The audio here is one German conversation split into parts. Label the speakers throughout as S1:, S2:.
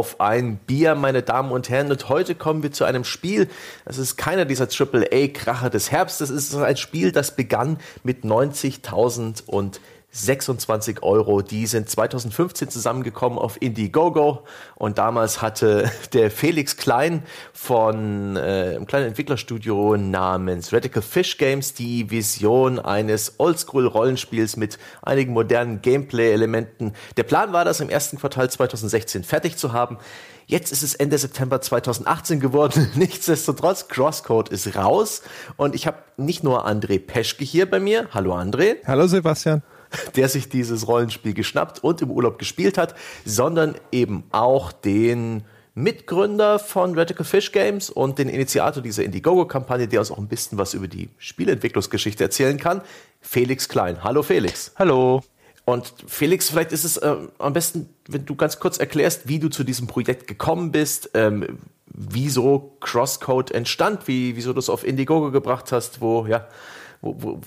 S1: auf ein Bier, meine Damen und Herren. Und heute kommen wir zu einem Spiel. Das ist keiner dieser AAA-Kracher des Herbstes. Es ist ein Spiel, das begann mit 90.000 und 26 Euro. Die sind 2015 zusammengekommen auf Indiegogo und damals hatte der Felix Klein von äh, einem kleinen Entwicklerstudio namens Radical Fish Games die Vision eines Oldschool-Rollenspiels mit einigen modernen Gameplay-Elementen. Der Plan war, das im ersten Quartal 2016 fertig zu haben. Jetzt ist es Ende September 2018 geworden. Nichtsdestotrotz, Crosscode ist raus. Und ich habe nicht nur André Peschke hier bei mir. Hallo André.
S2: Hallo Sebastian
S1: der sich dieses Rollenspiel geschnappt und im Urlaub gespielt hat, sondern eben auch den Mitgründer von Radical Fish Games und den Initiator dieser Indiegogo-Kampagne, der uns auch ein bisschen was über die Spielentwicklungsgeschichte erzählen kann, Felix Klein. Hallo Felix.
S3: Hallo.
S1: Und Felix, vielleicht ist es äh, am besten, wenn du ganz kurz erklärst, wie du zu diesem Projekt gekommen bist, ähm, wieso Crosscode entstand, wie, wieso du es auf Indiegogo gebracht hast, wo, ja, wo, wo,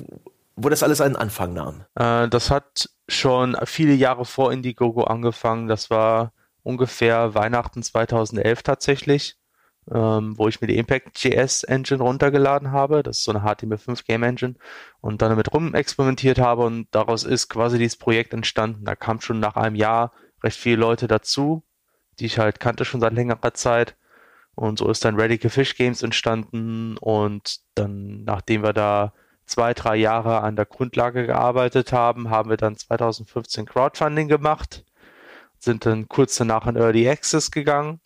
S1: wo das alles einen Anfang nahm?
S3: Äh, das hat schon viele Jahre vor Indiegogo angefangen. Das war ungefähr Weihnachten 2011 tatsächlich, ähm, wo ich mir die Impact.js Engine runtergeladen habe. Das ist so eine HTML5 Game Engine und dann damit rumexperimentiert habe und daraus ist quasi dieses Projekt entstanden. Da kam schon nach einem Jahr recht viele Leute dazu, die ich halt kannte schon seit längerer Zeit. Und so ist dann Radical Fish Games entstanden und dann, nachdem wir da zwei, drei Jahre an der Grundlage gearbeitet haben, haben wir dann 2015 Crowdfunding gemacht, sind dann kurz danach in Early Access gegangen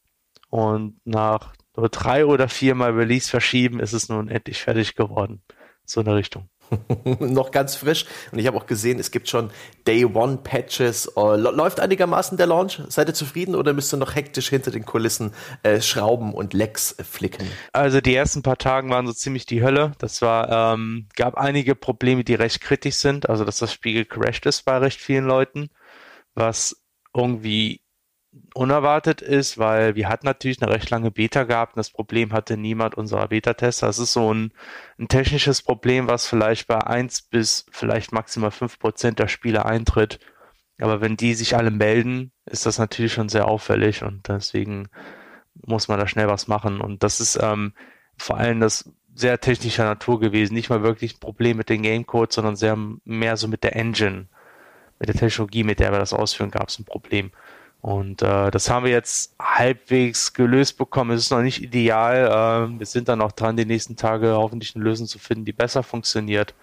S3: und nach nur drei oder viermal Release verschieben ist es nun endlich fertig geworden. So eine Richtung.
S1: noch ganz frisch. Und ich habe auch gesehen, es gibt schon Day One Patches. Uh, läuft einigermaßen der Launch? Seid ihr zufrieden oder müsst ihr noch hektisch hinter den Kulissen äh, Schrauben und Lecks flicken?
S3: Also die ersten paar Tagen waren so ziemlich die Hölle. Das war, ähm, gab einige Probleme, die recht kritisch sind. Also dass das Spiel gecrashed ist bei recht vielen Leuten, was irgendwie unerwartet ist, weil wir hatten natürlich eine recht lange Beta gehabt und das Problem hatte niemand unserer Beta-Tester. Das ist so ein, ein, technisches Problem, was vielleicht bei eins bis vielleicht maximal fünf Prozent der Spieler eintritt. Aber wenn die sich alle melden, ist das natürlich schon sehr auffällig und deswegen muss man da schnell was machen. Und das ist ähm, vor allem das sehr technischer Natur gewesen. Nicht mal wirklich ein Problem mit dem Gamecode, sondern sehr mehr so mit der Engine, mit der Technologie, mit der wir das ausführen, gab es ein Problem. Und äh, das haben wir jetzt halbwegs gelöst bekommen. Es ist noch nicht ideal. Äh, wir sind dann auch dran, die nächsten Tage hoffentlich eine Lösung zu finden, die besser funktioniert.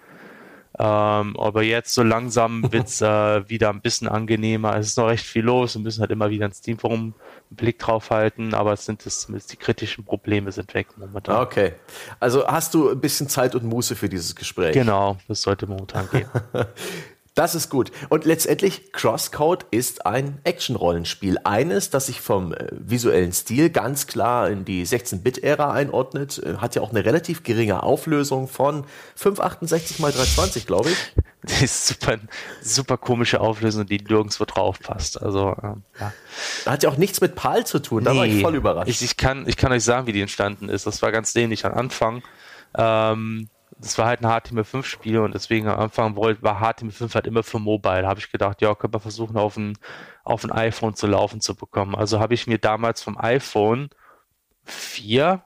S3: Ähm, aber jetzt so langsam wird's äh, wieder ein bisschen angenehmer. Es ist noch recht viel los. Wir müssen halt immer wieder ins Teamforum einen Blick drauf halten, aber es sind das, die kritischen Probleme sind weg momentan.
S1: Okay. Also hast du ein bisschen Zeit und Muße für dieses Gespräch?
S3: Genau, das sollte momentan gehen.
S1: Das ist gut. Und letztendlich, Crosscode ist ein Action-Rollenspiel. Eines, das sich vom äh, visuellen Stil ganz klar in die 16-Bit-Ära einordnet. Äh, hat ja auch eine relativ geringe Auflösung von 568 x 320, glaube ich.
S3: Das ist super, super komische Auflösung, die nirgendwo drauf passt. Also, ähm, ja.
S1: Hat ja auch nichts mit PAL zu tun. Da nee, war ich voll überrascht.
S3: Ich, ich, kann, ich kann euch sagen, wie die entstanden ist. Das war ganz ähnlich am Anfang. Ähm, das war halt ein HTML5-Spiel und deswegen am Anfang wollte, war HTML5 halt immer für Mobile. Habe ich gedacht, ja, können wir versuchen, auf ein, auf ein iPhone zu laufen zu bekommen. Also habe ich mir damals vom iPhone 4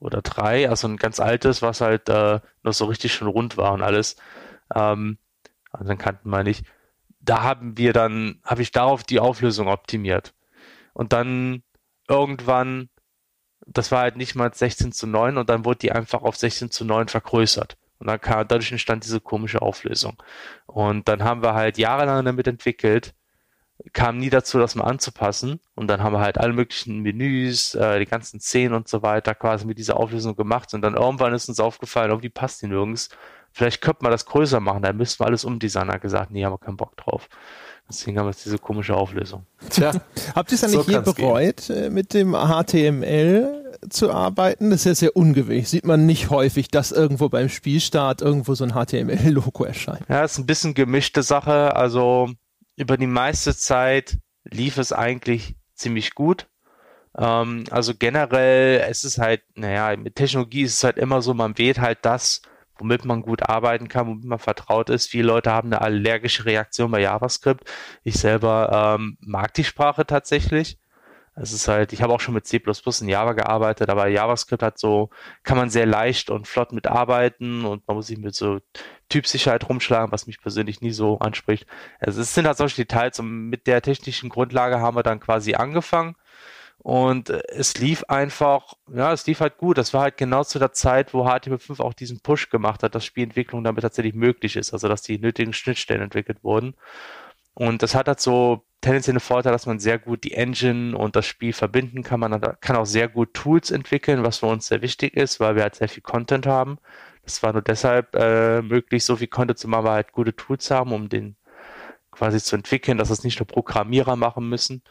S3: oder 3, also ein ganz altes, was halt äh, noch so richtig schon rund war und alles, ähm, also dann kannten wir nicht. Da haben wir dann, habe ich darauf die Auflösung optimiert. Und dann irgendwann das war halt nicht mal 16 zu 9 und dann wurde die einfach auf 16 zu 9 vergrößert. Und dann kam, dadurch entstand diese komische Auflösung. Und dann haben wir halt jahrelang damit entwickelt, kam nie dazu, das mal anzupassen. Und dann haben wir halt alle möglichen Menüs, äh, die ganzen Szenen und so weiter quasi mit dieser Auflösung gemacht. Und dann irgendwann ist uns aufgefallen, irgendwie passt die nirgends. Vielleicht könnte man das größer machen, dann müssten wir alles umdesignen. Er gesagt, nee, haben wir keinen Bock drauf. Deswegen haben wir jetzt diese komische Auflösung.
S2: Tja. Habt ihr es dann so nicht je bereut, gehen. Äh, mit dem HTML zu arbeiten? Das ist ja sehr ungewöhnlich. Sieht man nicht häufig, dass irgendwo beim Spielstart irgendwo so ein HTML-Logo erscheint.
S3: Ja, ist ein bisschen gemischte Sache. Also über die meiste Zeit lief es eigentlich ziemlich gut. Ähm, also generell, es ist halt, naja, mit Technologie ist es halt immer so, man wählt halt das, womit man gut arbeiten kann, womit man vertraut ist. Viele Leute haben eine allergische Reaktion bei JavaScript. Ich selber ähm, mag die Sprache tatsächlich. Es ist halt, ich habe auch schon mit C++ in Java gearbeitet, aber JavaScript hat so, kann man sehr leicht und flott mitarbeiten und man muss sich mit so Typsicherheit rumschlagen, was mich persönlich nie so anspricht. Also es sind halt solche Details und mit der technischen Grundlage haben wir dann quasi angefangen und es lief einfach, ja, es lief halt gut. Das war halt genau zu der Zeit, wo HTML5 auch diesen Push gemacht hat, dass Spielentwicklung damit tatsächlich möglich ist, also dass die nötigen Schnittstellen entwickelt wurden. Und das hat halt so tendenziell den Vorteil, dass man sehr gut die Engine und das Spiel verbinden kann. Man kann auch sehr gut Tools entwickeln, was für uns sehr wichtig ist, weil wir halt sehr viel Content haben. Das war nur deshalb äh, möglich, so viel Content zu machen, weil wir halt gute Tools haben, um den quasi zu entwickeln, dass es nicht nur Programmierer machen müssen.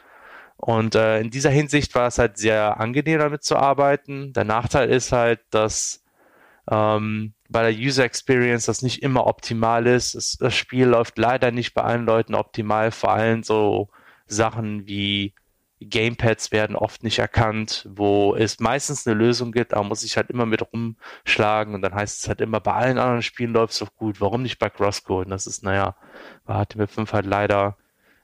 S3: Und äh, in dieser Hinsicht war es halt sehr angenehm, damit zu arbeiten. Der Nachteil ist halt, dass ähm, bei der User Experience das nicht immer optimal ist. Es, das Spiel läuft leider nicht bei allen Leuten optimal, vor allem so Sachen wie Gamepads werden oft nicht erkannt, wo es meistens eine Lösung gibt, aber muss ich halt immer mit rumschlagen und dann heißt es halt immer, bei allen anderen Spielen läuft es doch gut, warum nicht bei Crosscode? Und das ist, naja, bei HTML5 halt leider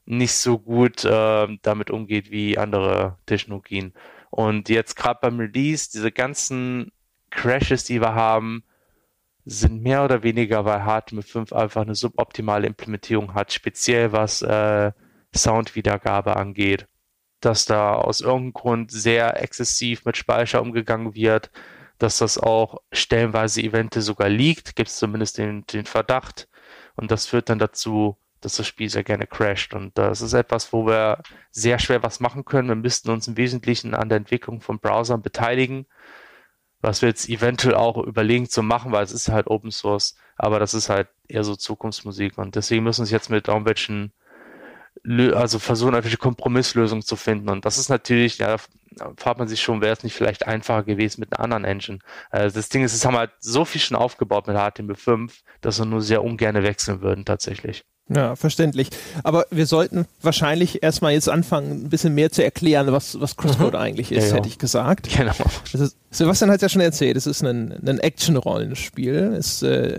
S3: nicht so gut äh, damit umgeht wie andere Technologien. Und jetzt gerade beim Release, diese ganzen Crashes, die wir haben, sind mehr oder weniger, weil HTML5 einfach eine suboptimale Implementierung hat, speziell was äh, Soundwiedergabe angeht. Dass da aus irgendeinem Grund sehr exzessiv mit Speicher umgegangen wird, dass das auch stellenweise Evente sogar liegt, gibt es zumindest den, den Verdacht. Und das führt dann dazu, dass das Spiel sehr gerne crasht. Und das ist etwas, wo wir sehr schwer was machen können. Wir müssten uns im Wesentlichen an der Entwicklung von Browsern beteiligen, was wir jetzt eventuell auch überlegen zu machen, weil es ist halt Open Source, aber das ist halt eher so Zukunftsmusik und deswegen müssen wir uns jetzt mit irgendwelchen, also versuchen, irgendwelche Kompromisslösungen zu finden und das ist natürlich, ja, fragt man sich schon, wäre es nicht vielleicht einfacher gewesen mit einer anderen Engine. Also das Ding ist, es haben halt so viel schon aufgebaut mit HTML5, dass wir nur sehr ungern wechseln würden tatsächlich.
S2: Ja, verständlich. Aber wir sollten wahrscheinlich erstmal jetzt anfangen, ein bisschen mehr zu erklären, was, was Crosscode mhm. eigentlich ist, ja, ja. hätte ich gesagt. Genau. Ist, Sebastian hat es ja schon erzählt, es ist ein, ein Action-Rollenspiel. Es äh,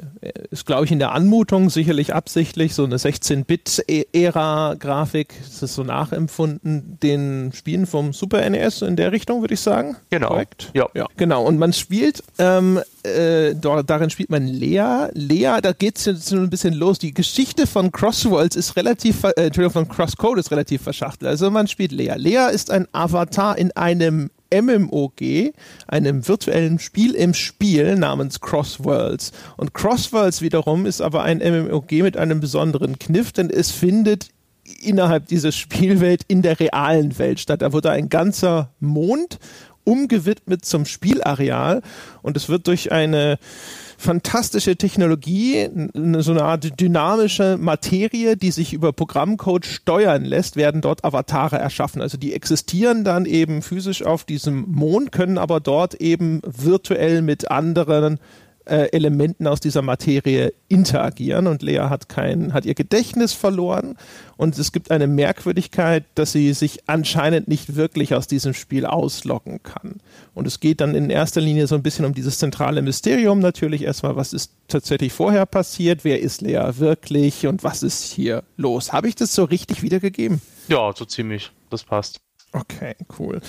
S2: ist, glaube ich, in der Anmutung sicherlich absichtlich so eine 16-Bit-Ära-Grafik. Es ist so nachempfunden den Spielen vom Super NES in der Richtung, würde ich sagen.
S3: Genau.
S2: Korrekt? Ja. ja. Genau. Und man spielt ähm, äh, darin spielt man Lea. Lea, da geht es jetzt so ein bisschen los. Die Geschichte von Crossworlds ist relativ, äh, Entschuldigung, von Crosscode ist relativ verschachtelt. Also man spielt Lea. Lea ist ein Avatar in einem MMOG, einem virtuellen Spiel im Spiel namens Crossworlds. Und Crossworlds wiederum ist aber ein MMOG mit einem besonderen Kniff, denn es findet innerhalb dieser Spielwelt in der realen Welt statt. Da wurde ein ganzer Mond umgewidmet zum Spielareal und es wird durch eine fantastische Technologie, so eine Art dynamische Materie, die sich über Programmcode steuern lässt, werden dort Avatare erschaffen. Also die existieren dann eben physisch auf diesem Mond, können aber dort eben virtuell mit anderen äh, Elementen aus dieser Materie interagieren und Lea hat kein, hat ihr Gedächtnis verloren und es gibt eine Merkwürdigkeit, dass sie sich anscheinend nicht wirklich aus diesem Spiel auslocken kann. Und es geht dann in erster Linie so ein bisschen um dieses zentrale Mysterium natürlich erstmal, was ist tatsächlich vorher passiert, wer ist Lea wirklich und was ist hier los? Habe ich das so richtig wiedergegeben?
S3: Ja, so ziemlich. Das passt.
S2: Okay, cool.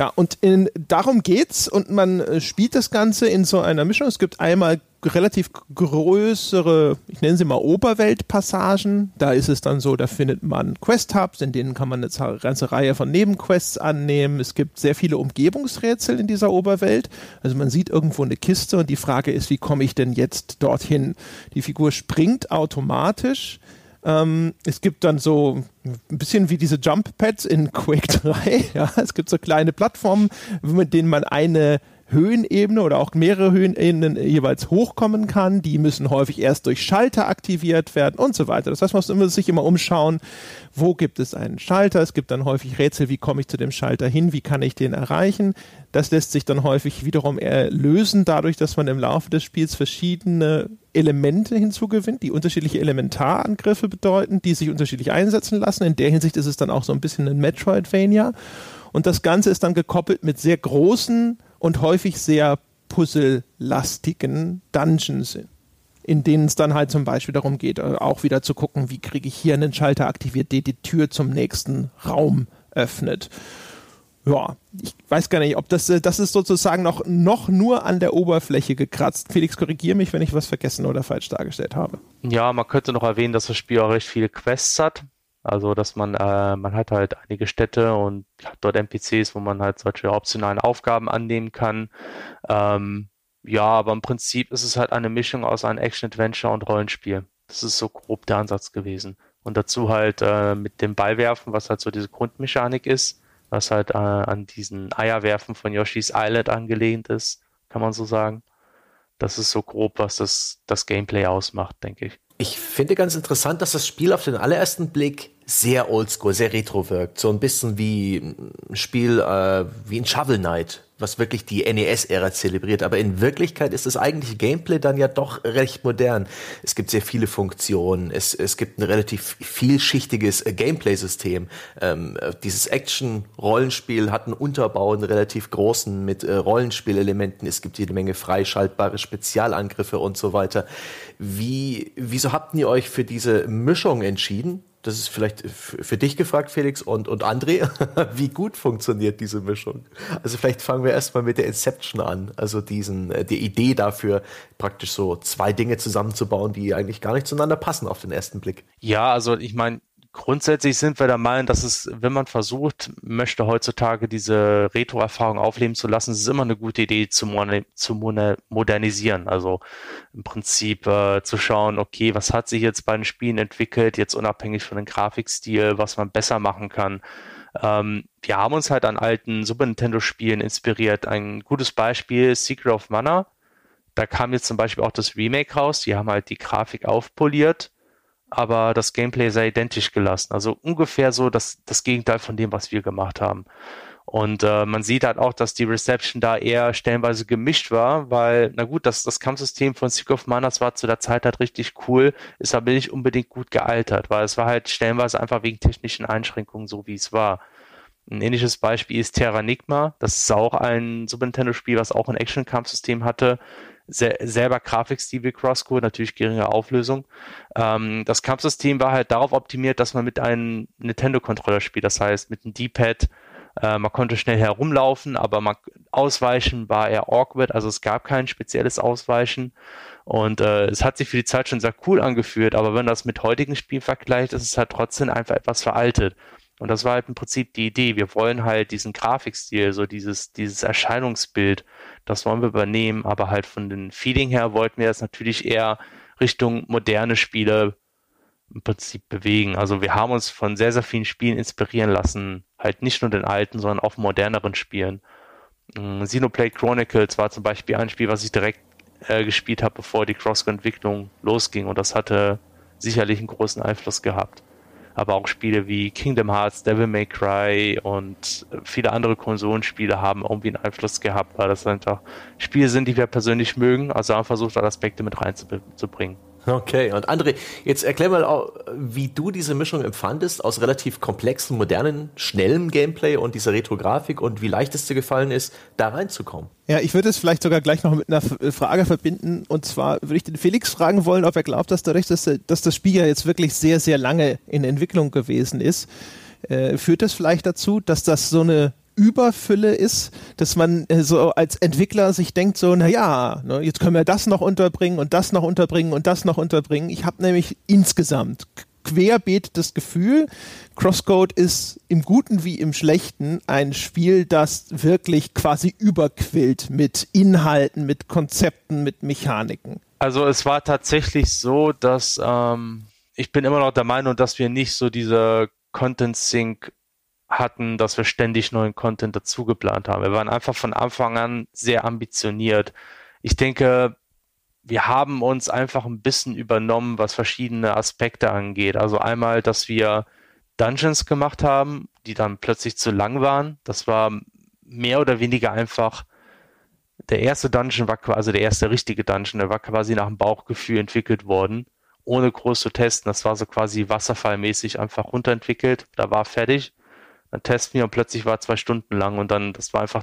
S2: Ja, und in, darum geht's und man äh, spielt das Ganze in so einer Mischung. Es gibt einmal relativ größere, ich nenne sie mal Oberweltpassagen. Da ist es dann so, da findet man Quest-Hubs, in denen kann man eine ganze Reihe von Nebenquests annehmen. Es gibt sehr viele Umgebungsrätsel in dieser Oberwelt. Also man sieht irgendwo eine Kiste und die Frage ist, wie komme ich denn jetzt dorthin? Die Figur springt automatisch ähm, es gibt dann so ein bisschen wie diese Jump Pads in Quake 3. Ja, es gibt so kleine Plattformen, mit denen man eine Höhenebene oder auch mehrere Höhenebenen jeweils hochkommen kann. Die müssen häufig erst durch Schalter aktiviert werden und so weiter. Das heißt, man muss sich immer umschauen, wo gibt es einen Schalter. Es gibt dann häufig Rätsel, wie komme ich zu dem Schalter hin, wie kann ich den erreichen. Das lässt sich dann häufig wiederum lösen, dadurch, dass man im Laufe des Spiels verschiedene Elemente hinzugewinnt, die unterschiedliche Elementarangriffe bedeuten, die sich unterschiedlich einsetzen lassen. In der Hinsicht ist es dann auch so ein bisschen ein Metroidvania. Und das Ganze ist dann gekoppelt mit sehr großen und häufig sehr puzzellastigen Dungeons. in denen es dann halt zum Beispiel darum geht, äh, auch wieder zu gucken, wie kriege ich hier einen Schalter aktiviert, der die Tür zum nächsten Raum öffnet. Ja, ich weiß gar nicht, ob das, äh, das ist sozusagen noch, noch nur an der Oberfläche gekratzt. Felix, korrigiere mich, wenn ich was vergessen oder falsch dargestellt habe.
S3: Ja, man könnte noch erwähnen, dass das Spiel auch recht viele Quests hat. Also, dass man, äh, man hat halt einige Städte und hat dort NPCs, wo man halt solche optionalen Aufgaben annehmen kann. Ähm, ja, aber im Prinzip ist es halt eine Mischung aus einem Action-Adventure und Rollenspiel. Das ist so grob der Ansatz gewesen. Und dazu halt äh, mit dem Ballwerfen, was halt so diese Grundmechanik ist, was halt äh, an diesen Eierwerfen von Yoshi's Island angelehnt ist, kann man so sagen. Das ist so grob, was das, das Gameplay ausmacht, denke ich.
S1: Ich finde ganz interessant, dass das Spiel auf den allerersten Blick sehr oldschool, sehr retro wirkt. So ein bisschen wie ein Spiel äh, wie ein Shovel Knight, was wirklich die NES-Ära zelebriert. Aber in Wirklichkeit ist das eigentliche Gameplay dann ja doch recht modern. Es gibt sehr viele Funktionen. Es, es gibt ein relativ vielschichtiges äh, Gameplay-System. Ähm, dieses Action-Rollenspiel hat einen Unterbau, einen relativ großen mit äh, Rollenspielelementen. Es gibt jede Menge freischaltbare Spezialangriffe und so weiter. Wie, wieso habt ihr euch für diese Mischung entschieden? Das ist vielleicht für dich gefragt, Felix und, und André, wie gut funktioniert diese Mischung? Also vielleicht fangen wir erstmal mit der Inception an, also diesen, äh, die Idee dafür, praktisch so zwei Dinge zusammenzubauen, die eigentlich gar nicht zueinander passen auf den ersten Blick.
S3: Ja, also ich meine, grundsätzlich sind wir der Meinung, dass es, wenn man versucht, möchte heutzutage diese Retro-Erfahrung aufleben zu lassen, es ist immer eine gute Idee zu, zu modernisieren. Also im Prinzip äh, zu schauen, okay, was hat sich jetzt bei den Spielen entwickelt, jetzt unabhängig von dem Grafikstil, was man besser machen kann. Ähm, wir haben uns halt an alten Super Nintendo-Spielen inspiriert. Ein gutes Beispiel ist Secret of Mana. Da kam jetzt zum Beispiel auch das Remake raus. Die haben halt die Grafik aufpoliert aber das Gameplay sei identisch gelassen. Also ungefähr so das, das Gegenteil von dem, was wir gemacht haben. Und äh, man sieht halt auch, dass die Reception da eher stellenweise gemischt war, weil, na gut, das, das Kampfsystem von Sick of Manas war zu der Zeit halt richtig cool, ist aber nicht unbedingt gut gealtert, weil es war halt stellenweise einfach wegen technischen Einschränkungen so, wie es war. Ein ähnliches Beispiel ist Terranigma. Das ist auch ein Super Nintendo-Spiel, was auch ein Action-Kampfsystem hatte se selber Grafikstil wie Crosscode, natürlich geringe Auflösung. Ähm, das Kampfsystem war halt darauf optimiert, dass man mit einem Nintendo-Controller spielt, das heißt mit einem D-Pad. Äh, man konnte schnell herumlaufen, aber man, Ausweichen war eher awkward, also es gab kein spezielles Ausweichen. Und äh, es hat sich für die Zeit schon sehr cool angefühlt, aber wenn man das mit heutigen Spielen vergleicht, ist es halt trotzdem einfach etwas veraltet. Und das war halt im Prinzip die Idee. Wir wollen halt diesen Grafikstil, so dieses, dieses Erscheinungsbild, das wollen wir übernehmen, aber halt von den Feeling her wollten wir das natürlich eher Richtung moderne Spiele im Prinzip bewegen. Also wir haben uns von sehr, sehr vielen Spielen inspirieren lassen. Halt nicht nur den alten, sondern auch moderneren Spielen. Mm, Xenoblade Chronicles war zum Beispiel ein Spiel, was ich direkt äh, gespielt habe, bevor die Cross-Entwicklung losging und das hatte sicherlich einen großen Einfluss gehabt aber auch Spiele wie Kingdom Hearts, Devil May Cry und viele andere Konsolenspiele haben irgendwie einen Einfluss gehabt, weil das einfach Spiele sind, die wir persönlich mögen. Also haben versucht, alle Aspekte mit reinzubringen.
S1: Okay, und André, jetzt erklär mal, wie du diese Mischung empfandest aus relativ komplexen, modernen, schnellem Gameplay und dieser Retro-Grafik und wie leicht es dir gefallen ist, da reinzukommen.
S2: Ja, ich würde es vielleicht sogar gleich noch mit einer Frage verbinden und zwar würde ich den Felix fragen wollen, ob er glaubt, dass dadurch, dass, dass das Spiel ja jetzt wirklich sehr, sehr lange in Entwicklung gewesen ist, äh, führt das vielleicht dazu, dass das so eine Überfülle ist, dass man äh, so als Entwickler sich denkt so, naja, ne, jetzt können wir das noch unterbringen und das noch unterbringen und das noch unterbringen. Ich habe nämlich insgesamt querbeet das Gefühl, Crosscode ist im Guten wie im Schlechten ein Spiel, das wirklich quasi überquillt mit Inhalten, mit Konzepten, mit Mechaniken.
S3: Also es war tatsächlich so, dass ähm, ich bin immer noch der Meinung, dass wir nicht so diese Content Sync hatten, dass wir ständig neuen Content dazu geplant haben. Wir waren einfach von Anfang an sehr ambitioniert. Ich denke, wir haben uns einfach ein bisschen übernommen, was verschiedene Aspekte angeht. Also einmal, dass wir Dungeons gemacht haben, die dann plötzlich zu lang waren. Das war mehr oder weniger einfach der erste Dungeon war also der erste richtige Dungeon, der war quasi nach dem Bauchgefühl entwickelt worden, ohne groß zu testen. Das war so quasi wasserfallmäßig einfach runterentwickelt, da war fertig. Dann testen wir und plötzlich war zwei Stunden lang und dann, das war einfach,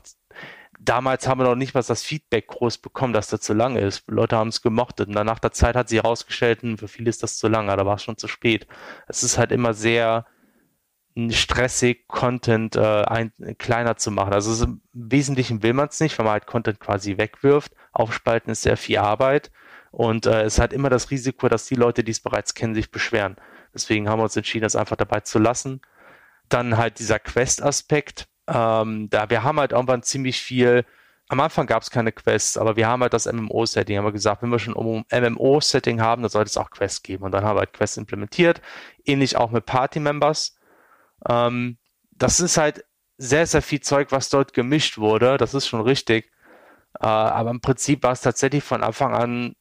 S3: damals haben wir noch nicht mal das Feedback groß bekommen, dass das zu lang ist. Leute haben es gemocht und dann nach der Zeit hat sie herausgestellt, hm, für viele ist das zu lang, da war es schon zu spät. Es ist halt immer sehr stressig, Content äh, ein, kleiner zu machen. Also im Wesentlichen will man es nicht, weil man halt Content quasi wegwirft. Aufspalten ist sehr viel Arbeit und äh, es hat immer das Risiko, dass die Leute, die es bereits kennen, sich beschweren. Deswegen haben wir uns entschieden, das einfach dabei zu lassen. Dann halt dieser Quest-Aspekt. Ähm, da wir haben halt irgendwann ziemlich viel. Am Anfang gab es keine Quests, aber wir haben halt das MMO-Setting. Haben wir gesagt, wenn wir schon ein MMO-Setting haben, dann sollte es auch Quests geben. Und dann haben wir halt Quests implementiert. Ähnlich auch mit Party-Members. Ähm, das ist halt sehr, sehr viel Zeug, was dort gemischt wurde. Das ist schon richtig. Äh, aber im Prinzip war es tatsächlich von Anfang an,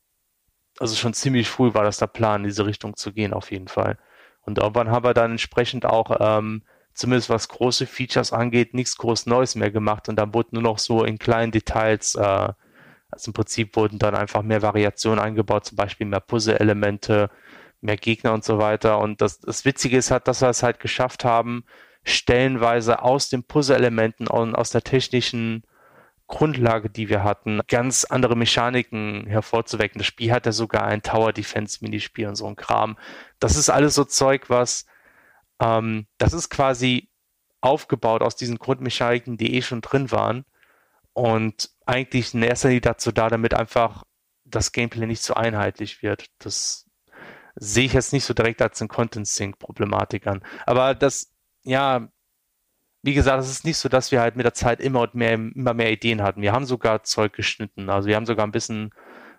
S3: also schon ziemlich früh war das der Plan, in diese Richtung zu gehen, auf jeden Fall. Und irgendwann haben wir dann entsprechend auch, ähm, zumindest was große Features angeht, nichts groß Neues mehr gemacht. Und dann wurde nur noch so in kleinen Details, äh, also im Prinzip wurden dann einfach mehr Variationen eingebaut, zum Beispiel mehr Puzzle-Elemente, mehr Gegner und so weiter. Und das, das Witzige ist halt, dass wir es halt geschafft haben, stellenweise aus den Puzzle-Elementen und aus der technischen Grundlage, die wir hatten, ganz andere Mechaniken hervorzuwecken. Das Spiel hat ja sogar ein Tower Defense Minispiel und so ein Kram. Das ist alles so Zeug, was, ähm, das ist quasi aufgebaut aus diesen Grundmechaniken, die eh schon drin waren und eigentlich in erster Linie dazu da, damit einfach das Gameplay nicht so einheitlich wird. Das sehe ich jetzt nicht so direkt als ein Content Sync Problematik an. Aber das, ja, wie gesagt, es ist nicht so, dass wir halt mit der Zeit immer und mehr, immer mehr Ideen hatten. Wir haben sogar Zeug geschnitten. Also wir haben sogar ein bisschen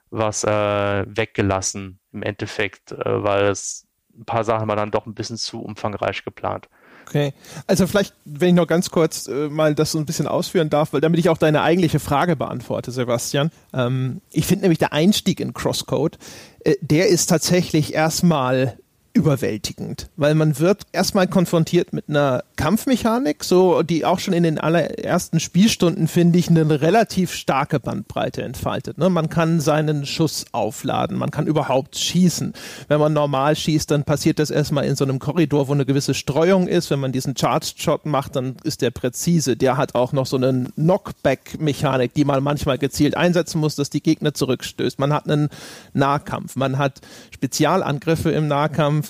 S3: was äh, weggelassen im Endeffekt, äh, weil es ein paar Sachen waren dann doch ein bisschen zu umfangreich geplant.
S2: Okay, also vielleicht, wenn ich noch ganz kurz äh, mal das so ein bisschen ausführen darf, weil damit ich auch deine eigentliche Frage beantworte, Sebastian. Ähm, ich finde nämlich der Einstieg in Crosscode, äh, der ist tatsächlich erstmal überwältigend, weil man wird erstmal konfrontiert mit einer Kampfmechanik, so die auch schon in den allerersten Spielstunden finde ich eine relativ starke Bandbreite entfaltet. Ne? Man kann seinen Schuss aufladen, man kann überhaupt schießen. Wenn man normal schießt, dann passiert das erstmal in so einem Korridor, wo eine gewisse Streuung ist. Wenn man diesen Charged Shot macht, dann ist der präzise. Der hat auch noch so eine Knockback-Mechanik, die man manchmal gezielt einsetzen muss, dass die Gegner zurückstößt. Man hat einen Nahkampf, man hat Spezialangriffe im Nahkampf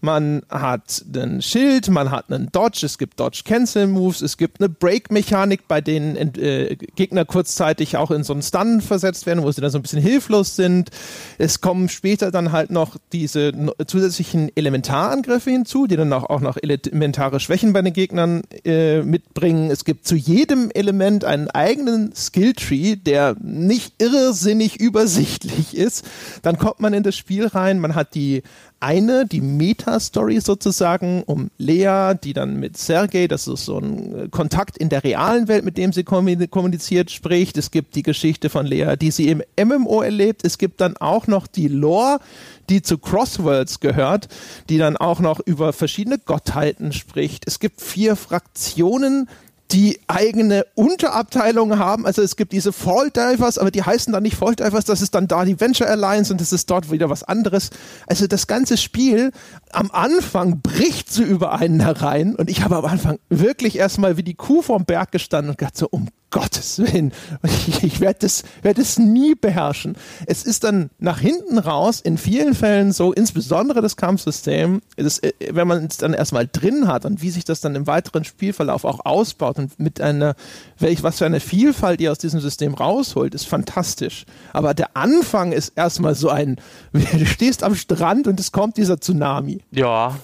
S2: man hat einen Schild, man hat einen Dodge, es gibt Dodge Cancel Moves, es gibt eine Break Mechanik, bei denen äh, Gegner kurzzeitig auch in so einen Stun versetzt werden, wo sie dann so ein bisschen hilflos sind. Es kommen später dann halt noch diese zusätzlichen Elementarangriffe hinzu, die dann auch, auch noch elementare Schwächen bei den Gegnern äh, mitbringen. Es gibt zu jedem Element einen eigenen Skilltree, der nicht irrsinnig übersichtlich ist. Dann kommt man in das Spiel rein, man hat die eine, die Meta-Story sozusagen um Lea, die dann mit Sergei, das ist so ein äh, Kontakt in der realen Welt, mit dem sie kommuniziert, spricht. Es gibt die Geschichte von Lea, die sie im MMO erlebt. Es gibt dann auch noch die Lore, die zu Crossworlds gehört, die dann auch noch über verschiedene Gottheiten spricht. Es gibt vier Fraktionen, die eigene Unterabteilungen haben. Also es gibt diese Fall Divers, aber die heißen dann nicht Fall Divers, das ist dann da die Venture Alliance und das ist dort wieder was anderes. Also das ganze Spiel am Anfang bricht so über einen herein und ich habe am Anfang wirklich erstmal wie die Kuh vom Berg gestanden und gedacht so, um Gottes Willen, ich, werde das, werd das nie beherrschen. Es ist dann nach hinten raus in vielen Fällen so, insbesondere das Kampfsystem, das, äh, wenn man es dann erstmal drin hat und wie sich das dann im weiteren Spielverlauf auch ausbaut und mit einer, welch, was für eine Vielfalt ihr aus diesem System rausholt, ist fantastisch. Aber der Anfang ist erstmal so ein, du stehst am Strand und es kommt dieser Tsunami.
S3: Ja,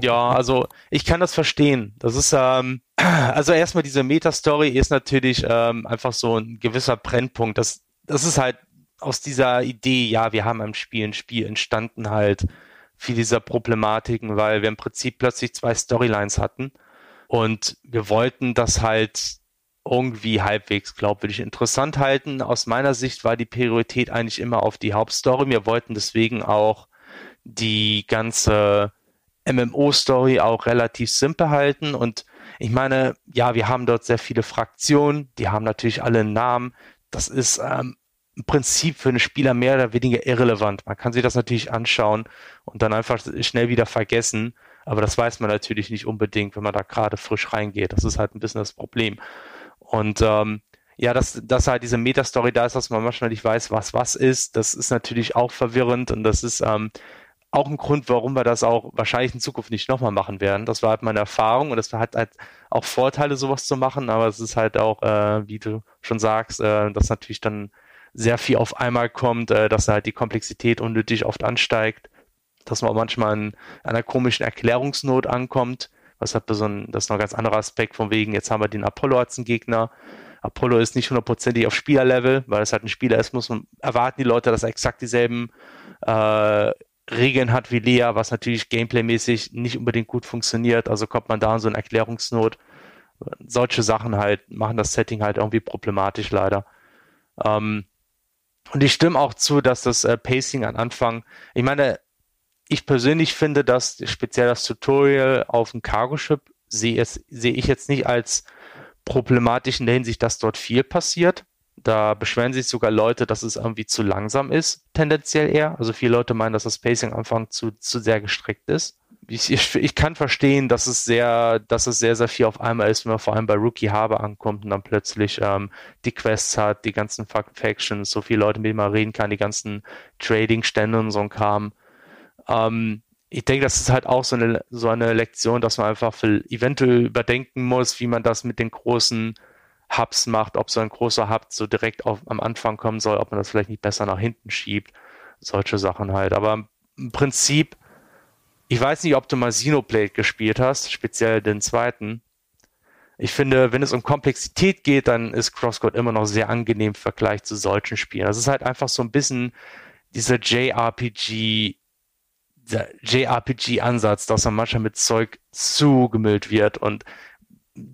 S3: ja, also ich kann das verstehen. Das ist, ähm, also erstmal diese Meta-Story ist natürlich ähm, einfach so ein gewisser Brennpunkt. Das, das ist halt aus dieser Idee, ja, wir haben am Spiel ein Spiel entstanden halt viel dieser Problematiken, weil wir im Prinzip plötzlich zwei Storylines hatten und wir wollten das halt irgendwie halbwegs glaubwürdig interessant halten. Aus meiner Sicht war die Priorität eigentlich immer auf die Hauptstory. Wir wollten deswegen auch die ganze MMO-Story auch relativ simpel halten. Und ich meine, ja, wir haben dort sehr viele Fraktionen, die haben natürlich alle einen Namen. Das ist ähm, im Prinzip für einen Spieler mehr oder weniger irrelevant. Man kann sich das natürlich anschauen und dann einfach schnell wieder vergessen. Aber das weiß man natürlich nicht unbedingt, wenn man da gerade frisch reingeht. Das ist halt ein bisschen das Problem. Und ähm, ja, dass, dass halt diese Metastory da ist, dass man manchmal nicht weiß, was was ist, das ist natürlich auch verwirrend und das ist ähm, auch ein Grund, warum wir das auch wahrscheinlich in Zukunft nicht nochmal machen werden. Das war halt meine Erfahrung und es hat halt auch Vorteile, sowas zu machen, aber es ist halt auch, äh, wie du schon sagst, äh, dass natürlich dann sehr viel auf einmal kommt, äh, dass halt die Komplexität unnötig oft ansteigt, dass man manchmal in einer komischen Erklärungsnot ankommt, was halt so ein, das ist noch ein ganz anderer Aspekt von wegen, jetzt haben wir den Apollo als einen Gegner. Apollo ist nicht hundertprozentig auf Spielerlevel, weil es halt ein Spieler ist, muss man erwarten die Leute, dass er exakt dieselben äh, Regeln hat wie Lea, was natürlich gameplaymäßig nicht unbedingt gut funktioniert. Also kommt man da in so eine Erklärungsnot. Solche Sachen halt machen das Setting halt irgendwie problematisch leider. Ähm, und ich stimme auch zu, dass das äh, Pacing am Anfang, ich meine, ich persönlich finde, dass speziell das Tutorial auf dem Cargo-Ship sehe seh ich jetzt nicht als problematisch in der Hinsicht, dass dort viel passiert. Da beschweren sich sogar Leute, dass es irgendwie zu langsam ist, tendenziell eher. Also viele Leute meinen, dass das Pacing am Anfang zu, zu sehr gestreckt ist. Ich, ich, ich, kann verstehen, dass es sehr, dass es sehr, sehr viel auf einmal ist, wenn man vor allem bei Rookie Harbor ankommt und dann plötzlich ähm, die Quests hat, die ganzen Factions, so viele Leute, mit denen man reden kann, die ganzen Trading-Stände und so ein Kram. Ähm, ich denke, das ist halt auch so eine, so eine Lektion, dass man einfach eventuell überdenken muss, wie man das mit den großen Hubs macht, ob so ein großer Hub so direkt auf, am Anfang kommen soll, ob man das vielleicht nicht besser nach hinten schiebt. Solche Sachen halt. Aber im Prinzip, ich weiß nicht, ob du mal Xenoblade gespielt hast, speziell den zweiten. Ich finde, wenn es um Komplexität geht, dann ist CrossCode immer noch sehr angenehm im Vergleich zu solchen Spielen. Das ist halt einfach so ein bisschen dieser JRPG, JRPG-Ansatz, dass man manchmal mit Zeug zugemüllt wird und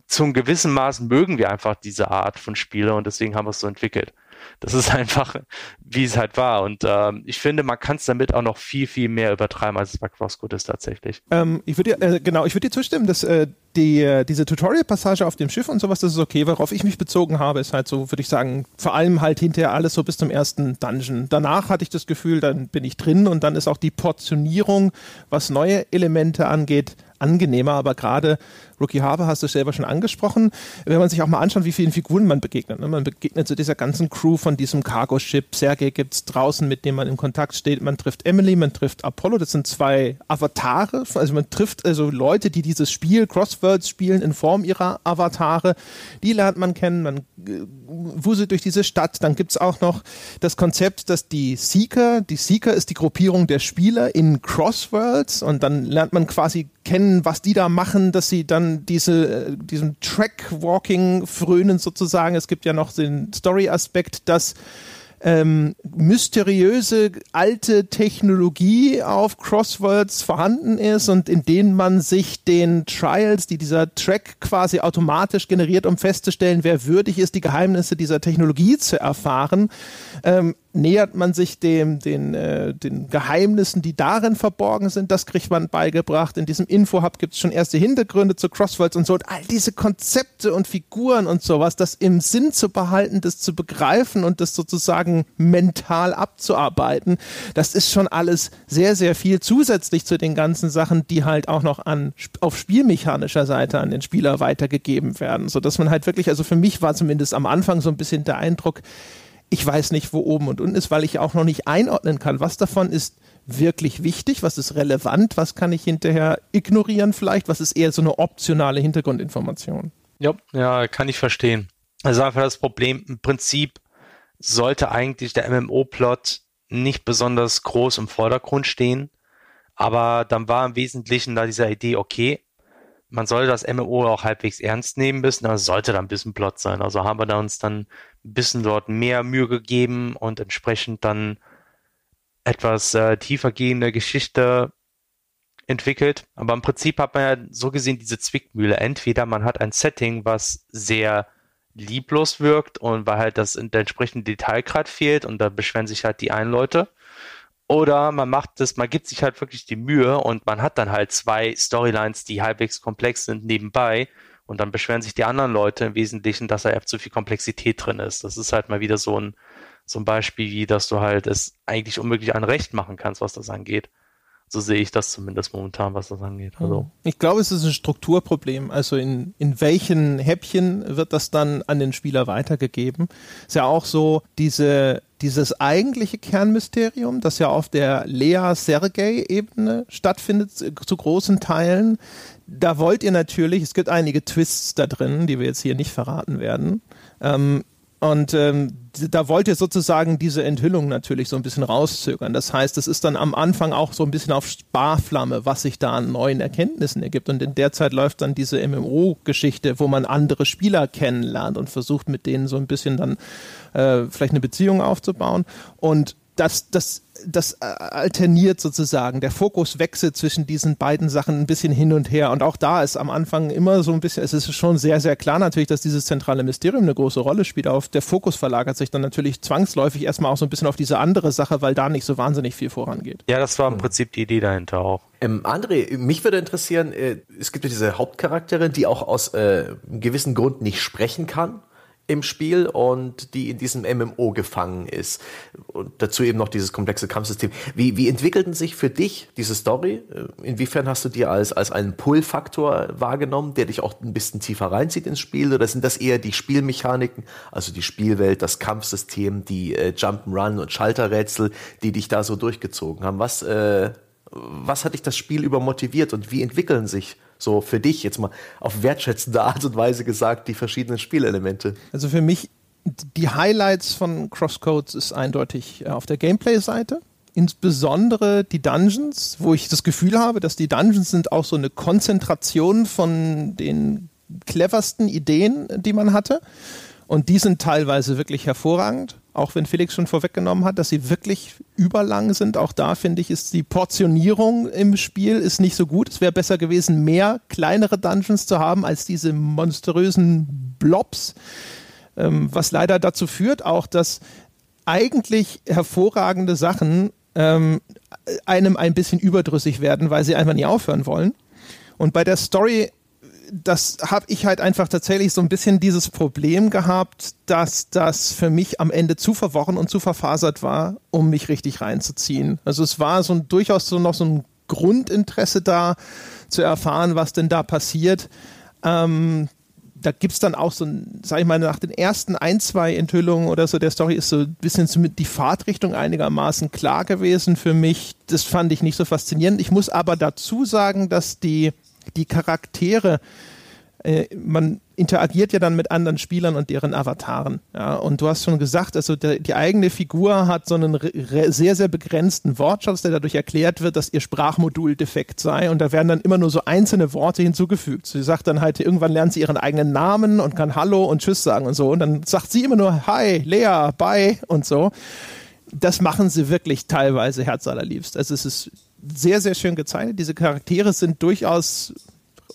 S3: zum gewissen Maß mögen wir einfach diese Art von Spiele und deswegen haben wir es so entwickelt. Das ist einfach, wie es halt war. Und ähm, ich finde, man kann es damit auch noch viel, viel mehr übertreiben, als es bei CrossCode ist tatsächlich.
S2: Ähm, ich würde äh, genau, ich würde dir zustimmen, dass äh, die, äh, diese Tutorial-Passage auf dem Schiff und sowas, das ist okay. Worauf ich mich bezogen habe, ist halt so, würde ich sagen, vor allem halt hinterher alles so bis zum ersten Dungeon. Danach hatte ich das Gefühl, dann bin ich drin und dann ist auch die Portionierung, was neue Elemente angeht, angenehmer, aber gerade Rookie Harbor hast du selber schon angesprochen. Wenn man sich auch mal anschaut, wie vielen Figuren man begegnet. Ne? Man begegnet zu so dieser ganzen Crew von diesem Cargo-Ship. Sergei gibt es draußen, mit dem man in Kontakt steht. Man trifft Emily, man trifft Apollo. Das sind zwei Avatare. Also man trifft also Leute, die dieses Spiel Crossworlds spielen in Form ihrer Avatare. Die lernt man kennen. Man äh, wuselt durch diese Stadt. Dann gibt es auch noch das Konzept, dass die Seeker, die Seeker ist die Gruppierung der Spieler in Crossworlds und dann lernt man quasi kennen, was die da machen, dass sie dann diese, äh, diesem Track-Walking frönen sozusagen. Es gibt ja noch den Story-Aspekt, dass ähm, mysteriöse alte Technologie auf Crossworlds vorhanden ist und in denen man sich den Trials, die dieser Track quasi automatisch generiert, um festzustellen, wer würdig ist, die Geheimnisse dieser Technologie zu erfahren, ähm, nähert man sich dem, den, äh, den Geheimnissen, die darin verborgen sind. Das kriegt man beigebracht. In diesem Info-Hub gibt es schon erste Hintergründe zu Crossworlds und so. Und all diese Konzepte und Figuren und sowas, das im Sinn zu behalten, das zu begreifen und das sozusagen mental abzuarbeiten, das ist schon alles sehr, sehr viel zusätzlich zu den ganzen Sachen, die halt auch noch an, auf spielmechanischer Seite an den Spieler weitergegeben werden. Sodass man halt wirklich, also für mich war zumindest am Anfang so ein bisschen der Eindruck, ich weiß nicht, wo oben und unten ist, weil ich auch noch nicht einordnen kann, was davon ist wirklich wichtig, was ist relevant, was kann ich hinterher ignorieren vielleicht, was ist eher so eine optionale Hintergrundinformation.
S3: Ja, ja, kann ich verstehen. Also einfach das Problem, im Prinzip sollte eigentlich der MMO-Plot nicht besonders groß im Vordergrund stehen, aber dann war im Wesentlichen da diese Idee, okay, man soll das MMO auch halbwegs ernst nehmen müssen, da sollte da ein bisschen Plot sein. Also haben wir da uns dann bisschen dort mehr Mühe gegeben und entsprechend dann etwas äh, tiefer gehende Geschichte entwickelt. Aber im Prinzip hat man ja so gesehen diese Zwickmühle. Entweder man hat ein Setting, was sehr lieblos wirkt und weil halt das in der entsprechende Detailgrad fehlt und da beschweren sich halt die einen Leute. Oder man macht das, man gibt sich halt wirklich die Mühe und man hat dann halt zwei Storylines, die halbwegs komplex sind nebenbei und dann beschweren sich die anderen Leute im Wesentlichen, dass da ja zu viel Komplexität drin ist. Das ist halt mal wieder so ein, so ein Beispiel, wie dass du halt es eigentlich unmöglich ein Recht machen kannst, was das angeht. So sehe ich das zumindest momentan, was das angeht. Also.
S2: Ich glaube, es ist ein Strukturproblem. Also in, in welchen Häppchen wird das dann an den Spieler weitergegeben? Ist ja auch so, diese, dieses eigentliche Kernmysterium, das ja auf der Lea-Sergei-Ebene stattfindet, zu großen Teilen, da wollt ihr natürlich, es gibt einige Twists da drin, die wir jetzt hier nicht verraten werden. Ähm, und ähm, da wollt ihr sozusagen diese Enthüllung natürlich so ein bisschen rauszögern. Das heißt, es ist dann am Anfang auch so ein bisschen auf Sparflamme, was sich da an neuen Erkenntnissen ergibt. Und in der Zeit läuft dann diese MMO-Geschichte, wo man andere Spieler kennenlernt und versucht mit denen so ein bisschen dann äh, vielleicht eine Beziehung aufzubauen. Und das, das das äh, alterniert sozusagen. Der Fokus wechselt zwischen diesen beiden Sachen ein bisschen hin und her. Und auch da ist am Anfang immer so ein bisschen, es ist schon sehr, sehr klar natürlich, dass dieses zentrale Mysterium eine große Rolle spielt. Auf der Fokus verlagert sich dann natürlich zwangsläufig erstmal auch so ein bisschen auf diese andere Sache, weil da nicht so wahnsinnig viel vorangeht.
S3: Ja, das war im Prinzip die Idee dahinter auch.
S1: Ähm, André, mich würde interessieren, äh, es gibt ja diese Hauptcharakterin, die auch aus äh, einem gewissen Grund nicht sprechen kann im Spiel und die in diesem MMO gefangen ist. Und dazu eben noch dieses komplexe Kampfsystem. Wie, wie entwickelten sich für dich diese Story? Inwiefern hast du dir als, als einen Pull-Faktor wahrgenommen, der dich auch ein bisschen tiefer reinzieht ins Spiel? Oder sind das eher die Spielmechaniken, also die Spielwelt, das Kampfsystem, die äh, Jump'n'Run und Schalterrätsel, die dich da so durchgezogen haben? Was, äh, was hat dich das Spiel über motiviert und wie entwickeln sich so für dich jetzt mal auf wertschätzende Art und Weise gesagt, die verschiedenen Spielelemente?
S2: Also für mich, die Highlights von Crosscodes ist eindeutig äh, auf der Gameplay-Seite. Insbesondere die Dungeons, wo ich das Gefühl habe, dass die Dungeons sind auch so eine Konzentration von den cleversten Ideen, die man hatte. Und die sind teilweise wirklich hervorragend auch wenn Felix schon vorweggenommen hat, dass sie wirklich überlang sind. Auch da finde ich, ist die Portionierung im Spiel ist nicht so gut. Es wäre besser gewesen, mehr kleinere Dungeons zu haben als diese monströsen Blobs, ähm, was leider dazu führt auch, dass eigentlich hervorragende Sachen ähm, einem ein bisschen überdrüssig werden, weil sie einfach nie aufhören wollen. Und bei der Story das habe ich halt einfach tatsächlich so ein bisschen dieses Problem gehabt, dass das für mich am Ende zu verworren und zu verfasert war, um mich richtig reinzuziehen. Also es war so ein, durchaus so noch so ein Grundinteresse da, zu erfahren, was denn da passiert. Ähm, da gibt es dann auch so sag ich mal, nach den ersten ein, zwei Enthüllungen oder so der Story ist so ein bisschen die Fahrtrichtung einigermaßen klar gewesen für mich. Das fand ich nicht so faszinierend. Ich muss aber dazu sagen, dass die die Charaktere, äh, man interagiert ja dann mit anderen Spielern und deren Avataren. Ja, und du hast schon gesagt, also der, die eigene Figur hat so einen sehr, sehr begrenzten Wortschatz, der dadurch erklärt wird, dass ihr Sprachmodul defekt sei. Und da werden dann immer nur so einzelne Worte hinzugefügt. Sie sagt dann halt, irgendwann lernt sie ihren eigenen Namen und kann Hallo und Tschüss sagen und so. Und dann sagt sie immer nur Hi, Lea, bye und so. Das machen sie wirklich teilweise herzallerliebst. Also es ist sehr, sehr schön gezeichnet. Diese Charaktere sind durchaus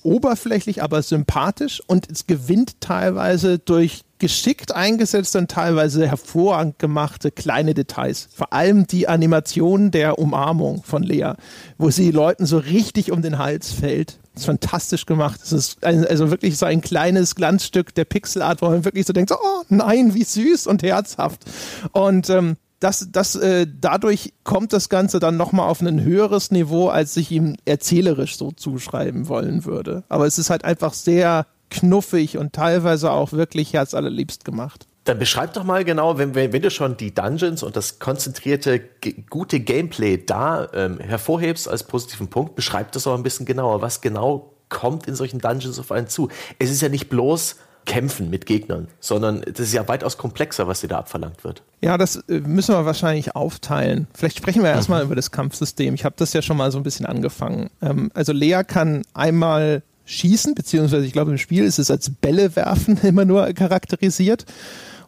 S2: oberflächlich, aber sympathisch und es gewinnt teilweise durch geschickt eingesetzte und teilweise hervorragend gemachte kleine Details. Vor allem die Animation der Umarmung von Lea, wo sie Leuten so richtig um den Hals fällt. Das ist fantastisch gemacht. Es ist ein, also wirklich so ein kleines Glanzstück der Pixelart, wo man wirklich so denkt, oh nein, wie süß und herzhaft. Und ähm, das, das, äh, dadurch kommt das Ganze dann nochmal auf ein höheres Niveau, als ich ihm erzählerisch so zuschreiben wollen würde. Aber es ist halt einfach sehr knuffig und teilweise auch wirklich herzallerliebst gemacht.
S1: Dann beschreib doch mal genau, wenn, wenn, du schon die Dungeons und das konzentrierte, gute Gameplay da ähm, hervorhebst als positiven Punkt, beschreib das auch ein bisschen genauer. Was genau kommt in solchen Dungeons auf einen zu? Es ist ja nicht bloß kämpfen mit Gegnern, sondern das ist ja weitaus komplexer, was dir da abverlangt wird.
S2: Ja, das äh, müssen wir wahrscheinlich aufteilen. Vielleicht sprechen wir erstmal mhm. über das Kampfsystem. Ich habe das ja schon mal so ein bisschen angefangen. Ähm, also Lea kann einmal schießen, beziehungsweise ich glaube im Spiel ist es als Bälle werfen immer nur charakterisiert.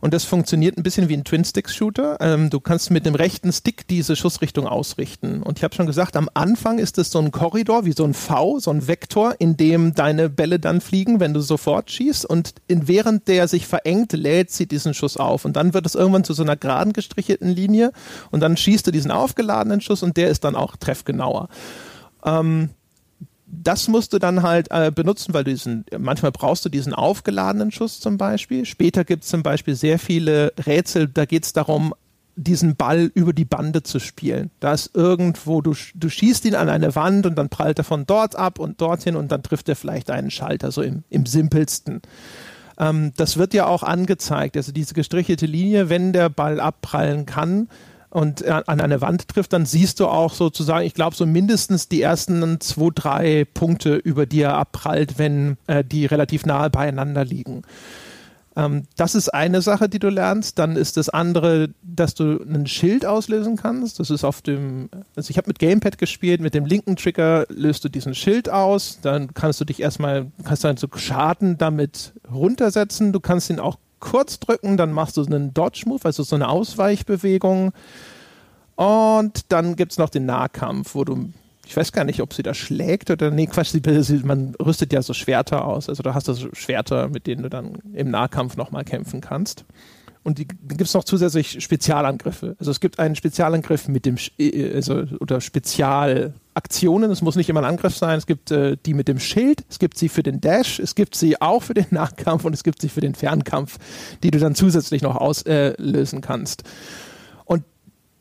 S2: Und das funktioniert ein bisschen wie ein Twin-Stick-Shooter. Ähm, du kannst mit dem rechten Stick diese Schussrichtung ausrichten. Und ich habe schon gesagt, am Anfang ist es so ein Korridor, wie so ein V, so ein Vektor, in dem deine Bälle dann fliegen, wenn du sofort schießt. Und in, während der sich verengt, lädt sie diesen Schuss auf. Und dann wird es irgendwann zu so einer geraden gestrichelten Linie. Und dann schießt du diesen aufgeladenen Schuss und der ist dann auch treffgenauer. Ähm, das musst du dann halt äh, benutzen, weil du diesen, manchmal brauchst du diesen aufgeladenen Schuss zum Beispiel. Später gibt es zum Beispiel sehr viele Rätsel, da geht es darum, diesen Ball über die Bande zu spielen. Da ist irgendwo, du, du schießt ihn an eine Wand und dann prallt er von dort ab und dorthin und dann trifft er vielleicht einen Schalter, so im, im simpelsten. Ähm, das wird ja auch angezeigt, also diese gestrichelte Linie, wenn der Ball abprallen kann, und an eine Wand trifft, dann siehst du auch sozusagen, ich glaube, so mindestens die ersten zwei, drei Punkte, über die er abprallt, wenn äh, die relativ nahe beieinander liegen. Ähm, das ist eine Sache, die du lernst. Dann ist das andere, dass du ein Schild auslösen kannst. Das ist auf dem, also ich habe mit Gamepad gespielt, mit dem linken Trigger löst du diesen Schild aus. Dann kannst du dich erstmal, kannst dann so Schaden damit runtersetzen. Du kannst ihn auch kurz drücken, dann machst du einen Dodge-Move, also so eine Ausweichbewegung. Und dann gibt es noch den Nahkampf, wo du ich weiß gar nicht, ob sie da schlägt oder nee, Quatsch, man rüstet ja so Schwerter aus. Also da hast du so Schwerter, mit denen du dann im Nahkampf nochmal kämpfen kannst. Und die, gibt es noch zusätzlich Spezialangriffe. Also es gibt einen Spezialangriff mit dem äh, also, oder Spezialaktionen. Es muss nicht immer ein Angriff sein. Es gibt äh, die mit dem Schild, es gibt sie für den Dash, es gibt sie auch für den Nahkampf und es gibt sie für den Fernkampf, die du dann zusätzlich noch auslösen äh, kannst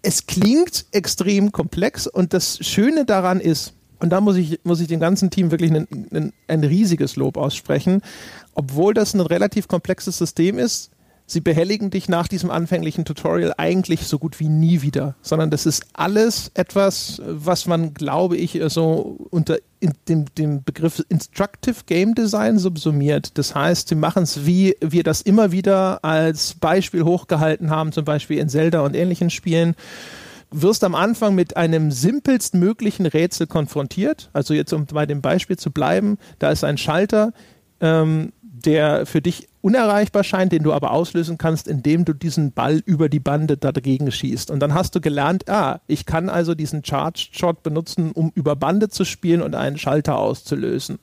S2: es klingt extrem komplex und das Schöne daran ist, und da muss ich, muss ich dem ganzen Team wirklich ein, ein, ein riesiges Lob aussprechen, obwohl das ein relativ komplexes System ist, sie behelligen dich nach diesem anfänglichen Tutorial eigentlich so gut wie nie wieder, sondern das ist alles etwas, was man, glaube ich, so unter dem, dem Begriff Instructive Game Design subsumiert. Das heißt, sie machen es, wie wir das immer wieder als Beispiel hochgehalten haben, zum Beispiel in Zelda und ähnlichen Spielen wirst am Anfang mit einem simpelst möglichen Rätsel konfrontiert. Also jetzt, um bei dem Beispiel zu bleiben, da ist ein Schalter, ähm, der für dich unerreichbar scheint, den du aber auslösen kannst, indem du diesen Ball über die Bande dagegen schießt. Und dann hast du gelernt, ah, ich kann also diesen Charge Shot benutzen, um über Bande zu spielen und einen Schalter auszulösen.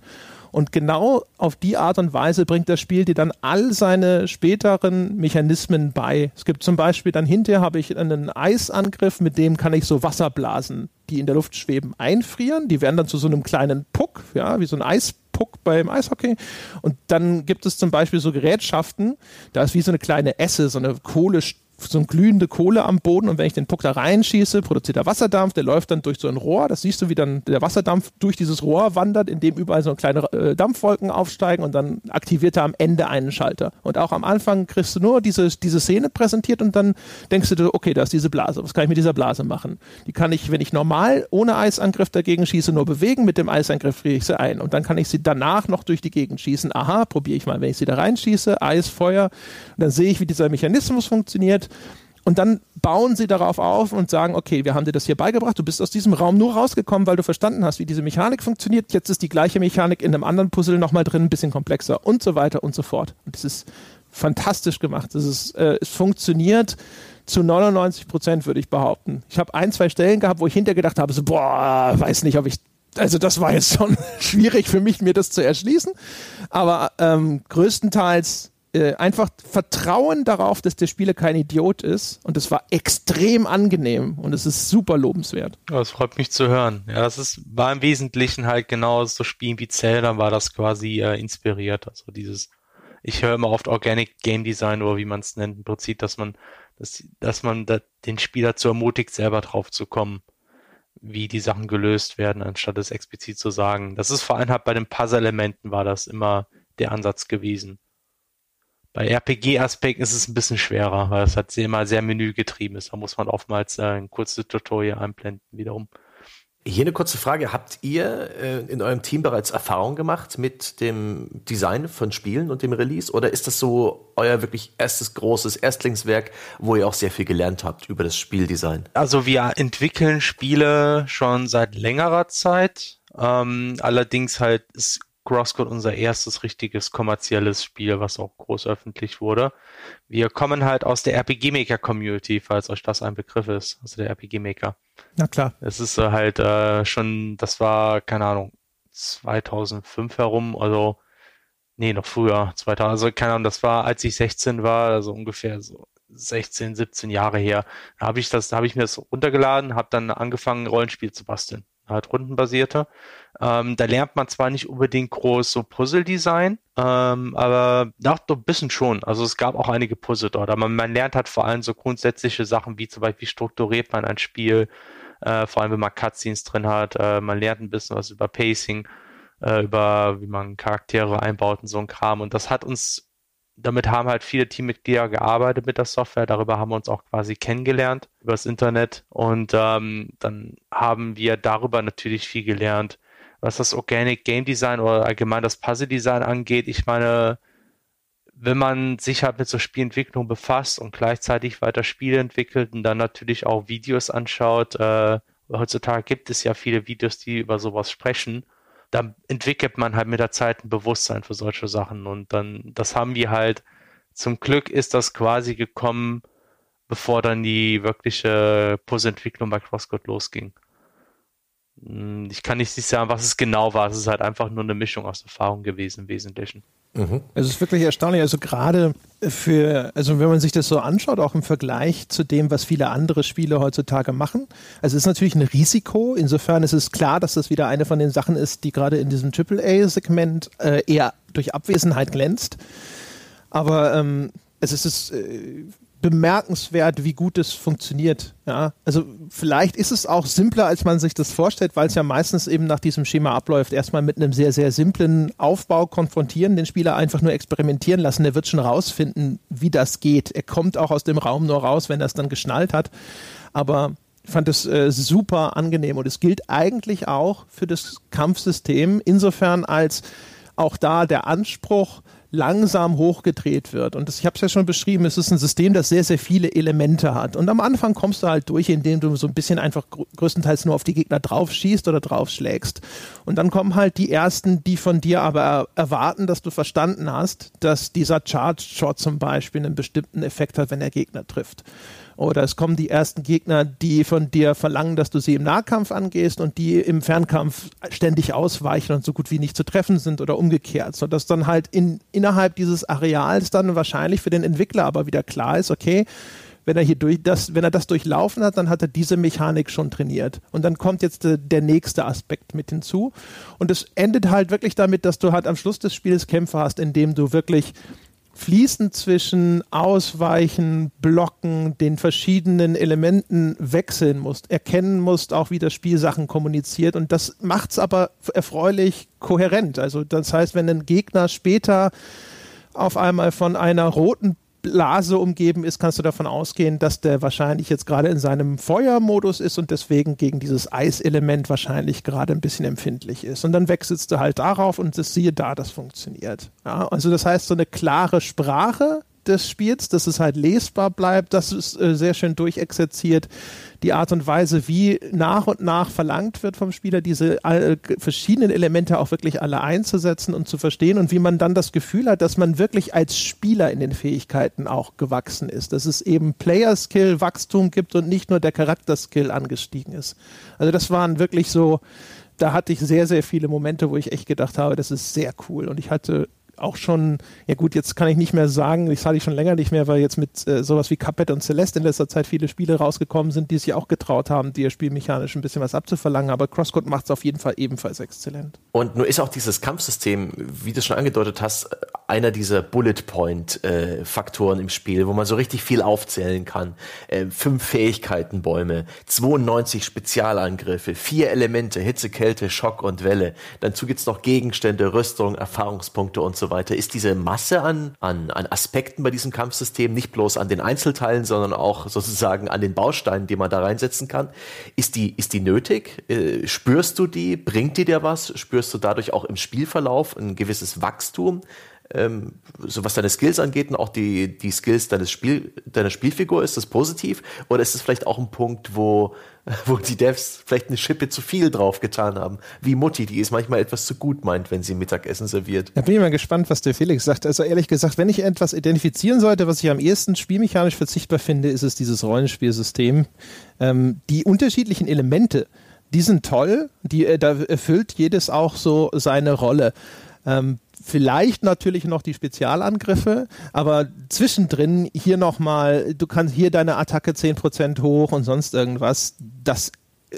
S2: Und genau auf die Art und Weise bringt das Spiel dir dann all seine späteren Mechanismen bei. Es gibt zum Beispiel dann hinterher habe ich einen Eisangriff, mit dem kann ich so Wasserblasen, die in der Luft schweben, einfrieren. Die werden dann zu so einem kleinen Puck, ja, wie so ein Eis Puck beim Eishockey. Und dann gibt es zum Beispiel so Gerätschaften, da ist wie so eine kleine Esse, so eine Kohle so eine glühende Kohle am Boden und wenn ich den Puck da reinschieße, produziert er Wasserdampf, der läuft dann durch so ein Rohr. Das siehst du, wie dann der Wasserdampf durch dieses Rohr wandert, in dem überall so kleine äh, Dampfwolken aufsteigen und dann aktiviert er am Ende einen Schalter. Und auch am Anfang kriegst du nur diese, diese Szene präsentiert und dann denkst du dir, okay, da ist diese Blase. Was kann ich mit dieser Blase machen? Die kann ich, wenn ich normal ohne Eisangriff dagegen schieße, nur bewegen. Mit dem Eisangriff friere ich sie ein. Und dann kann ich sie danach noch durch die Gegend schießen. Aha, probiere ich mal, wenn ich sie da reinschieße, Eis, Feuer. Und dann sehe ich, wie dieser Mechanismus funktioniert. Und dann bauen sie darauf auf und sagen, okay, wir haben dir das hier beigebracht, du bist aus diesem Raum nur rausgekommen, weil du verstanden hast, wie diese Mechanik funktioniert. Jetzt ist die gleiche Mechanik in einem anderen Puzzle nochmal drin, ein bisschen komplexer und so weiter und so fort. Und das ist fantastisch gemacht. Das ist, äh, es funktioniert zu 99 Prozent, würde ich behaupten. Ich habe ein, zwei Stellen gehabt, wo ich hinterher gedacht habe, so, boah, weiß nicht, ob ich also das war jetzt schon schwierig für mich, mir das zu erschließen. Aber ähm, größtenteils äh, einfach Vertrauen darauf, dass der Spieler kein Idiot ist. Und das war extrem angenehm und es ist super lobenswert.
S3: Ja, das freut mich zu hören. Ja, das ist, war im Wesentlichen halt genau so Spielen wie Zelda war das quasi äh, inspiriert. Also dieses, ich höre immer oft Organic Game Design oder wie man es nennt, im Prinzip, dass man, dass, dass man da den Spieler zu ermutigt, selber drauf zu kommen wie die Sachen gelöst werden, anstatt es explizit zu sagen. Das ist vor allem halt bei den Puzzle-Elementen war das immer der Ansatz gewesen. Bei RPG-Aspekten ist es ein bisschen schwerer, weil es halt immer sehr menügetrieben ist. Da muss man oftmals äh, ein kurzes Tutorial einblenden wiederum.
S1: Hier eine kurze Frage. Habt ihr äh, in eurem Team bereits Erfahrung gemacht mit dem Design von Spielen und dem Release? Oder ist das so euer wirklich erstes großes Erstlingswerk, wo ihr auch sehr viel gelernt habt über das Spieldesign?
S3: Also wir entwickeln Spiele schon seit längerer Zeit. Ähm, allerdings halt ist Crosscode unser erstes richtiges kommerzielles Spiel, was auch groß öffentlich wurde. Wir kommen halt aus der RPG Maker Community, falls euch das ein Begriff ist, also der RPG Maker.
S2: Na klar.
S3: Es ist äh, halt äh, schon, das war, keine Ahnung, 2005 herum, also nee, noch früher, 2000, also keine Ahnung, das war, als ich 16 war, also ungefähr so 16, 17 Jahre her. Da habe ich das, da habe ich mir das runtergeladen, habe dann angefangen, Rollenspiel zu basteln halt rundenbasierte. Ähm, da lernt man zwar nicht unbedingt groß so Puzzle-Design, ähm, aber doch, ein bisschen schon. Also es gab auch einige Puzzle dort, aber man lernt halt vor allem so grundsätzliche Sachen, wie zum Beispiel, wie strukturiert man ein Spiel, äh, vor allem wenn man Cutscenes drin hat. Äh, man lernt ein bisschen was über Pacing, äh, über wie man Charaktere einbaut und so ein Kram. Und das hat uns damit haben halt viele Teammitglieder gearbeitet mit der Software. Darüber haben wir uns auch quasi kennengelernt über das Internet. Und ähm, dann haben wir darüber natürlich viel gelernt, was das Organic Game Design oder allgemein das Puzzle Design angeht. Ich meine, wenn man sich halt mit so Spielentwicklung befasst und gleichzeitig weiter Spiele entwickelt und dann natürlich auch Videos anschaut, äh, heutzutage gibt es ja viele Videos, die über sowas sprechen da entwickelt man halt mit der Zeit ein Bewusstsein für solche Sachen. Und dann, das haben wir halt, zum Glück ist das quasi gekommen, bevor dann die wirkliche Puzzle-Entwicklung bei CrossCode losging. Hm, ich kann nicht sagen, was es genau war. Es ist halt einfach nur eine Mischung aus Erfahrung gewesen im Wesentlichen.
S2: Mhm. Es ist wirklich erstaunlich. Also gerade für, also wenn man sich das so anschaut, auch im Vergleich zu dem, was viele andere Spiele heutzutage machen. Also es ist natürlich ein Risiko. Insofern ist es klar, dass das wieder eine von den Sachen ist, die gerade in diesem AAA-Segment äh, eher durch Abwesenheit glänzt. Aber ähm, es ist äh, bemerkenswert, wie gut es funktioniert. Ja, also vielleicht ist es auch simpler, als man sich das vorstellt, weil es ja meistens eben nach diesem Schema abläuft. Erstmal mit einem sehr, sehr simplen Aufbau konfrontieren, den Spieler einfach nur experimentieren lassen. Der wird schon rausfinden, wie das geht. Er kommt auch aus dem Raum nur raus, wenn er es dann geschnallt hat. Aber ich fand es äh, super angenehm und es gilt eigentlich auch für das Kampfsystem insofern als auch da der Anspruch, langsam hochgedreht wird. Und das, ich habe es ja schon beschrieben, es ist ein System, das sehr, sehr viele Elemente hat. Und am Anfang kommst du halt durch, indem du so ein bisschen einfach größtenteils nur auf die Gegner draufschießt oder draufschlägst. Und dann kommen halt die ersten, die von dir aber erwarten, dass du verstanden hast, dass dieser Charge Shot zum Beispiel einen bestimmten Effekt hat, wenn er Gegner trifft. Oder es kommen die ersten Gegner, die von dir verlangen, dass du sie im Nahkampf angehst und die im Fernkampf ständig ausweichen und so gut wie nicht zu treffen sind oder umgekehrt. Sodass dann halt in, innerhalb dieses Areals dann wahrscheinlich für den Entwickler aber wieder klar ist, okay, wenn er hier durch das, wenn er das durchlaufen hat, dann hat er diese Mechanik schon trainiert. Und dann kommt jetzt der, der nächste Aspekt mit hinzu. Und es endet halt wirklich damit, dass du halt am Schluss des Spiels Kämpfe hast, in dem du wirklich fließend zwischen Ausweichen, Blocken, den verschiedenen Elementen wechseln musst, erkennen musst, auch wie das Spiel Sachen kommuniziert. Und das macht es aber erfreulich kohärent. Also das heißt, wenn ein Gegner später auf einmal von einer roten Blase umgeben ist, kannst du davon ausgehen, dass der wahrscheinlich jetzt gerade in seinem Feuermodus ist und deswegen gegen dieses Eiselement wahrscheinlich gerade ein bisschen empfindlich ist. Und dann wechselst du halt darauf und das siehe da, das funktioniert. Ja, also das heißt, so eine klare Sprache des Spiels, dass es halt lesbar bleibt, das ist äh, sehr schön durchexerziert die Art und Weise, wie nach und nach verlangt wird vom Spieler, diese äh, verschiedenen Elemente auch wirklich alle einzusetzen und zu verstehen und wie man dann das Gefühl hat, dass man wirklich als Spieler in den Fähigkeiten auch gewachsen ist, dass es eben Player-Skill, Wachstum gibt und nicht nur der Charakter-Skill angestiegen ist. Also das waren wirklich so, da hatte ich sehr, sehr viele Momente, wo ich echt gedacht habe, das ist sehr cool. Und ich hatte auch schon, ja gut, jetzt kann ich nicht mehr sagen, das hatte ich schon länger nicht mehr, weil jetzt mit äh, sowas wie Cuphead und Celeste in letzter Zeit viele Spiele rausgekommen sind, die sich auch getraut haben, dir spielmechanisch ein bisschen was abzuverlangen, aber CrossCode macht es auf jeden Fall ebenfalls exzellent.
S1: Und nur ist auch dieses Kampfsystem, wie du schon angedeutet hast, einer dieser Bullet Point äh, Faktoren im Spiel, wo man so richtig viel aufzählen kann. Äh, fünf Fähigkeitenbäume, 92 Spezialangriffe, vier Elemente, Hitze, Kälte, Schock und Welle. Dazu gibt's noch Gegenstände, Rüstung, Erfahrungspunkte und so weiter. Ist diese Masse an, an, an Aspekten bei diesem Kampfsystem nicht bloß an den Einzelteilen, sondern auch sozusagen an den Bausteinen, die man da reinsetzen kann, ist die, ist die nötig? Äh, spürst du die? Bringt die dir was? Spürst du dadurch auch im Spielverlauf ein gewisses Wachstum? Ähm, so was deine Skills angeht und auch die, die Skills deines Spiel, deiner Spielfigur, ist das positiv? Oder ist es vielleicht auch ein Punkt, wo, wo die Devs vielleicht eine Schippe zu viel drauf getan haben? Wie Mutti, die es manchmal etwas zu gut meint, wenn sie Mittagessen serviert.
S2: Da bin ich mal gespannt, was der Felix sagt. Also ehrlich gesagt, wenn ich etwas identifizieren sollte, was ich am ehesten spielmechanisch verzichtbar finde, ist es dieses Rollenspielsystem. Ähm, die unterschiedlichen Elemente, die sind toll, die, äh, da erfüllt jedes auch so seine Rolle. Ähm, vielleicht natürlich noch die Spezialangriffe, aber zwischendrin hier nochmal, du kannst hier deine Attacke 10% hoch und sonst irgendwas. Das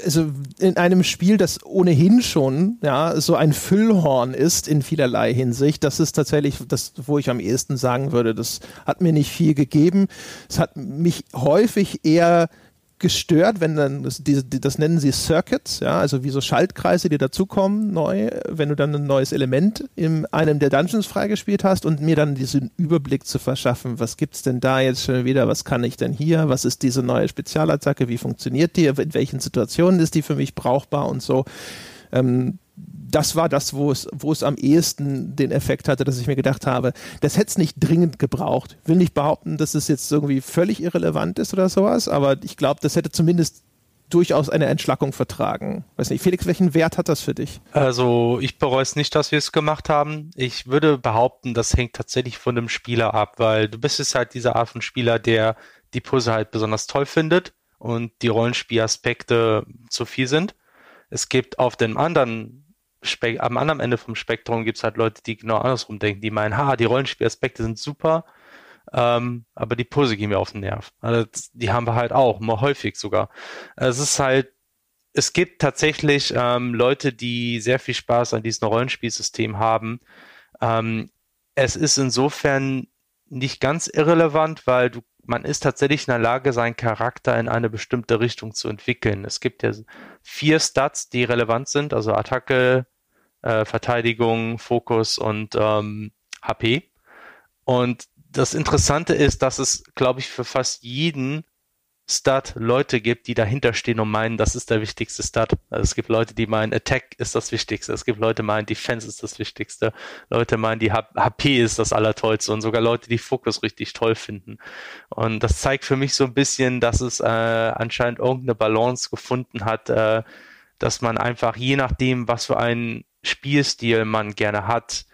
S2: also in einem Spiel, das ohnehin schon ja so ein Füllhorn ist in vielerlei Hinsicht, das ist tatsächlich das, wo ich am ehesten sagen würde, das hat mir nicht viel gegeben. Es hat mich häufig eher gestört, wenn dann, das, die, das nennen sie Circuits, ja, also wie so Schaltkreise, die dazukommen, neu, wenn du dann ein neues Element in einem der Dungeons freigespielt hast und mir dann diesen Überblick zu verschaffen, was gibt's denn da jetzt schon wieder, was kann ich denn hier, was ist diese neue Spezialattacke, wie funktioniert die, in welchen Situationen ist die für mich brauchbar und so. Ähm, das war das, wo es, wo es am ehesten den Effekt hatte, dass ich mir gedacht habe, das hätte es nicht dringend gebraucht. Will nicht behaupten, dass es jetzt irgendwie völlig irrelevant ist oder sowas, aber ich glaube, das hätte zumindest durchaus eine Entschlackung vertragen. Weiß nicht, Felix, welchen Wert hat das für dich?
S3: Also ich bereue es nicht, dass wir es gemacht haben. Ich würde behaupten, das hängt tatsächlich von dem Spieler ab, weil du bist es halt dieser Art von Spieler, der die Puzzle halt besonders toll findet und die Rollenspielaspekte zu viel sind. Es gibt auf dem anderen Spe am anderen Ende vom Spektrum gibt es halt Leute, die genau andersrum denken, die meinen, ha, die Rollenspielaspekte sind super, ähm, aber die Puzzle gehen mir auf den Nerv. Also, die haben wir halt auch, mal häufig sogar. Es ist halt, es gibt tatsächlich ähm, Leute, die sehr viel Spaß an diesem Rollenspielsystem haben. Ähm, es ist insofern nicht ganz irrelevant, weil du, man ist tatsächlich in der Lage, seinen Charakter in eine bestimmte Richtung zu entwickeln. Es gibt ja vier Stats, die relevant sind, also Attacke, äh, Verteidigung, Fokus und ähm, HP. Und das Interessante ist, dass es, glaube ich, für fast jeden Stat Leute gibt, die dahinter stehen und meinen, das ist der wichtigste Stat. Also es gibt Leute, die meinen, Attack ist das Wichtigste. Es gibt Leute, die meinen, Defense ist das Wichtigste. Leute meinen, die HP ist das Allertollste und sogar Leute, die Fokus richtig toll finden. Und das zeigt für mich so ein bisschen, dass es äh, anscheinend irgendeine Balance gefunden hat, äh, dass man einfach je nachdem, was für einen Spielstil man gerne hat,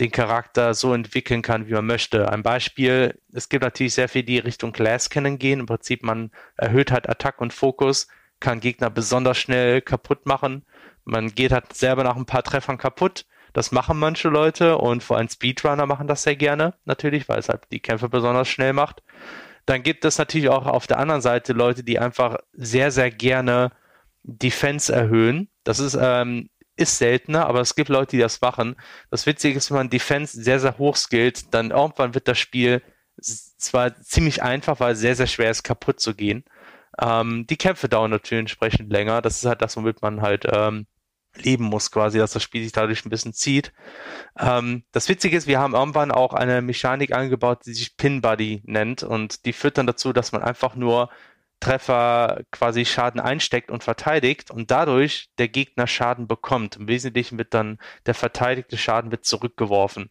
S3: den Charakter so entwickeln kann, wie man möchte. Ein Beispiel, es gibt natürlich sehr viel, die Richtung Glass Cannon gehen. Im Prinzip, man erhöht halt Attack und Fokus, kann Gegner besonders schnell kaputt machen. Man geht halt selber nach ein paar Treffern kaputt. Das machen manche Leute und vor allem Speedrunner machen das sehr gerne, natürlich, weil es halt die Kämpfe besonders schnell macht. Dann gibt es natürlich auch auf der anderen Seite Leute, die einfach sehr, sehr gerne Defense erhöhen. Das ist ähm, ist seltener, aber es gibt Leute, die das machen. Das Witzige ist, wenn man Defense sehr, sehr hoch skillt, dann irgendwann wird das Spiel zwar ziemlich einfach, weil es sehr, sehr schwer ist, kaputt zu gehen. Ähm, die Kämpfe dauern natürlich entsprechend länger. Das ist halt das, womit man halt ähm, leben muss, quasi, dass das Spiel sich dadurch ein bisschen zieht. Ähm, das Witzige ist, wir haben irgendwann auch eine Mechanik eingebaut, die sich Pin Buddy nennt und die führt dann dazu, dass man einfach nur Treffer quasi Schaden einsteckt und verteidigt und dadurch der Gegner Schaden bekommt. Im Wesentlichen wird dann der verteidigte Schaden wird zurückgeworfen.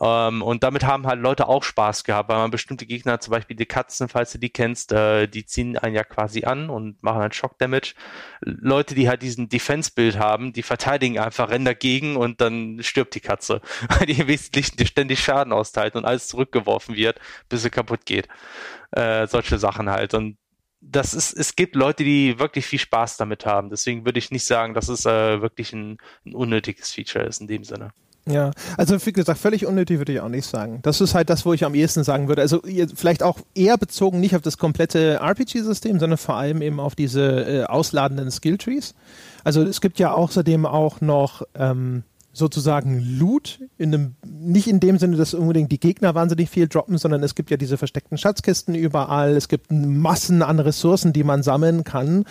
S3: Ähm, und damit haben halt Leute auch Spaß gehabt, weil man bestimmte Gegner, zum Beispiel die Katzen, falls du die kennst, äh, die ziehen einen ja quasi an und machen halt Shock-Damage. Leute, die halt diesen Defense-Bild haben, die verteidigen einfach, rennen dagegen und dann stirbt die Katze, weil die im Wesentlichen ständig Schaden austeilt und alles zurückgeworfen wird, bis sie kaputt geht. Äh, solche Sachen halt. Und das ist, es gibt Leute, die wirklich viel Spaß damit haben. Deswegen würde ich nicht sagen, dass es äh, wirklich ein, ein unnötiges Feature ist in dem Sinne.
S2: Ja, also wie gesagt, völlig unnötig würde ich auch nicht sagen. Das ist halt das, wo ich am ehesten sagen würde. Also vielleicht auch eher bezogen nicht auf das komplette RPG-System, sondern vor allem eben auf diese äh, ausladenden Skilltrees. Also es gibt ja außerdem auch noch ähm, sozusagen Loot, in einem, nicht in dem Sinne, dass unbedingt die Gegner wahnsinnig viel droppen, sondern es gibt ja diese versteckten Schatzkisten überall, es gibt Massen an Ressourcen, die man sammeln kann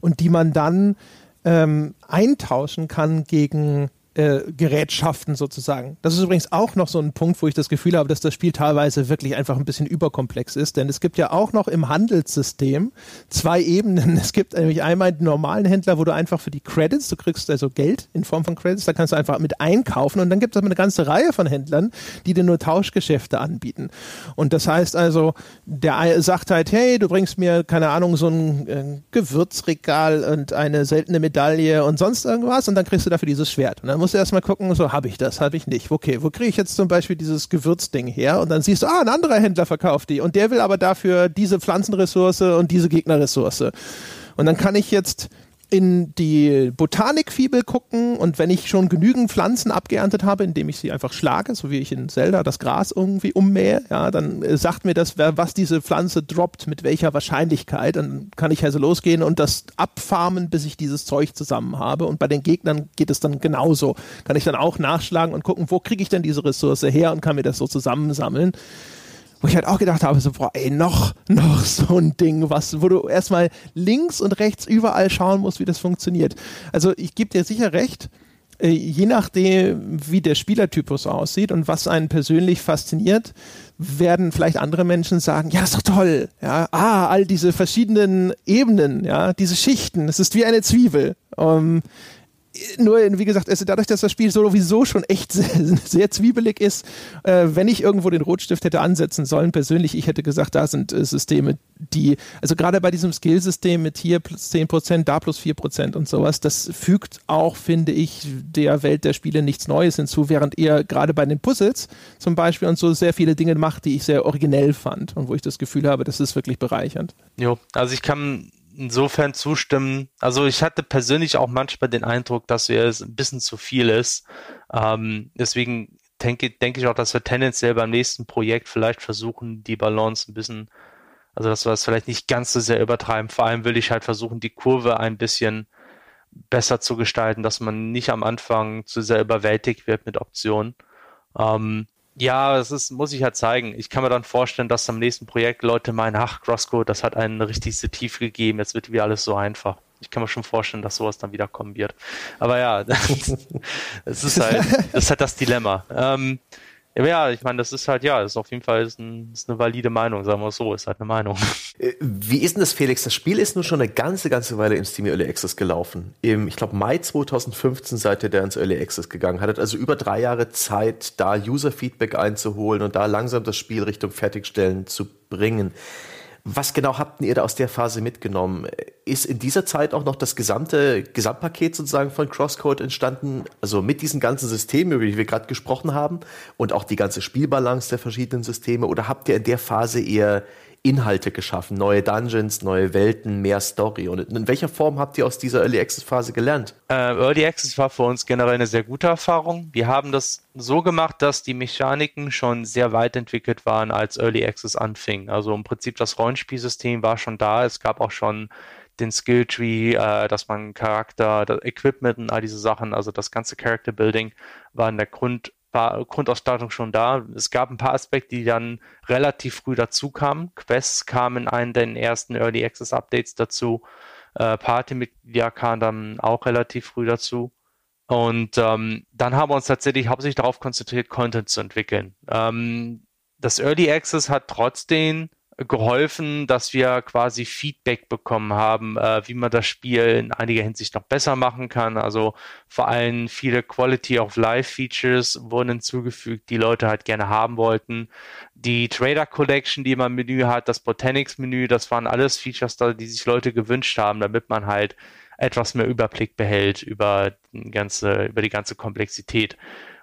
S2: und die man dann ähm, eintauschen kann gegen äh, Gerätschaften sozusagen. Das ist übrigens auch noch so ein Punkt, wo ich das Gefühl habe, dass das Spiel teilweise wirklich einfach ein bisschen überkomplex ist, denn es gibt ja auch noch im Handelssystem zwei Ebenen. Es gibt nämlich einmal den normalen Händler, wo du einfach für die Credits, du kriegst also Geld in Form von Credits, da kannst du einfach mit einkaufen und dann gibt es eine ganze Reihe von Händlern, die dir nur Tauschgeschäfte anbieten. Und das heißt also, der sagt halt, hey, du bringst mir, keine Ahnung, so ein äh, Gewürzregal und eine seltene Medaille und sonst irgendwas und dann kriegst du dafür dieses Schwert. Und dann musst du erstmal gucken, so habe ich das, habe ich nicht. Okay, wo kriege ich jetzt zum Beispiel dieses Gewürzding her? Und dann siehst du, ah, ein anderer Händler verkauft die und der will aber dafür diese Pflanzenressource und diese Gegnerressource. Und dann kann ich jetzt in die Botanikfibel gucken und wenn ich schon genügend Pflanzen abgeerntet habe, indem ich sie einfach schlage, so wie ich in Zelda das Gras irgendwie ummähe, ja, dann äh, sagt mir das, was diese Pflanze droppt, mit welcher Wahrscheinlichkeit. Dann kann ich also losgehen und das abfarmen, bis ich dieses Zeug zusammen habe. Und bei den Gegnern geht es dann genauso. Kann ich dann auch nachschlagen und gucken, wo kriege ich denn diese Ressource her und kann mir das so zusammensammeln wo ich halt auch gedacht habe, so, boah, ey, noch, noch so ein Ding, was, wo du erstmal links und rechts überall schauen musst, wie das funktioniert. Also ich gebe dir sicher recht, äh, je nachdem, wie der Spielertypus aussieht und was einen persönlich fasziniert, werden vielleicht andere Menschen sagen, ja, das ist doch toll, ja, ah, all diese verschiedenen Ebenen, ja, diese Schichten, es ist wie eine Zwiebel. Ähm, nur, wie gesagt, also dadurch, dass das Spiel sowieso schon echt sehr, sehr zwiebelig ist, äh, wenn ich irgendwo den Rotstift hätte ansetzen sollen, persönlich, ich hätte gesagt, da sind äh, Systeme, die, also gerade bei diesem Skillsystem mit hier plus 10%, da plus 4% und sowas, das fügt auch, finde ich, der Welt der Spiele nichts Neues hinzu, während ihr gerade bei den Puzzles zum Beispiel und so sehr viele Dinge macht, die ich sehr originell fand und wo ich das Gefühl habe, das ist wirklich bereichernd.
S3: Jo, also ich kann insofern zustimmen. Also ich hatte persönlich auch manchmal den Eindruck, dass es ein bisschen zu viel ist. Ähm, deswegen denke, denke ich auch, dass wir tendenziell beim nächsten Projekt vielleicht versuchen, die Balance ein bisschen, also dass wir es vielleicht nicht ganz so sehr übertreiben. Vor allem will ich halt versuchen, die Kurve ein bisschen besser zu gestalten, dass man nicht am Anfang zu sehr überwältigt wird mit Optionen. Ähm, ja, das ist, muss ich halt zeigen. Ich kann mir dann vorstellen, dass am nächsten Projekt Leute meinen, ach, Crosscode, das hat einen richtig Tiefe gegeben, jetzt wird wieder alles so einfach. Ich kann mir schon vorstellen, dass sowas dann wieder kommen wird. Aber ja, es ist halt, das ist halt das Dilemma. Ähm, ja, ich meine, das ist halt, ja, das ist auf jeden Fall ist ein, ist eine valide Meinung, sagen wir es so, ist halt eine Meinung.
S1: Äh, wie ist denn das, Felix? Das Spiel ist nun schon eine ganze, ganze Weile im Steam Early Access gelaufen. Im, ich glaube, Mai 2015 seid ihr da ins Early Access gegangen. Hattet also über drei Jahre Zeit, da User-Feedback einzuholen und da langsam das Spiel Richtung Fertigstellen zu bringen. Was genau habt ihr da aus der Phase mitgenommen? Ist in dieser Zeit auch noch das gesamte Gesamtpaket sozusagen von Crosscode entstanden? Also mit diesen ganzen Systemen, über die wir gerade gesprochen haben und auch die ganze Spielbalance der verschiedenen Systeme? Oder habt ihr in der Phase eher Inhalte geschaffen, neue Dungeons, neue Welten, mehr Story. Und in welcher Form habt ihr aus dieser Early Access Phase gelernt?
S3: Äh, Early Access war für uns generell eine sehr gute Erfahrung. Wir haben das so gemacht, dass die Mechaniken schon sehr weit entwickelt waren, als Early Access anfing. Also im Prinzip das Rollenspielsystem war schon da. Es gab auch schon den Skilltree, äh, dass man Charakter, Equipment und all diese Sachen, also das ganze Character Building war in der Grund war Grundausstattung schon da. Es gab ein paar Aspekte, die dann relativ früh dazu kamen. Quests kamen in einen der ersten Early Access Updates dazu. Äh, Partymitglieder kamen dann auch relativ früh dazu. Und ähm, dann haben wir uns tatsächlich hauptsächlich darauf konzentriert, Content zu entwickeln. Ähm, das Early Access hat trotzdem geholfen, dass wir quasi Feedback bekommen haben, äh, wie man das Spiel in einiger Hinsicht noch besser machen kann. Also vor allem viele Quality of Life Features wurden hinzugefügt, die Leute halt gerne haben wollten. Die Trader Collection, die man im Menü hat, das Botanics Menü, das waren alles Features, die sich Leute gewünscht haben, damit man halt etwas mehr Überblick behält über, ganze, über die ganze Komplexität.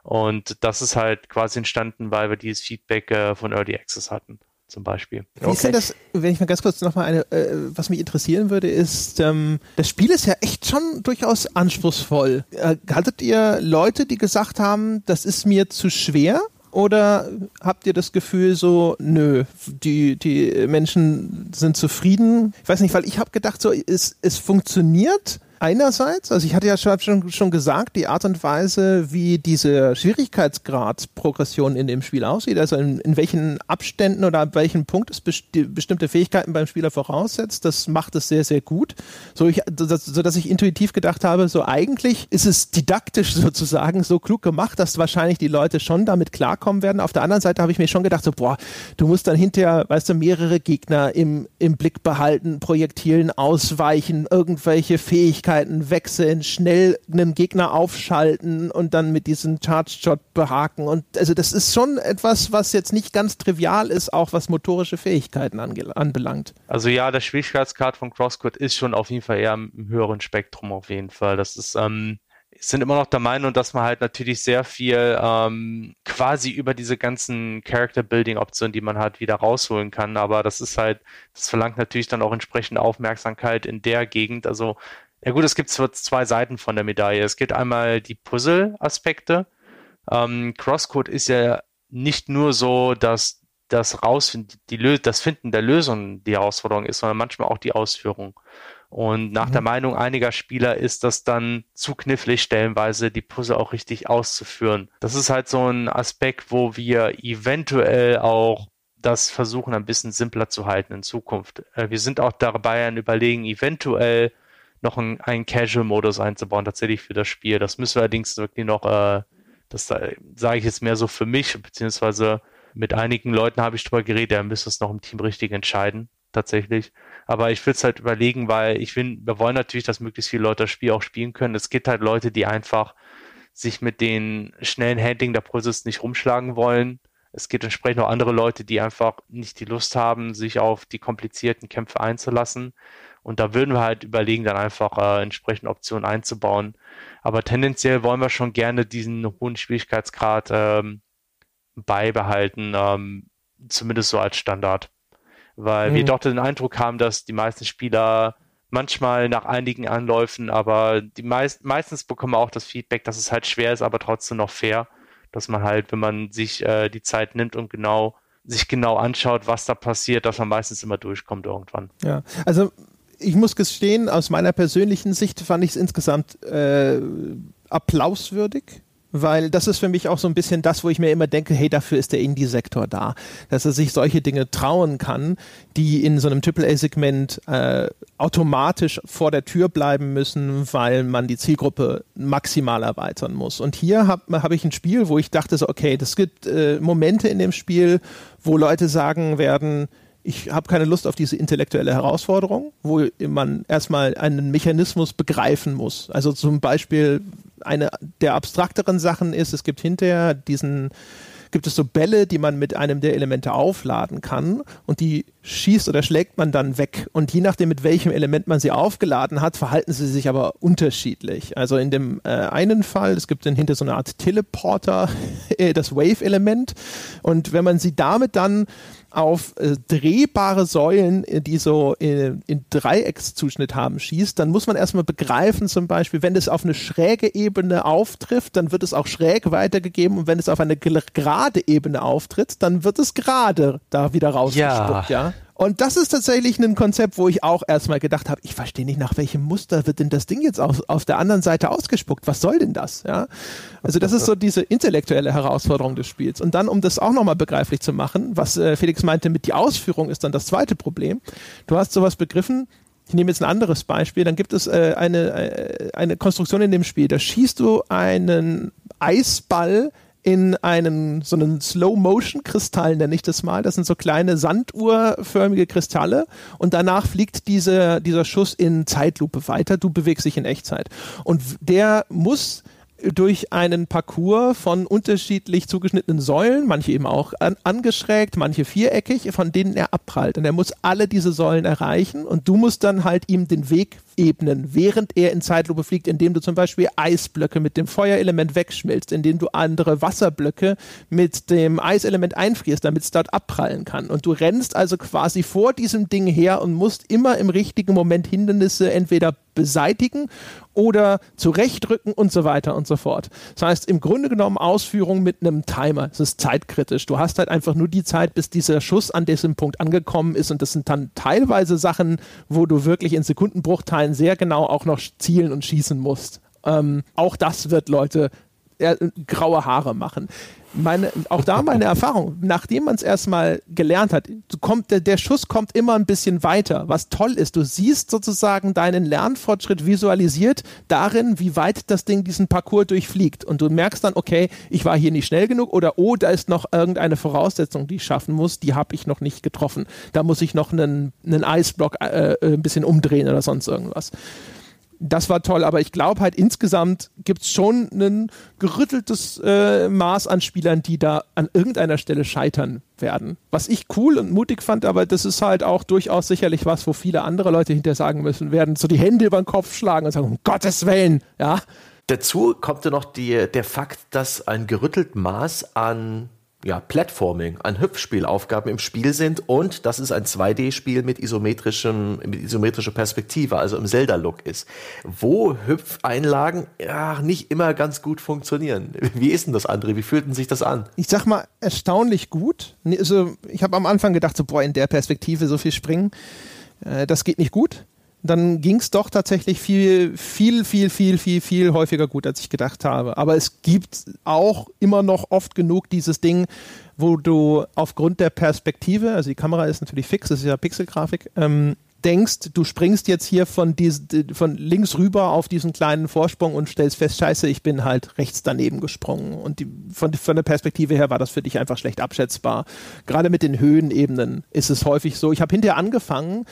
S3: Und das ist halt quasi entstanden, weil wir dieses Feedback äh, von Early Access hatten zum Beispiel.
S2: Wie ist denn das, wenn ich mal ganz kurz nochmal eine, äh, was mich interessieren würde, ist, ähm, das Spiel ist ja echt schon durchaus anspruchsvoll. Äh, hattet ihr Leute, die gesagt haben, das ist mir zu schwer? Oder habt ihr das Gefühl so, nö, die, die Menschen sind zufrieden? Ich weiß nicht, weil ich habe gedacht, so, es, es funktioniert, einerseits, also ich hatte ja schon, schon gesagt, die Art und Weise, wie diese Schwierigkeitsgradsprogression in dem Spiel aussieht, also in, in welchen Abständen oder ab welchem Punkt es besti bestimmte Fähigkeiten beim Spieler voraussetzt, das macht es sehr, sehr gut. So, ich, das, so dass ich intuitiv gedacht habe, so eigentlich ist es didaktisch sozusagen so klug gemacht, dass wahrscheinlich die Leute schon damit klarkommen werden. Auf der anderen Seite habe ich mir schon gedacht, so, boah, du musst dann hinterher, weißt du, mehrere Gegner im, im Blick behalten, Projektilen ausweichen, irgendwelche Fähigkeiten Fähigkeiten wechseln, schnell einen Gegner aufschalten und dann mit diesem Charge Shot behaken. Und also das ist schon etwas, was jetzt nicht ganz trivial ist, auch was motorische Fähigkeiten anbelangt.
S3: Also ja, der Schwierigkeitsgrad von Crosscode ist schon auf jeden Fall eher im höheren Spektrum auf jeden Fall. Das ist ähm, sind immer noch der Meinung, dass man halt natürlich sehr viel ähm, quasi über diese ganzen Character-Building-Optionen, die man hat, wieder rausholen kann. Aber das ist halt, das verlangt natürlich dann auch entsprechende Aufmerksamkeit in der Gegend. Also ja gut, es gibt zwei Seiten von der Medaille. Es gibt einmal die Puzzle-Aspekte. Ähm, Crosscode ist ja nicht nur so, dass das Rausfinden, die, das Finden der Lösung die Herausforderung ist, sondern manchmal auch die Ausführung. Und nach mhm. der Meinung einiger Spieler ist das dann zu knifflig, stellenweise die Puzzle auch richtig auszuführen. Das ist halt so ein Aspekt, wo wir eventuell auch das versuchen, ein bisschen simpler zu halten in Zukunft. Äh, wir sind auch dabei an Überlegen, eventuell noch einen, einen Casual-Modus einzubauen, tatsächlich für das Spiel. Das müssen wir allerdings wirklich noch, äh, das sage ich jetzt mehr so für mich, beziehungsweise mit einigen Leuten habe ich drüber geredet, da müssen es noch im Team richtig entscheiden, tatsächlich. Aber ich will es halt überlegen, weil ich will, wir wollen natürlich, dass möglichst viele Leute das Spiel auch spielen können. Es gibt halt Leute, die einfach sich mit den schnellen Handling der Prozess nicht rumschlagen wollen. Es gibt entsprechend auch andere Leute, die einfach nicht die Lust haben, sich auf die komplizierten Kämpfe einzulassen. Und da würden wir halt überlegen, dann einfach äh, entsprechende Optionen einzubauen. Aber tendenziell wollen wir schon gerne diesen hohen Schwierigkeitsgrad ähm, beibehalten, ähm, zumindest so als Standard. Weil mhm. wir doch den Eindruck haben, dass die meisten Spieler manchmal nach einigen Anläufen, aber die meist, meistens bekommen wir auch das Feedback, dass es halt schwer ist, aber trotzdem noch fair, dass man halt, wenn man sich äh, die Zeit nimmt und genau sich genau anschaut, was da passiert, dass man meistens immer durchkommt irgendwann.
S2: Ja, also ich muss gestehen, aus meiner persönlichen Sicht fand ich es insgesamt äh, applauswürdig weil das ist für mich auch so ein bisschen das, wo ich mir immer denke, hey, dafür ist der Indie-Sektor da, dass er sich solche Dinge trauen kann, die in so einem AAA-Segment äh, automatisch vor der Tür bleiben müssen, weil man die Zielgruppe maximal erweitern muss. Und hier habe hab ich ein Spiel, wo ich dachte so, okay, das gibt äh, Momente in dem Spiel, wo Leute sagen werden, ich habe keine Lust auf diese intellektuelle Herausforderung, wo man erstmal einen Mechanismus begreifen muss. Also zum Beispiel eine der abstrakteren Sachen ist, es gibt hinterher diesen gibt es so Bälle, die man mit einem der Elemente aufladen kann und die schießt oder schlägt man dann weg. Und je nachdem, mit welchem Element man sie aufgeladen hat, verhalten sie sich aber unterschiedlich. Also in dem äh, einen Fall, es gibt dann hinter so eine Art Teleporter äh, das Wave-Element und wenn man sie damit dann auf äh, drehbare Säulen, äh, die so in, äh, in Dreieckszuschnitt haben, schießt, dann muss man erstmal begreifen, zum Beispiel, wenn es auf eine schräge Ebene auftrifft, dann wird es auch schräg weitergegeben und wenn es auf eine gerade Ebene auftritt, dann wird es gerade da wieder rausgespuckt, ja. ja? Und das ist tatsächlich ein Konzept, wo ich auch erstmal gedacht habe, ich verstehe nicht, nach welchem Muster wird denn das Ding jetzt auf, auf der anderen Seite ausgespuckt? Was soll denn das? Ja? Also das ist so diese intellektuelle Herausforderung des Spiels. Und dann, um das auch nochmal begreiflich zu machen, was äh, Felix meinte, mit die Ausführung ist dann das zweite Problem. Du hast sowas begriffen, ich nehme jetzt ein anderes Beispiel, dann gibt es äh, eine, äh, eine Konstruktion in dem Spiel, da schießt du einen Eisball in einen so einen Slow-Motion-Kristall, nenne ich das mal. Das sind so kleine sanduhrförmige Kristalle und danach fliegt diese, dieser Schuss in Zeitlupe weiter. Du bewegst dich in Echtzeit. Und der muss durch einen Parcours von unterschiedlich zugeschnittenen Säulen, manche eben auch an, angeschrägt, manche viereckig, von denen er abprallt. Und er muss alle diese Säulen erreichen und du musst dann halt ihm den Weg ebnen, während er in Zeitlupe fliegt, indem du zum Beispiel Eisblöcke mit dem Feuerelement wegschmilzt, indem du andere Wasserblöcke mit dem Eiselement einfrierst, damit es dort abprallen kann. Und du rennst also quasi vor diesem Ding her und musst immer im richtigen Moment Hindernisse entweder beseitigen oder zurechtrücken und so weiter und so fort. Das heißt, im Grunde genommen Ausführung mit einem Timer. Es ist zeitkritisch. Du hast halt einfach nur die Zeit, bis dieser Schuss an diesem Punkt angekommen ist und das sind dann teilweise Sachen, wo du wirklich in Sekundenbruchteilen sehr genau auch noch zielen und schießen musst. Ähm, auch das wird Leute äh, graue Haare machen meine, auch da meine Erfahrung, nachdem man es erstmal gelernt hat, kommt, der, der Schuss kommt immer ein bisschen weiter, was toll ist. Du siehst sozusagen deinen Lernfortschritt visualisiert darin, wie weit das Ding diesen Parcours durchfliegt. Und du merkst dann, okay, ich war hier nicht schnell genug oder oh, da ist noch irgendeine Voraussetzung, die ich schaffen muss, die habe ich noch nicht getroffen. Da muss ich noch einen, einen Eisblock äh, äh ein bisschen umdrehen oder sonst irgendwas das war toll, aber ich glaube halt insgesamt gibt es schon ein gerütteltes äh, Maß an Spielern, die da an irgendeiner Stelle scheitern werden. Was ich cool und mutig fand, aber das ist halt auch durchaus sicherlich was, wo viele andere Leute hinterher sagen müssen, werden so die Hände über den Kopf schlagen und sagen, um Gottes Willen, ja.
S1: Dazu kommt ja noch die, der Fakt, dass ein gerüttelt Maß an ja, Platforming, an Hüpfspielaufgaben im Spiel sind und dass es ein 2D-Spiel mit isometrischem, mit isometrischer Perspektive, also im Zelda-Look ist, wo Hüpfeinlagen ja nicht immer ganz gut funktionieren. Wie ist denn das, André? Wie fühlten sich das an?
S2: Ich sag mal, erstaunlich gut. Also, ich habe am Anfang gedacht, so, boah, in der Perspektive so viel springen, äh, das geht nicht gut dann ging es doch tatsächlich viel, viel, viel, viel, viel, viel häufiger gut, als ich gedacht habe. Aber es gibt auch immer noch oft genug dieses Ding, wo du aufgrund der Perspektive, also die Kamera ist natürlich fix, das ist ja Pixelgrafik, ähm, denkst, du springst jetzt hier von, dies, von links rüber auf diesen kleinen Vorsprung und stellst fest, scheiße, ich bin halt rechts daneben gesprungen. Und die, von, von der Perspektive her war das für dich einfach schlecht abschätzbar. Gerade mit den Höhenebenen ist es häufig so. Ich habe hinterher angefangen,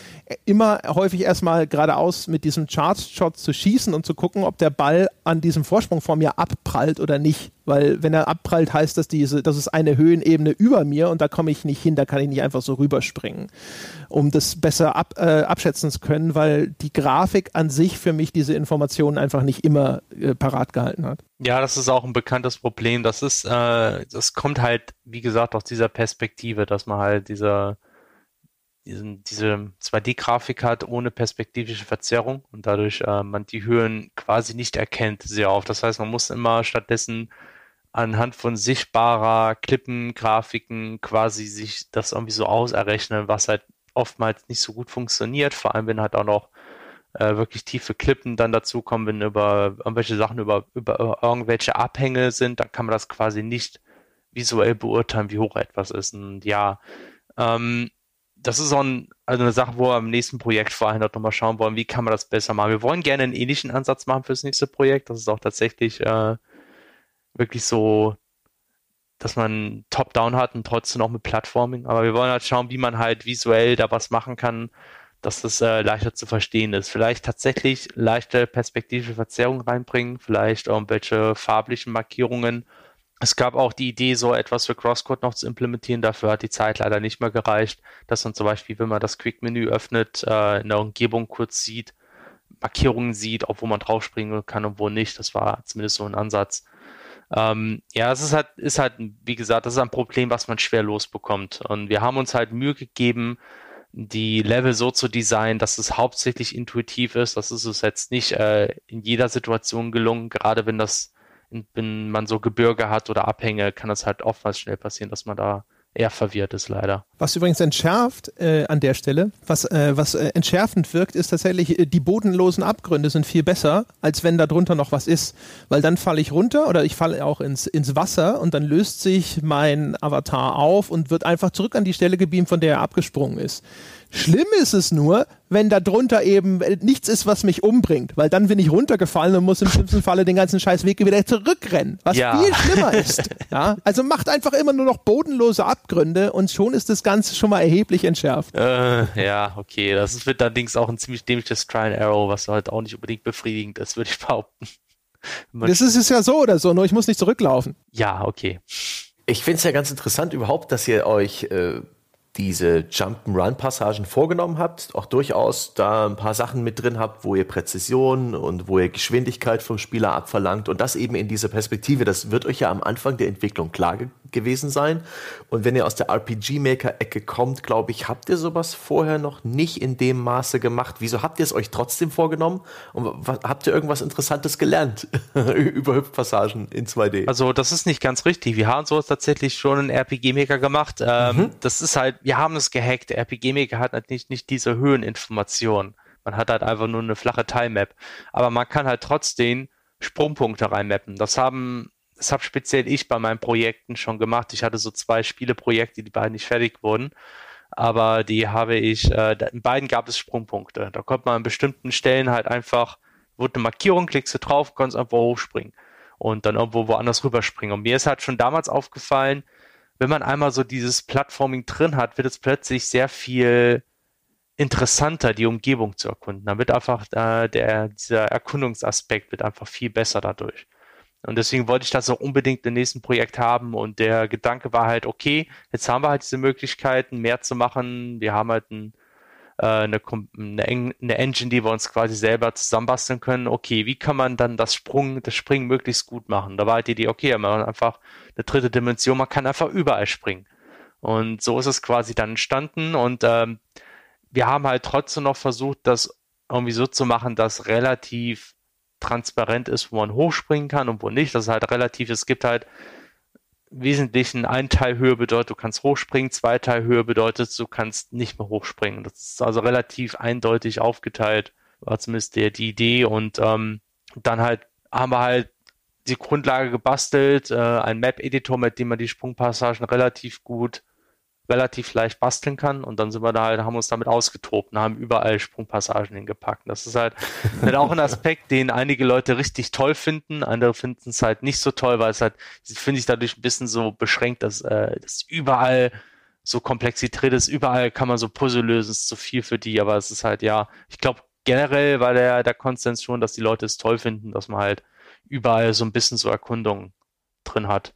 S2: immer häufig erstmal geradeaus mit diesem Charge-Shot zu schießen und zu gucken, ob der Ball an diesem Vorsprung vor mir abprallt oder nicht. Weil wenn er abprallt, heißt das, diese, das ist eine Höhenebene über mir und da komme ich nicht hin, da kann ich nicht einfach so rüberspringen, um das besser ab, äh, abschätzen zu können, weil die Grafik an sich für mich diese Informationen einfach nicht immer äh, parat gehalten hat.
S3: Ja, das ist auch ein bekanntes Problem. Das ist, äh, das kommt halt, wie gesagt, aus dieser Perspektive, dass man halt diese, diesen, diese 2D-Grafik hat ohne perspektivische Verzerrung und dadurch äh, man die Höhen quasi nicht erkennt sehr oft. Das heißt, man muss immer stattdessen anhand von sichtbarer Klippengrafiken quasi sich das irgendwie so auserrechnen, was halt oftmals nicht so gut funktioniert, vor allem wenn halt auch noch äh, wirklich tiefe Klippen dann dazukommen, wenn über irgendwelche Sachen über, über irgendwelche Abhänge sind, dann kann man das quasi nicht visuell beurteilen, wie hoch etwas ist. Und ja, ähm, das ist auch ein, also eine Sache, wo wir im nächsten Projekt vor allem nochmal schauen wollen, wie kann man das besser machen. Wir wollen gerne einen ähnlichen Ansatz machen fürs nächste Projekt. Das ist auch tatsächlich äh, wirklich so, dass man Top-Down hat und trotzdem noch mit Plattforming. Aber wir wollen halt schauen, wie man halt visuell da was machen kann, dass das äh, leichter zu verstehen ist. Vielleicht tatsächlich leichte perspektivische Verzerrung reinbringen, vielleicht irgendwelche farblichen Markierungen. Es gab auch die Idee, so etwas für Crosscode noch zu implementieren. Dafür hat die Zeit leider nicht mehr gereicht, dass man zum Beispiel, wenn man das Quick-Menü öffnet, äh, in der Umgebung kurz sieht, Markierungen sieht, ob wo man draufspringen kann und wo nicht. Das war zumindest so ein Ansatz. Ähm, ja, es ist halt, ist halt, wie gesagt, das ist ein Problem, was man schwer losbekommt. Und wir haben uns halt Mühe gegeben, die Level so zu designen, dass es hauptsächlich intuitiv ist. Das ist es jetzt nicht äh, in jeder Situation gelungen, gerade wenn das, wenn man so Gebirge hat oder Abhänge, kann das halt oftmals schnell passieren, dass man da eher verwirrt ist, leider.
S2: Was übrigens entschärft äh, an der Stelle, was, äh, was äh, entschärfend wirkt, ist tatsächlich, äh, die bodenlosen Abgründe sind viel besser, als wenn da drunter noch was ist. Weil dann falle ich runter oder ich falle auch ins, ins Wasser und dann löst sich mein Avatar auf und wird einfach zurück an die Stelle gebeamt, von der er abgesprungen ist. Schlimm ist es nur, wenn da drunter eben nichts ist, was mich umbringt, weil dann bin ich runtergefallen und muss im schlimmsten Falle den ganzen scheiß Weg wieder zurückrennen, was ja. viel schlimmer ist. Ja? Also macht einfach immer nur noch bodenlose Abgründe und schon ist das Ganze schon mal erheblich entschärft.
S3: Äh, ja, okay, das wird allerdings auch ein ziemlich dämliches Try and Arrow, was halt auch nicht unbedingt befriedigend ist, würde ich behaupten.
S2: das ist es ja so oder so, nur ich muss nicht zurücklaufen.
S3: Ja, okay.
S1: Ich finde es ja ganz interessant überhaupt, dass ihr euch äh, diese Jump'n'Run-Passagen vorgenommen habt, auch durchaus da ein paar Sachen mit drin habt, wo ihr Präzision und wo ihr Geschwindigkeit vom Spieler abverlangt und das eben in dieser Perspektive, das wird euch ja am Anfang der Entwicklung klar ge gewesen sein. Und wenn ihr aus der RPG-Maker-Ecke kommt, glaube ich, habt ihr sowas vorher noch nicht in dem Maße gemacht. Wieso habt ihr es euch trotzdem vorgenommen? Und habt ihr irgendwas Interessantes gelernt über Hüpfpassagen in 2D?
S3: Also das ist nicht ganz richtig. Wir haben sowas tatsächlich schon in RPG-Maker gemacht. Ähm, mhm. Das ist halt wir haben es gehackt. Der RPG Maker hat halt nicht, nicht diese Höheninformation. Man hat halt einfach nur eine flache Time-Map. Aber man kann halt trotzdem Sprungpunkte reinmappen. Das haben, das habe speziell ich bei meinen Projekten schon gemacht. Ich hatte so zwei Spieleprojekte, die beiden nicht fertig wurden. Aber die habe ich, äh, in beiden gab es Sprungpunkte. Da konnte man an bestimmten Stellen halt einfach, wurde eine Markierung, klickst du drauf, kannst einfach hochspringen und dann irgendwo woanders rüberspringen. Und mir ist halt schon damals aufgefallen, wenn man einmal so dieses Plattforming drin hat, wird es plötzlich sehr viel interessanter, die Umgebung zu erkunden. Da wird einfach äh, der, dieser Erkundungsaspekt wird einfach viel besser dadurch. Und deswegen wollte ich das auch unbedingt im nächsten Projekt haben. Und der Gedanke war halt, okay, jetzt haben wir halt diese Möglichkeiten, mehr zu machen. Wir haben halt ein, eine, eine, eine, Engine, die wir uns quasi selber zusammenbasteln können. Okay, wie kann man dann das Sprung, das Springen möglichst gut machen? Da war halt die Idee, okay, man hat einfach eine dritte Dimension, man kann einfach überall springen. Und so ist es quasi dann entstanden und ähm, wir haben halt trotzdem noch versucht, das irgendwie so zu machen, dass relativ transparent ist, wo man hochspringen kann und wo nicht. Das ist halt relativ, es gibt halt Wesentlichen ein Teil Höhe bedeutet, du kannst hochspringen, zwei Teil Höhe bedeutet, du kannst nicht mehr hochspringen. Das ist also relativ eindeutig aufgeteilt, war zumindest der, die Idee. Und ähm, dann halt haben wir halt die Grundlage gebastelt, äh, ein Map-Editor, mit dem man die Sprungpassagen relativ gut relativ leicht basteln kann. Und dann sind wir da halt, haben uns damit ausgetobt und haben überall Sprungpassagen hingepackt. Das ist halt, halt auch ein Aspekt, den einige Leute richtig toll finden. Andere finden es halt nicht so toll, weil es halt, finde ich dadurch ein bisschen so beschränkt, dass, äh, dass überall so Komplexität ist. Überall kann man so Puzzle lösen, ist zu viel für die. Aber es ist halt, ja, ich glaube, generell war der, der Konsens schon, dass die Leute es toll finden, dass man halt überall so ein bisschen so Erkundungen drin hat.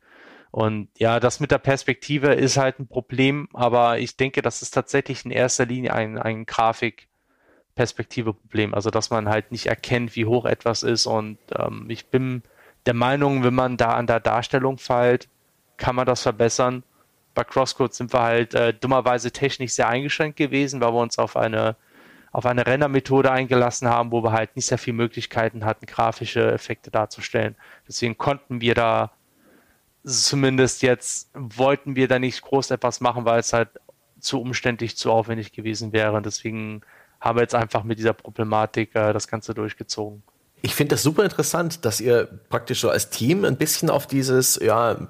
S3: Und ja, das mit der Perspektive ist halt ein Problem, aber ich denke, das ist tatsächlich in erster Linie ein, ein Grafik-Perspektive-Problem. Also, dass man halt nicht erkennt, wie hoch etwas ist. Und ähm, ich bin der Meinung, wenn man da an der Darstellung fällt, kann man das verbessern. Bei Crosscode sind wir halt äh, dummerweise technisch sehr eingeschränkt gewesen, weil wir uns auf eine auf eine Rendermethode eingelassen haben, wo wir halt nicht sehr viele Möglichkeiten hatten, grafische Effekte darzustellen. Deswegen konnten wir da zumindest jetzt wollten wir da nicht groß etwas machen, weil es halt zu umständlich, zu aufwendig gewesen wäre. deswegen haben wir jetzt einfach mit dieser Problematik äh, das Ganze durchgezogen.
S1: Ich finde das super interessant, dass ihr praktisch so als Team ein bisschen auf dieses, ja,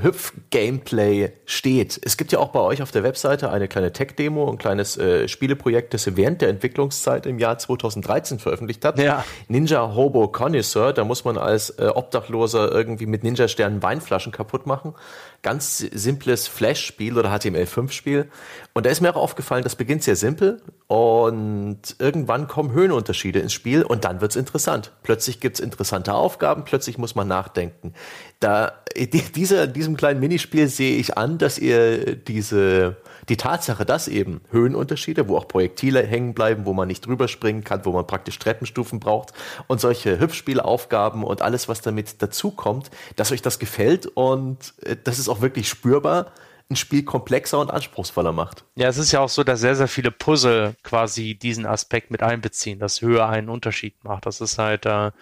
S1: Hüpf-Gameplay steht. Es gibt ja auch bei euch auf der Webseite eine kleine Tech-Demo, ein kleines äh, Spieleprojekt, das ihr während der Entwicklungszeit im Jahr 2013 veröffentlicht habt. Ja. Ninja Hobo Connoisseur, da muss man als äh, Obdachloser irgendwie mit Ninja-Sternen Weinflaschen kaputt machen ganz simples Flash-Spiel oder HTML5-Spiel. Und da ist mir auch aufgefallen, das beginnt sehr simpel und irgendwann kommen Höhenunterschiede ins Spiel und dann wird's interessant. Plötzlich gibt's interessante Aufgaben, plötzlich muss man nachdenken. Da, dieser, diesem kleinen Minispiel sehe ich an, dass ihr diese die Tatsache, dass eben Höhenunterschiede, wo auch Projektile hängen bleiben, wo man nicht drüber springen kann, wo man praktisch Treppenstufen braucht und solche Hüpfspielaufgaben und alles, was damit dazukommt, dass euch das gefällt und äh, dass es auch wirklich spürbar ein Spiel komplexer und anspruchsvoller macht.
S3: Ja, es ist ja auch so, dass sehr, sehr viele Puzzle quasi diesen Aspekt mit einbeziehen, dass Höhe einen Unterschied macht. Das ist halt, äh,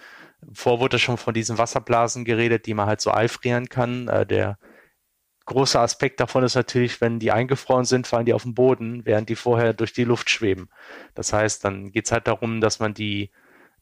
S3: vor wurde schon von diesen Wasserblasen geredet, die man halt so eifrieren kann. Äh, der großer Aspekt davon ist natürlich, wenn die eingefroren sind, fallen die auf den Boden, während die vorher durch die Luft schweben. Das heißt, dann geht es halt darum, dass man die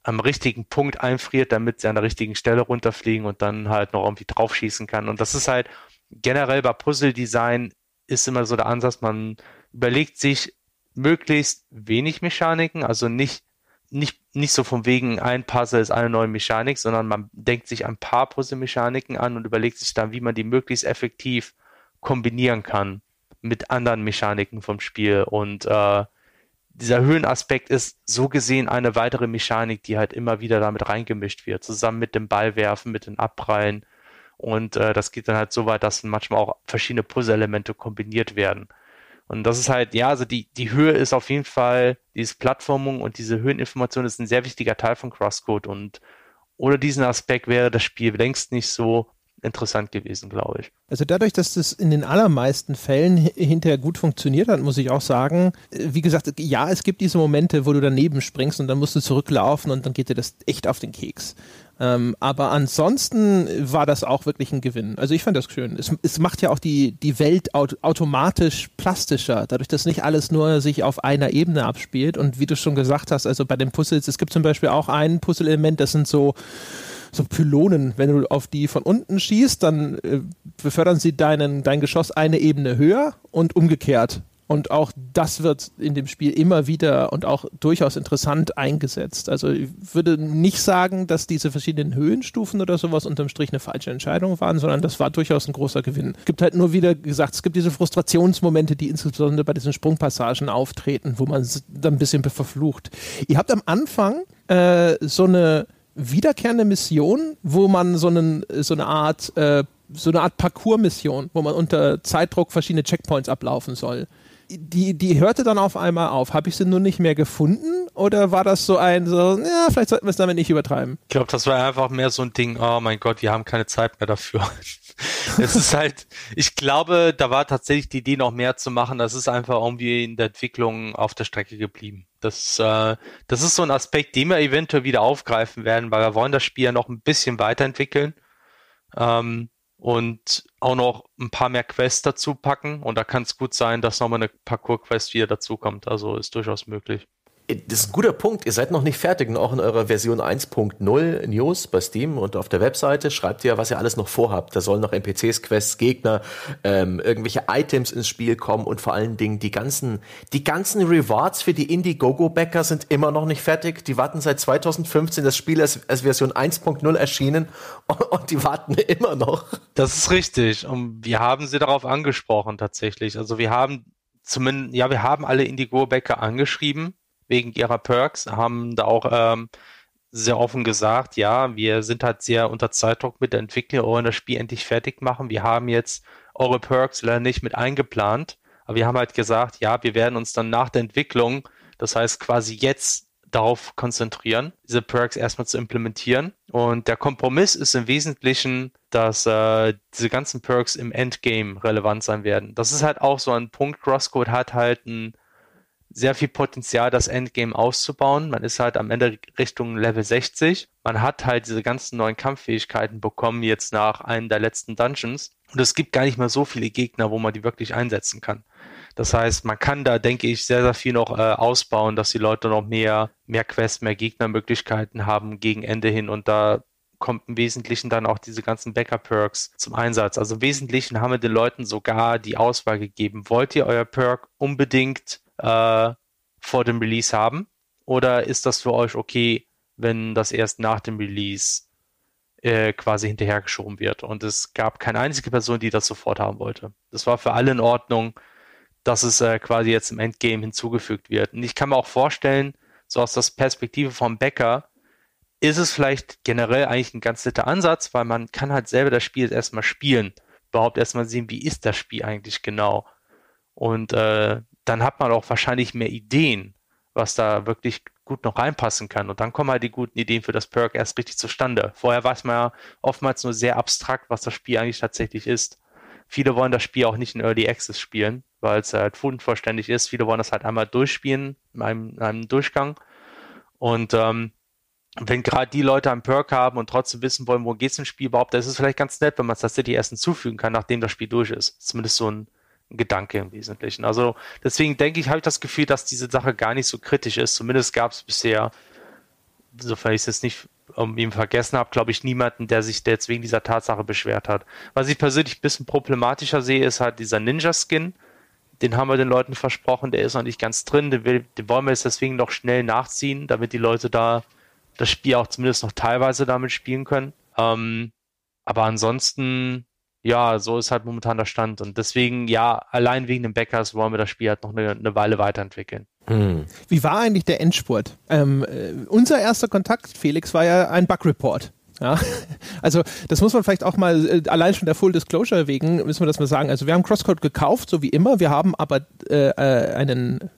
S3: am richtigen Punkt einfriert, damit sie an der richtigen Stelle runterfliegen und dann halt noch irgendwie draufschießen kann. Und das ist halt generell bei Puzzle-Design ist immer so der Ansatz, man überlegt sich möglichst wenig Mechaniken, also nicht nicht, nicht so von wegen, ein Puzzle ist eine neue Mechanik, sondern man denkt sich ein paar Puzzle-Mechaniken an und überlegt sich dann, wie man die möglichst effektiv kombinieren kann mit anderen Mechaniken vom Spiel. Und äh, dieser Höhenaspekt ist so gesehen eine weitere Mechanik, die halt immer wieder damit reingemischt wird, zusammen mit dem Ballwerfen, mit den Abprallen. Und äh, das geht dann halt so weit, dass manchmal auch verschiedene Puzzle-Elemente kombiniert werden. Und das ist halt, ja, also die, die Höhe ist auf jeden Fall, diese Plattformung und diese Höheninformation ist ein sehr wichtiger Teil von Crosscode und ohne diesen Aspekt wäre das Spiel längst nicht so interessant gewesen, glaube ich.
S2: Also dadurch, dass das in den allermeisten Fällen hinterher gut funktioniert hat, muss ich auch sagen, äh, wie gesagt, ja, es gibt diese Momente, wo du daneben springst und dann musst du zurücklaufen und dann geht dir das echt auf den Keks. Ähm, aber ansonsten war das auch wirklich ein Gewinn. Also ich fand das schön. Es, es macht ja auch die, die Welt aut automatisch plastischer, dadurch, dass nicht alles nur sich auf einer Ebene abspielt. Und wie du schon gesagt hast, also bei den Puzzles, es gibt zum Beispiel auch ein Puzzle-Element, das sind so so Pylonen. Wenn du auf die von unten schießt, dann äh, befördern sie deinen, dein Geschoss eine Ebene höher und umgekehrt. Und auch das wird in dem Spiel immer wieder und auch durchaus interessant eingesetzt. Also ich würde nicht sagen, dass diese verschiedenen Höhenstufen oder sowas unterm Strich eine falsche Entscheidung waren, sondern das war durchaus ein großer Gewinn. Es gibt halt nur wieder gesagt, es gibt diese Frustrationsmomente, die insbesondere bei diesen Sprungpassagen auftreten, wo man dann ein bisschen verflucht. Ihr habt am Anfang äh, so eine wiederkehrende Mission, wo man so, einen, so eine Art äh, so eine Art Parcours-Mission, wo man unter Zeitdruck verschiedene Checkpoints ablaufen soll. Die, die hörte dann auf einmal auf. Habe ich sie nur nicht mehr gefunden? Oder war das so ein, so, ja, vielleicht sollten wir es damit nicht übertreiben?
S3: Ich glaube, das war einfach mehr so ein Ding, oh mein Gott, wir haben keine Zeit mehr dafür. es ist halt, ich glaube, da war tatsächlich die Idee noch mehr zu machen. Das ist einfach irgendwie in der Entwicklung auf der Strecke geblieben. Das, äh, das ist so ein Aspekt, den wir eventuell wieder aufgreifen werden, weil wir wollen das Spiel ja noch ein bisschen weiterentwickeln. Ähm, und auch noch ein paar mehr Quests dazu packen. Und da kann es gut sein, dass nochmal eine Parcours-Quest wieder dazukommt. Also ist durchaus möglich.
S1: Das ist ein guter Punkt. Ihr seid noch nicht fertig. Und auch in eurer Version 1.0 News bei Steam und auf der Webseite schreibt ihr, was ihr alles noch vorhabt. Da sollen noch NPCs, Quests, Gegner, ähm, irgendwelche Items ins Spiel kommen und vor allen Dingen die ganzen, die ganzen Rewards für die Indiegogo-Bäcker sind immer noch nicht fertig. Die warten seit 2015. Das Spiel ist als Version 1.0 erschienen und, und die warten immer noch.
S3: Das ist richtig. Und wir haben sie darauf angesprochen tatsächlich. Also wir haben zumindest, ja, wir haben alle Indigo-Bäcker angeschrieben wegen ihrer Perks, haben da auch ähm, sehr offen gesagt, ja, wir sind halt sehr unter Zeitdruck mit der Entwicklung, wollen das Spiel endlich fertig machen. Wir haben jetzt eure Perks leider nicht mit eingeplant, aber wir haben halt gesagt, ja, wir werden uns dann nach der Entwicklung, das heißt quasi jetzt darauf konzentrieren, diese Perks erstmal zu implementieren. Und der Kompromiss ist im Wesentlichen, dass äh, diese ganzen Perks im Endgame relevant sein werden. Das ist halt auch so ein Punkt. Crosscode hat halt ein sehr viel Potenzial, das Endgame auszubauen. Man ist halt am Ende Richtung Level 60. Man hat halt diese ganzen neuen Kampffähigkeiten bekommen jetzt nach einem der letzten Dungeons. Und es gibt gar nicht mehr so viele Gegner, wo man die wirklich einsetzen kann. Das heißt, man kann da, denke ich, sehr, sehr viel noch äh, ausbauen, dass die Leute noch mehr, mehr Quests, mehr Gegnermöglichkeiten haben gegen Ende hin und da kommt im Wesentlichen dann auch diese ganzen Backup-Perks zum Einsatz. Also im Wesentlichen haben wir den Leuten sogar die Auswahl gegeben. Wollt ihr euer Perk unbedingt äh, vor dem Release haben? Oder ist das für euch okay, wenn das erst nach dem Release äh, quasi hinterhergeschoben wird? Und es gab keine einzige Person, die das sofort haben wollte. Das war für alle in Ordnung, dass es äh, quasi jetzt im Endgame hinzugefügt wird. Und ich kann mir auch vorstellen, so aus der Perspektive vom Bäcker, ist es vielleicht generell eigentlich ein ganz netter Ansatz, weil man kann halt selber das Spiel erstmal spielen, überhaupt erstmal sehen, wie ist das Spiel eigentlich genau. Und äh, dann hat man auch wahrscheinlich mehr Ideen, was da wirklich gut noch reinpassen kann. Und dann kommen halt die guten Ideen für das Perk erst richtig zustande. Vorher weiß man ja oftmals nur sehr abstrakt, was das Spiel eigentlich tatsächlich ist. Viele wollen das Spiel auch nicht in Early Access spielen, weil es halt unvollständig ist. Viele wollen das halt einmal durchspielen, in einem, in einem Durchgang. Und ähm, wenn gerade die Leute einen Perk haben und trotzdem wissen wollen, wo es im Spiel überhaupt, dann ist es vielleicht ganz nett, wenn man es tatsächlich erst hinzufügen kann, nachdem das Spiel durch ist. Zumindest so ein Gedanke im Wesentlichen. Also deswegen denke ich, habe ich das Gefühl, dass diese Sache gar nicht so kritisch ist. Zumindest gab es bisher, sofern ich es jetzt nicht irgendwie vergessen habe, glaube ich, niemanden, der sich jetzt wegen dieser Tatsache beschwert hat. Was ich persönlich ein bisschen problematischer sehe, ist halt dieser Ninja-Skin. Den haben wir den Leuten versprochen, der ist noch nicht ganz drin. Den, will, den wollen wir jetzt deswegen noch schnell nachziehen, damit die Leute da das Spiel auch zumindest noch teilweise damit spielen können. Ähm, aber ansonsten ja, so ist halt momentan der Stand. Und deswegen, ja, allein wegen den Backers wollen wir das Spiel halt noch eine, eine Weile weiterentwickeln.
S2: Hm. Wie war eigentlich der Endspurt? Ähm, äh, unser erster Kontakt, Felix, war ja ein Bug-Report. Ja, also das muss man vielleicht auch mal äh, allein schon der Full Disclosure wegen müssen wir das mal sagen. Also wir haben Crosscode gekauft, so wie immer. Wir haben aber äh, äh einen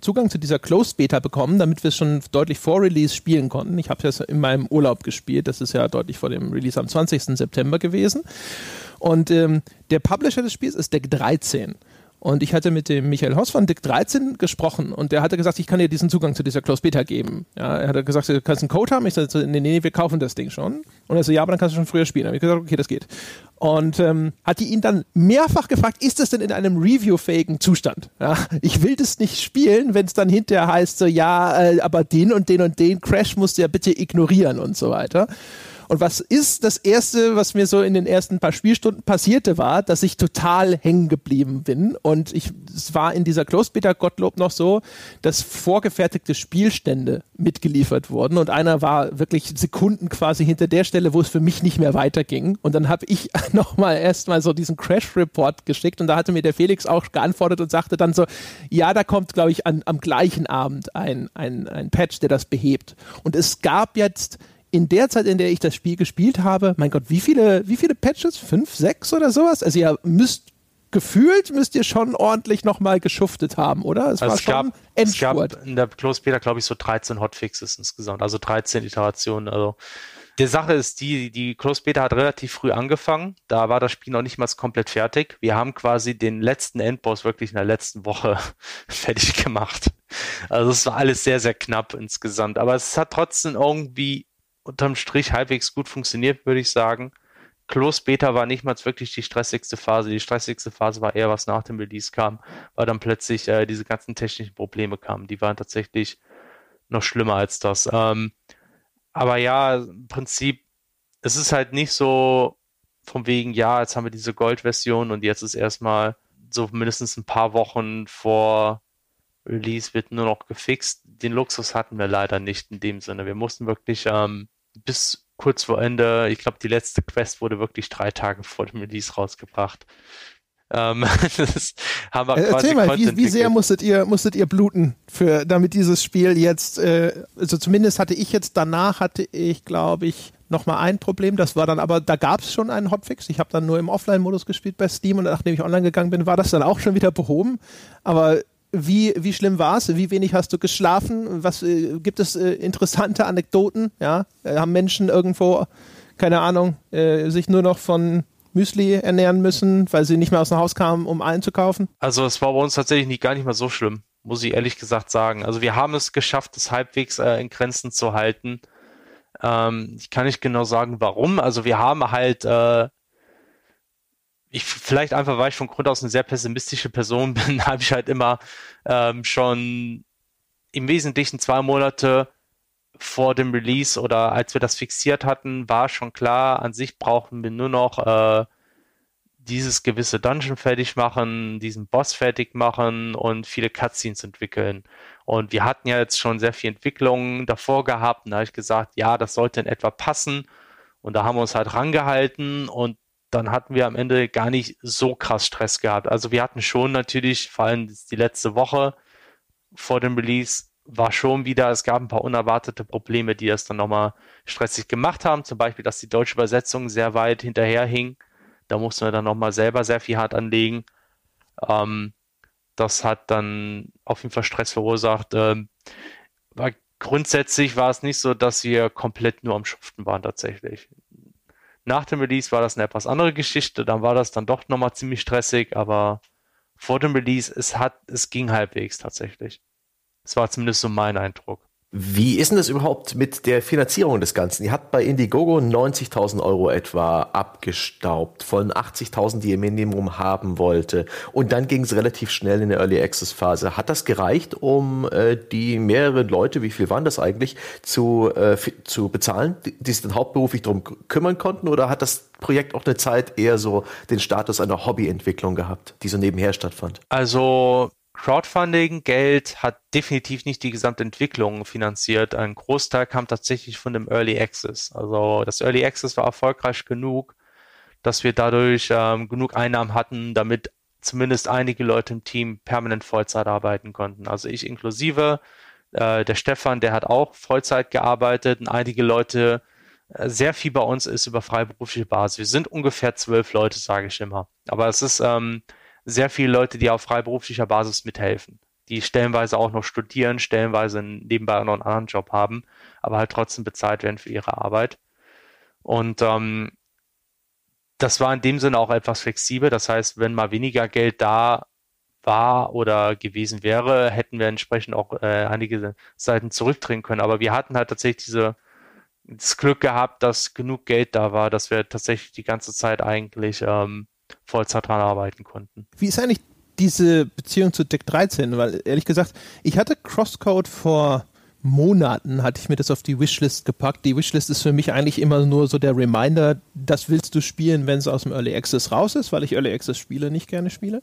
S2: Zugang zu dieser Closed Beta bekommen, damit wir es schon deutlich vor Release spielen konnten. Ich habe es in meinem Urlaub gespielt. Das ist ja deutlich vor dem Release am 20. September gewesen. Und ähm, der Publisher des Spiels ist Deck 13. Und ich hatte mit dem Michael Hoss von Dick 13 gesprochen und der hatte gesagt, ich kann dir diesen Zugang zu dieser Closed Beta geben. Ja, er hat gesagt, du kannst einen Code haben. Ich sagte, nee, nee, wir kaufen das Ding schon. Und er so, ja, aber dann kannst du schon früher spielen. Da habe ich gesagt, okay, das geht. Und ähm, hat die ihn dann mehrfach gefragt, ist das denn in einem reviewfähigen Zustand? Ja, ich will das nicht spielen, wenn es dann hinterher heißt, so, ja, äh, aber den und den und den Crash musst du ja bitte ignorieren und so weiter. Und was ist das Erste, was mir so in den ersten paar Spielstunden passierte, war, dass ich total hängen geblieben bin. Und ich, es war in dieser Closed Beta Gottlob noch so, dass vorgefertigte Spielstände mitgeliefert wurden. Und einer war wirklich Sekunden quasi hinter der Stelle, wo es für mich nicht mehr weiterging. Und dann habe ich nochmal erstmal so diesen Crash Report geschickt. Und da hatte mir der Felix auch geantwortet und sagte dann so, ja, da kommt, glaube ich, an, am gleichen Abend ein, ein, ein Patch, der das behebt. Und es gab jetzt in der Zeit, in der ich das Spiel gespielt habe, mein Gott, wie viele, wie viele Patches? Fünf, sechs oder sowas? Also ihr müsst gefühlt müsst ihr schon ordentlich nochmal geschuftet haben, oder?
S3: Es also war es schon gab, Endspurt. Es gab in der Close Beta, glaube ich, so 13 Hotfixes insgesamt, also 13 Iterationen. Also die Sache ist die, die Close Beta hat relativ früh angefangen. Da war das Spiel noch nicht mal komplett fertig. Wir haben quasi den letzten Endboss wirklich in der letzten Woche fertig gemacht. Also es war alles sehr, sehr knapp insgesamt. Aber es hat trotzdem irgendwie unterm Strich halbwegs gut funktioniert, würde ich sagen. Close Beta war nicht mal wirklich die stressigste Phase. Die stressigste Phase war eher, was nach dem Release kam, weil dann plötzlich äh, diese ganzen technischen Probleme kamen. Die waren tatsächlich noch schlimmer als das. Ähm, aber ja, im Prinzip, es ist halt nicht so von wegen, ja, jetzt haben wir diese Gold-Version und jetzt ist erstmal so mindestens ein paar Wochen vor Release wird nur noch gefixt. Den Luxus hatten wir leider nicht in dem Sinne. Wir mussten wirklich ähm, bis kurz vor Ende, ich glaube, die letzte Quest wurde wirklich drei Tage vor dem Release rausgebracht. Ähm,
S2: das haben wir äh, Erzähl mal, wie, wie, sehr musstet ihr, musstet ihr bluten, für, damit dieses Spiel jetzt, äh, also zumindest hatte ich jetzt danach, hatte ich, glaube ich, nochmal ein Problem. Das war dann aber, da gab es schon einen Hotfix. Ich habe dann nur im Offline-Modus gespielt bei Steam und nachdem ich online gegangen bin, war das dann auch schon wieder behoben. Aber wie, wie schlimm war es? Wie wenig hast du geschlafen? Was äh, gibt es äh, interessante Anekdoten? Ja, äh, haben Menschen irgendwo, keine Ahnung, äh, sich nur noch von Müsli ernähren müssen, weil sie nicht mehr aus dem Haus kamen, um einzukaufen?
S3: Also es war bei uns tatsächlich nicht, gar nicht mal so schlimm, muss ich ehrlich gesagt sagen. Also wir haben es geschafft, es halbwegs äh, in Grenzen zu halten. Ähm, ich kann nicht genau sagen, warum. Also wir haben halt äh, ich vielleicht einfach, weil ich von Grund aus eine sehr pessimistische Person bin, habe ich halt immer ähm, schon im Wesentlichen zwei Monate vor dem Release oder als wir das fixiert hatten, war schon klar, an sich brauchen wir nur noch äh, dieses gewisse Dungeon fertig machen, diesen Boss fertig machen und viele Cutscenes entwickeln. Und wir hatten ja jetzt schon sehr viel Entwicklung davor gehabt und da habe ich gesagt, ja, das sollte in etwa passen. Und da haben wir uns halt rangehalten und dann hatten wir am Ende gar nicht so krass Stress gehabt. Also wir hatten schon natürlich, vor allem die letzte Woche vor dem Release, war schon wieder, es gab ein paar unerwartete Probleme, die das dann nochmal stressig gemacht haben. Zum Beispiel, dass die deutsche Übersetzung sehr weit hinterherhing. Da mussten wir dann nochmal selber sehr viel hart anlegen. Ähm, das hat dann auf jeden Fall Stress verursacht. Ähm, grundsätzlich war es nicht so, dass wir komplett nur am Schuften waren tatsächlich. Nach dem Release war das eine etwas andere Geschichte, dann war das dann doch nochmal ziemlich stressig, aber vor dem Release, es hat, es ging halbwegs tatsächlich. Es war zumindest so mein Eindruck.
S1: Wie ist denn das überhaupt mit der Finanzierung des Ganzen? Ihr habt bei Indiegogo 90.000 Euro etwa abgestaubt von 80.000, die ihr Minimum haben wollte. Und dann ging es relativ schnell in der Early Access Phase. Hat das gereicht, um äh, die mehreren Leute, wie viel waren das eigentlich, zu, äh, zu bezahlen, die, die sich dann hauptberuflich darum kümmern konnten? Oder hat das Projekt auch eine Zeit eher so den Status einer Hobbyentwicklung gehabt, die so nebenher stattfand?
S3: Also Crowdfunding, Geld hat definitiv nicht die gesamte Entwicklung finanziert. Ein Großteil kam tatsächlich von dem Early Access. Also das Early Access war erfolgreich genug, dass wir dadurch ähm, genug Einnahmen hatten, damit zumindest einige Leute im Team permanent Vollzeit arbeiten konnten. Also ich inklusive, äh, der Stefan, der hat auch Vollzeit gearbeitet und einige Leute, äh, sehr viel bei uns ist über freiberufliche Basis. Wir sind ungefähr zwölf Leute, sage ich immer. Aber es ist ähm, sehr viele Leute, die auf freiberuflicher Basis mithelfen, die stellenweise auch noch studieren, stellenweise nebenbei noch einen anderen Job haben, aber halt trotzdem bezahlt werden für ihre Arbeit. Und ähm, das war in dem Sinne auch etwas flexibel. Das heißt, wenn mal weniger Geld da war oder gewesen wäre, hätten wir entsprechend auch äh, einige Seiten zurückdrehen können. Aber wir hatten halt tatsächlich diese, das Glück gehabt, dass genug Geld da war, dass wir tatsächlich die ganze Zeit eigentlich ähm, Vollzeit dran arbeiten konnten.
S2: Wie ist eigentlich diese Beziehung zu Deck 13? Weil ehrlich gesagt, ich hatte Crosscode vor Monaten, hatte ich mir das auf die Wishlist gepackt. Die Wishlist ist für mich eigentlich immer nur so der Reminder, das willst du spielen, wenn es aus dem Early Access raus ist, weil ich Early Access Spiele nicht gerne spiele.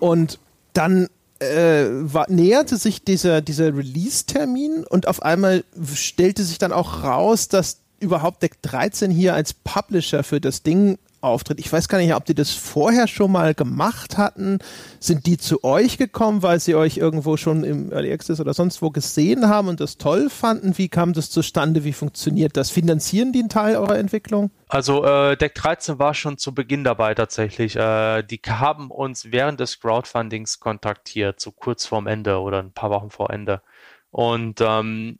S2: Und dann äh, war, näherte sich dieser, dieser Release-Termin und auf einmal stellte sich dann auch raus, dass überhaupt Deck 13 hier als Publisher für das Ding auftritt. Ich weiß gar nicht, ob die das vorher schon mal gemacht hatten. Sind die zu euch gekommen, weil sie euch irgendwo schon im Early Access oder sonst wo gesehen haben und das toll fanden? Wie kam das zustande? Wie funktioniert das? Finanzieren die einen Teil eurer Entwicklung?
S3: Also äh, Deck 13 war schon zu Beginn dabei tatsächlich. Äh, die haben uns während des Crowdfundings kontaktiert, so kurz vorm Ende oder ein paar Wochen vor Ende. Und ähm,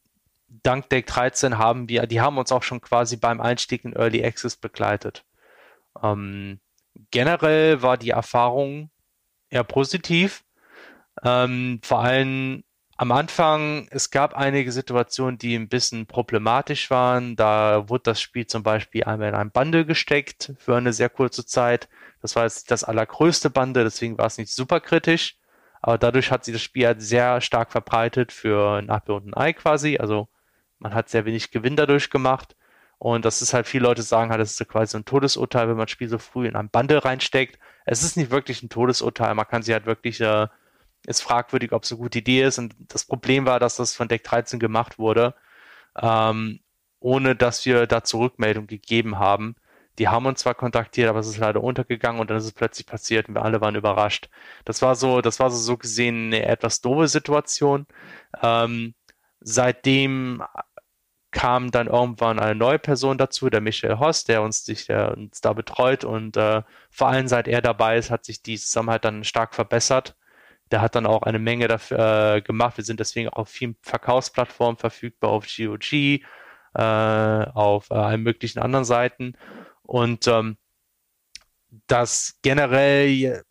S3: dank Deck 13 haben wir, die haben uns auch schon quasi beim Einstieg in Early Access begleitet. Ähm, generell war die Erfahrung eher positiv. Ähm, vor allem am Anfang, es gab einige Situationen, die ein bisschen problematisch waren. Da wurde das Spiel zum Beispiel einmal in ein Bundle gesteckt für eine sehr kurze Zeit. Das war jetzt das allergrößte Bundle, deswegen war es nicht super kritisch. Aber dadurch hat sich das Spiel halt sehr stark verbreitet für ein Apple und ein Ei quasi. Also man hat sehr wenig Gewinn dadurch gemacht. Und das ist halt, viele Leute sagen halt, das ist quasi so ein Todesurteil, wenn man das Spiel so früh in ein Bundle reinsteckt. Es ist nicht wirklich ein Todesurteil, man kann sie halt wirklich, äh, ist fragwürdig, ob es eine gute Idee ist. Und das Problem war, dass das von Deck 13 gemacht wurde, ähm, ohne dass wir da Zurückmeldung gegeben haben. Die haben uns zwar kontaktiert, aber es ist leider untergegangen und dann ist es plötzlich passiert und wir alle waren überrascht. Das war so, das war so, so gesehen eine etwas doofe Situation. Ähm, seitdem kam dann irgendwann eine neue Person dazu, der Michael Hoss, der uns, sich, der uns da betreut und äh, vor allem seit er dabei ist, hat sich die Zusammenhalt dann stark verbessert. Der hat dann auch eine Menge dafür äh, gemacht. Wir sind deswegen auch auf vielen Verkaufsplattformen verfügbar, auf GOG, äh, auf äh, allen möglichen anderen Seiten. Und ähm, das generell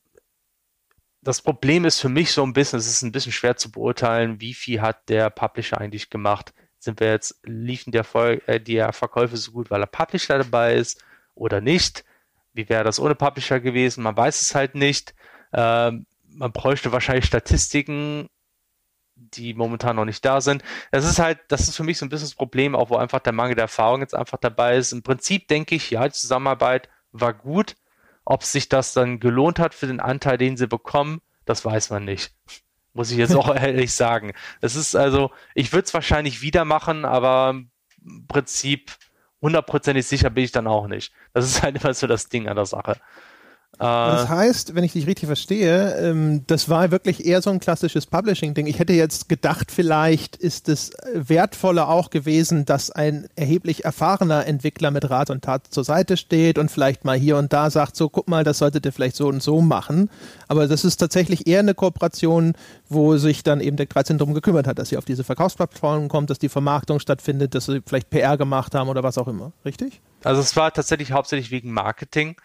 S3: das Problem ist für mich so ein bisschen, es ist ein bisschen schwer zu beurteilen, wie viel hat der Publisher eigentlich gemacht sind wir jetzt, liefen der Vol äh, die Verkäufe so gut, weil er Publisher dabei ist oder nicht? Wie wäre das ohne Publisher gewesen? Man weiß es halt nicht. Ähm, man bräuchte wahrscheinlich Statistiken, die momentan noch nicht da sind. Das ist halt, das ist für mich so ein bisschen das Problem, auch wo einfach der Mangel der Erfahrung jetzt einfach dabei ist. Im Prinzip denke ich, ja, die Zusammenarbeit war gut. Ob sich das dann gelohnt hat für den Anteil, den sie bekommen, das weiß man nicht muss ich jetzt auch ehrlich sagen. Es ist also, ich würde es wahrscheinlich wieder machen, aber im Prinzip hundertprozentig sicher bin ich dann auch nicht. Das ist halt immer so das Ding an der Sache.
S2: Das äh, heißt, wenn ich dich richtig verstehe, ähm, das war wirklich eher so ein klassisches Publishing-Ding. Ich hätte jetzt gedacht, vielleicht ist es wertvoller auch gewesen, dass ein erheblich erfahrener Entwickler mit Rat und Tat zur Seite steht und vielleicht mal hier und da sagt, so guck mal, das solltet ihr vielleicht so und so machen. Aber das ist tatsächlich eher eine Kooperation, wo sich dann eben Deck 13 darum gekümmert hat, dass sie auf diese Verkaufsplattformen kommt, dass die Vermarktung stattfindet, dass sie vielleicht PR gemacht haben oder was auch immer. Richtig?
S3: Also es war tatsächlich hauptsächlich wegen Marketing.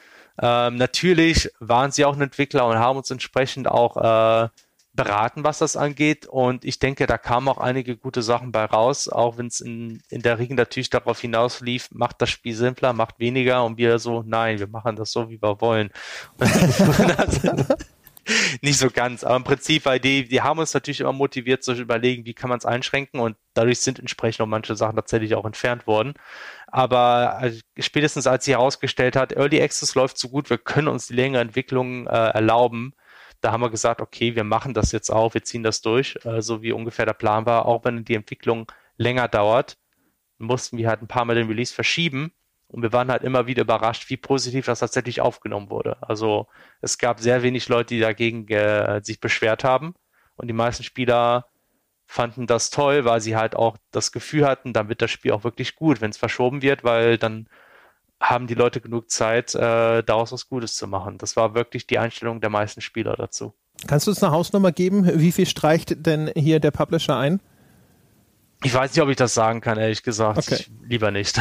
S3: Ähm, natürlich waren sie auch ein Entwickler und haben uns entsprechend auch äh, beraten, was das angeht. Und ich denke, da kamen auch einige gute Sachen bei raus, auch wenn es in, in der Regel natürlich darauf hinaus lief, macht das Spiel simpler, macht weniger und wir so, nein, wir machen das so, wie wir wollen. nicht so ganz, aber im Prinzip, weil die, die haben uns natürlich immer motiviert zu überlegen, wie kann man es einschränken und dadurch sind entsprechend auch manche Sachen tatsächlich auch entfernt worden. Aber also, spätestens als sie herausgestellt hat, Early Access läuft so gut, wir können uns die längere Entwicklung äh, erlauben, da haben wir gesagt, okay, wir machen das jetzt auch, wir ziehen das durch, äh, so wie ungefähr der Plan war, auch wenn die Entwicklung länger dauert, mussten wir halt ein paar Mal den Release verschieben und wir waren halt immer wieder überrascht, wie positiv das tatsächlich aufgenommen wurde. Also es gab sehr wenig Leute, die dagegen äh, sich beschwert haben. Und die meisten Spieler fanden das toll, weil sie halt auch das Gefühl hatten, dann wird das Spiel auch wirklich gut, wenn es verschoben wird, weil dann haben die Leute genug Zeit, äh, daraus was Gutes zu machen. Das war wirklich die Einstellung der meisten Spieler dazu.
S2: Kannst du uns eine Hausnummer geben? Wie viel streicht denn hier der Publisher ein?
S3: Ich weiß nicht, ob ich das sagen kann, ehrlich gesagt. Okay. Ich, lieber nicht.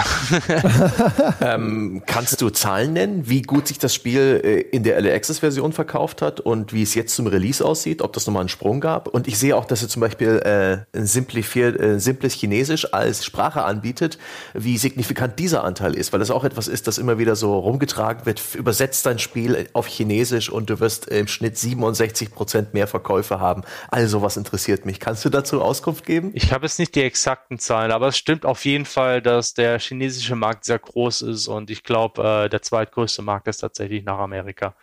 S1: ähm, kannst du Zahlen nennen, wie gut sich das Spiel äh, in der Early Access Version verkauft hat und wie es jetzt zum Release aussieht, ob das nochmal einen Sprung gab? Und ich sehe auch, dass ihr zum Beispiel äh, ein äh, simples Chinesisch als Sprache anbietet, wie signifikant dieser Anteil ist, weil das auch etwas ist, das immer wieder so rumgetragen wird. Übersetzt dein Spiel auf Chinesisch und du wirst im Schnitt 67 Prozent mehr Verkäufe haben. Also was interessiert mich. Kannst du dazu Auskunft geben?
S3: Ich habe es nicht die exakten Zahlen, aber es stimmt auf jeden Fall, dass der chinesische Markt sehr groß ist und ich glaube, äh, der zweitgrößte Markt ist tatsächlich nach Amerika.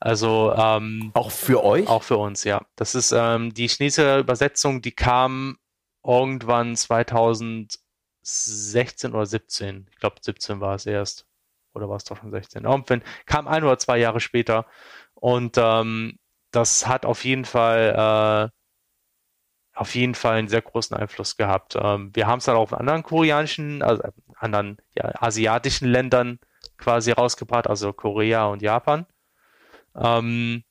S3: Also ähm,
S1: auch für euch?
S3: Auch für uns, ja. Das ist ähm, die chinesische Übersetzung, die kam irgendwann 2016 oder 17. Ich glaube 17 war es erst. oder war es doch schon 16? Irgendwann kam ein oder zwei Jahre später. Und ähm, das hat auf jeden Fall äh, auf jeden Fall einen sehr großen Einfluss gehabt. Ähm, wir haben es dann auch in anderen koreanischen, also anderen ja, asiatischen Ländern quasi rausgebracht, also Korea und Japan. Ähm,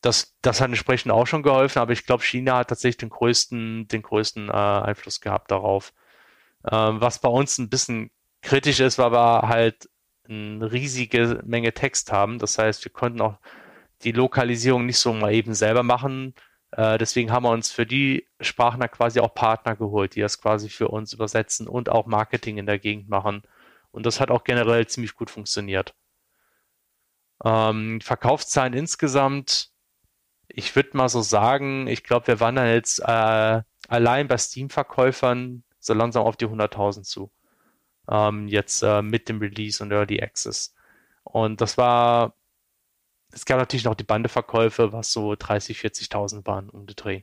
S3: das, das hat entsprechend auch schon geholfen, aber ich glaube, China hat tatsächlich den größten, den größten äh, Einfluss gehabt darauf. Ähm, was bei uns ein bisschen kritisch ist, weil wir halt eine riesige Menge Text haben. Das heißt, wir konnten auch die Lokalisierung nicht so mal eben selber machen. Äh, deswegen haben wir uns für die Sprachen da quasi auch Partner geholt, die das quasi für uns übersetzen und auch Marketing in der Gegend machen. Und das hat auch generell ziemlich gut funktioniert. Ähm, Verkaufszahlen insgesamt, ich würde mal so sagen, ich glaube, wir wandern jetzt äh, allein bei Steam-Verkäufern so langsam auf die 100.000 zu. Ähm, jetzt äh, mit dem Release und Early Access. Und das war es gab natürlich noch die Bandeverkäufe, was so 30, 40.000 waren um den Dreh.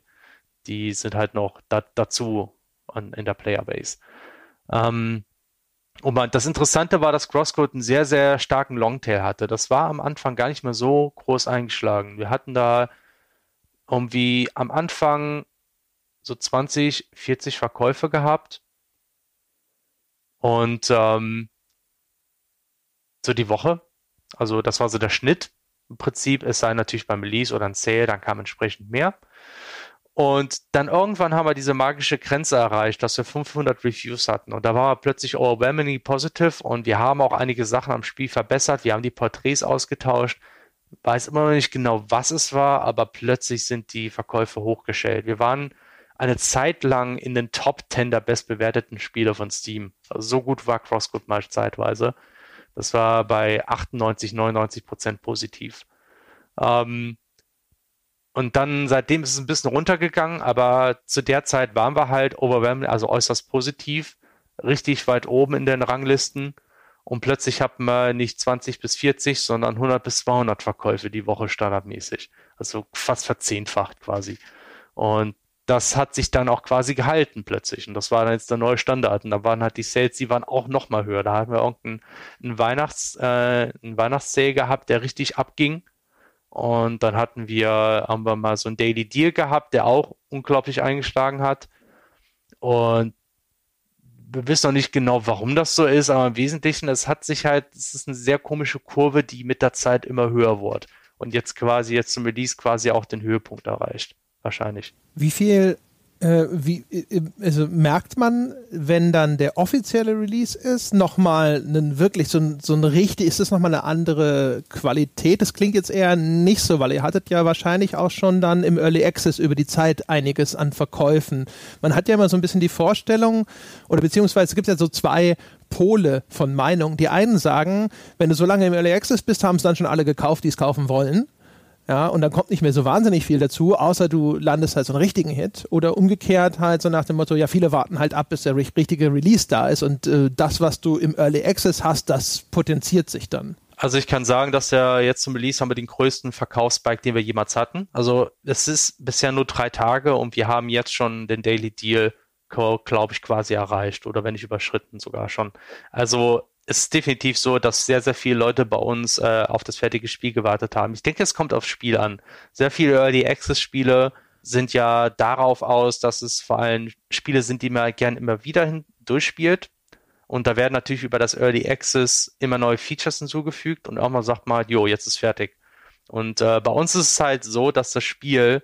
S3: Die sind halt noch da, dazu an, in der Playerbase. Ähm, und das Interessante war, dass Crosscode einen sehr, sehr starken Longtail hatte. Das war am Anfang gar nicht mehr so groß eingeschlagen. Wir hatten da irgendwie am Anfang so 20, 40 Verkäufe gehabt. Und ähm, so die Woche. Also das war so der Schnitt Prinzip, es sei natürlich beim Release oder ein Sale, dann kam entsprechend mehr. Und dann irgendwann haben wir diese magische Grenze erreicht, dass wir 500 Reviews hatten. Und da war wir plötzlich overwhelmingly positive und wir haben auch einige Sachen am Spiel verbessert. Wir haben die Porträts ausgetauscht. Weiß immer noch nicht genau, was es war, aber plötzlich sind die Verkäufe hochgestellt. Wir waren eine Zeit lang in den Top 10 der bestbewerteten Spiele von Steam. Also so gut war CrossCode mal zeitweise. Das war bei 98, 99 Prozent positiv. Ähm, und dann seitdem ist es ein bisschen runtergegangen, aber zu der Zeit waren wir halt overwhelming, also äußerst positiv, richtig weit oben in den Ranglisten. Und plötzlich hatten wir nicht 20 bis 40, sondern 100 bis 200 Verkäufe die Woche standardmäßig. Also fast verzehnfacht quasi. Und das hat sich dann auch quasi gehalten plötzlich. Und das war dann jetzt der neue Standard. Und da waren halt die Sales, die waren auch noch mal höher. Da hatten wir irgendeinen einen Weihnachts, äh, Weihnachtssale gehabt, der richtig abging. Und dann hatten wir, haben wir mal so einen Daily Deal gehabt, der auch unglaublich eingeschlagen hat. Und wir wissen noch nicht genau, warum das so ist, aber im Wesentlichen, es hat sich halt, es ist eine sehr komische Kurve, die mit der Zeit immer höher wird. Und jetzt quasi, jetzt zum Release quasi auch den Höhepunkt erreicht wahrscheinlich.
S2: Wie viel äh, wie, äh, also merkt man, wenn dann der offizielle Release ist, nochmal einen wirklich so ein, so ein richtig, ist das nochmal eine andere Qualität? Das klingt jetzt eher nicht so, weil ihr hattet ja wahrscheinlich auch schon dann im Early Access über die Zeit einiges an Verkäufen. Man hat ja immer so ein bisschen die Vorstellung, oder beziehungsweise es gibt ja so zwei Pole von Meinung. Die einen sagen, wenn du so lange im Early Access bist, haben es dann schon alle gekauft, die es kaufen wollen. Ja, und dann kommt nicht mehr so wahnsinnig viel dazu, außer du landest halt so einen richtigen Hit. Oder umgekehrt halt so nach dem Motto, ja, viele warten halt ab, bis der richtige Release da ist und äh, das, was du im Early Access hast, das potenziert sich dann.
S3: Also ich kann sagen, dass ja jetzt zum Release haben wir den größten Verkaufsspike, den wir jemals hatten. Also es ist bisher nur drei Tage und wir haben jetzt schon den Daily Deal, glaube ich, quasi erreicht oder wenn nicht überschritten sogar schon. Also es ist definitiv so, dass sehr, sehr viele Leute bei uns äh, auf das fertige Spiel gewartet haben. Ich denke, es kommt aufs Spiel an. Sehr viele Early Access Spiele sind ja darauf aus, dass es vor allem Spiele sind, die man gern immer wieder durchspielt. Und da werden natürlich über das Early Access immer neue Features hinzugefügt und auch mal sagt mal, jo, jetzt ist fertig. Und äh, bei uns ist es halt so, dass das Spiel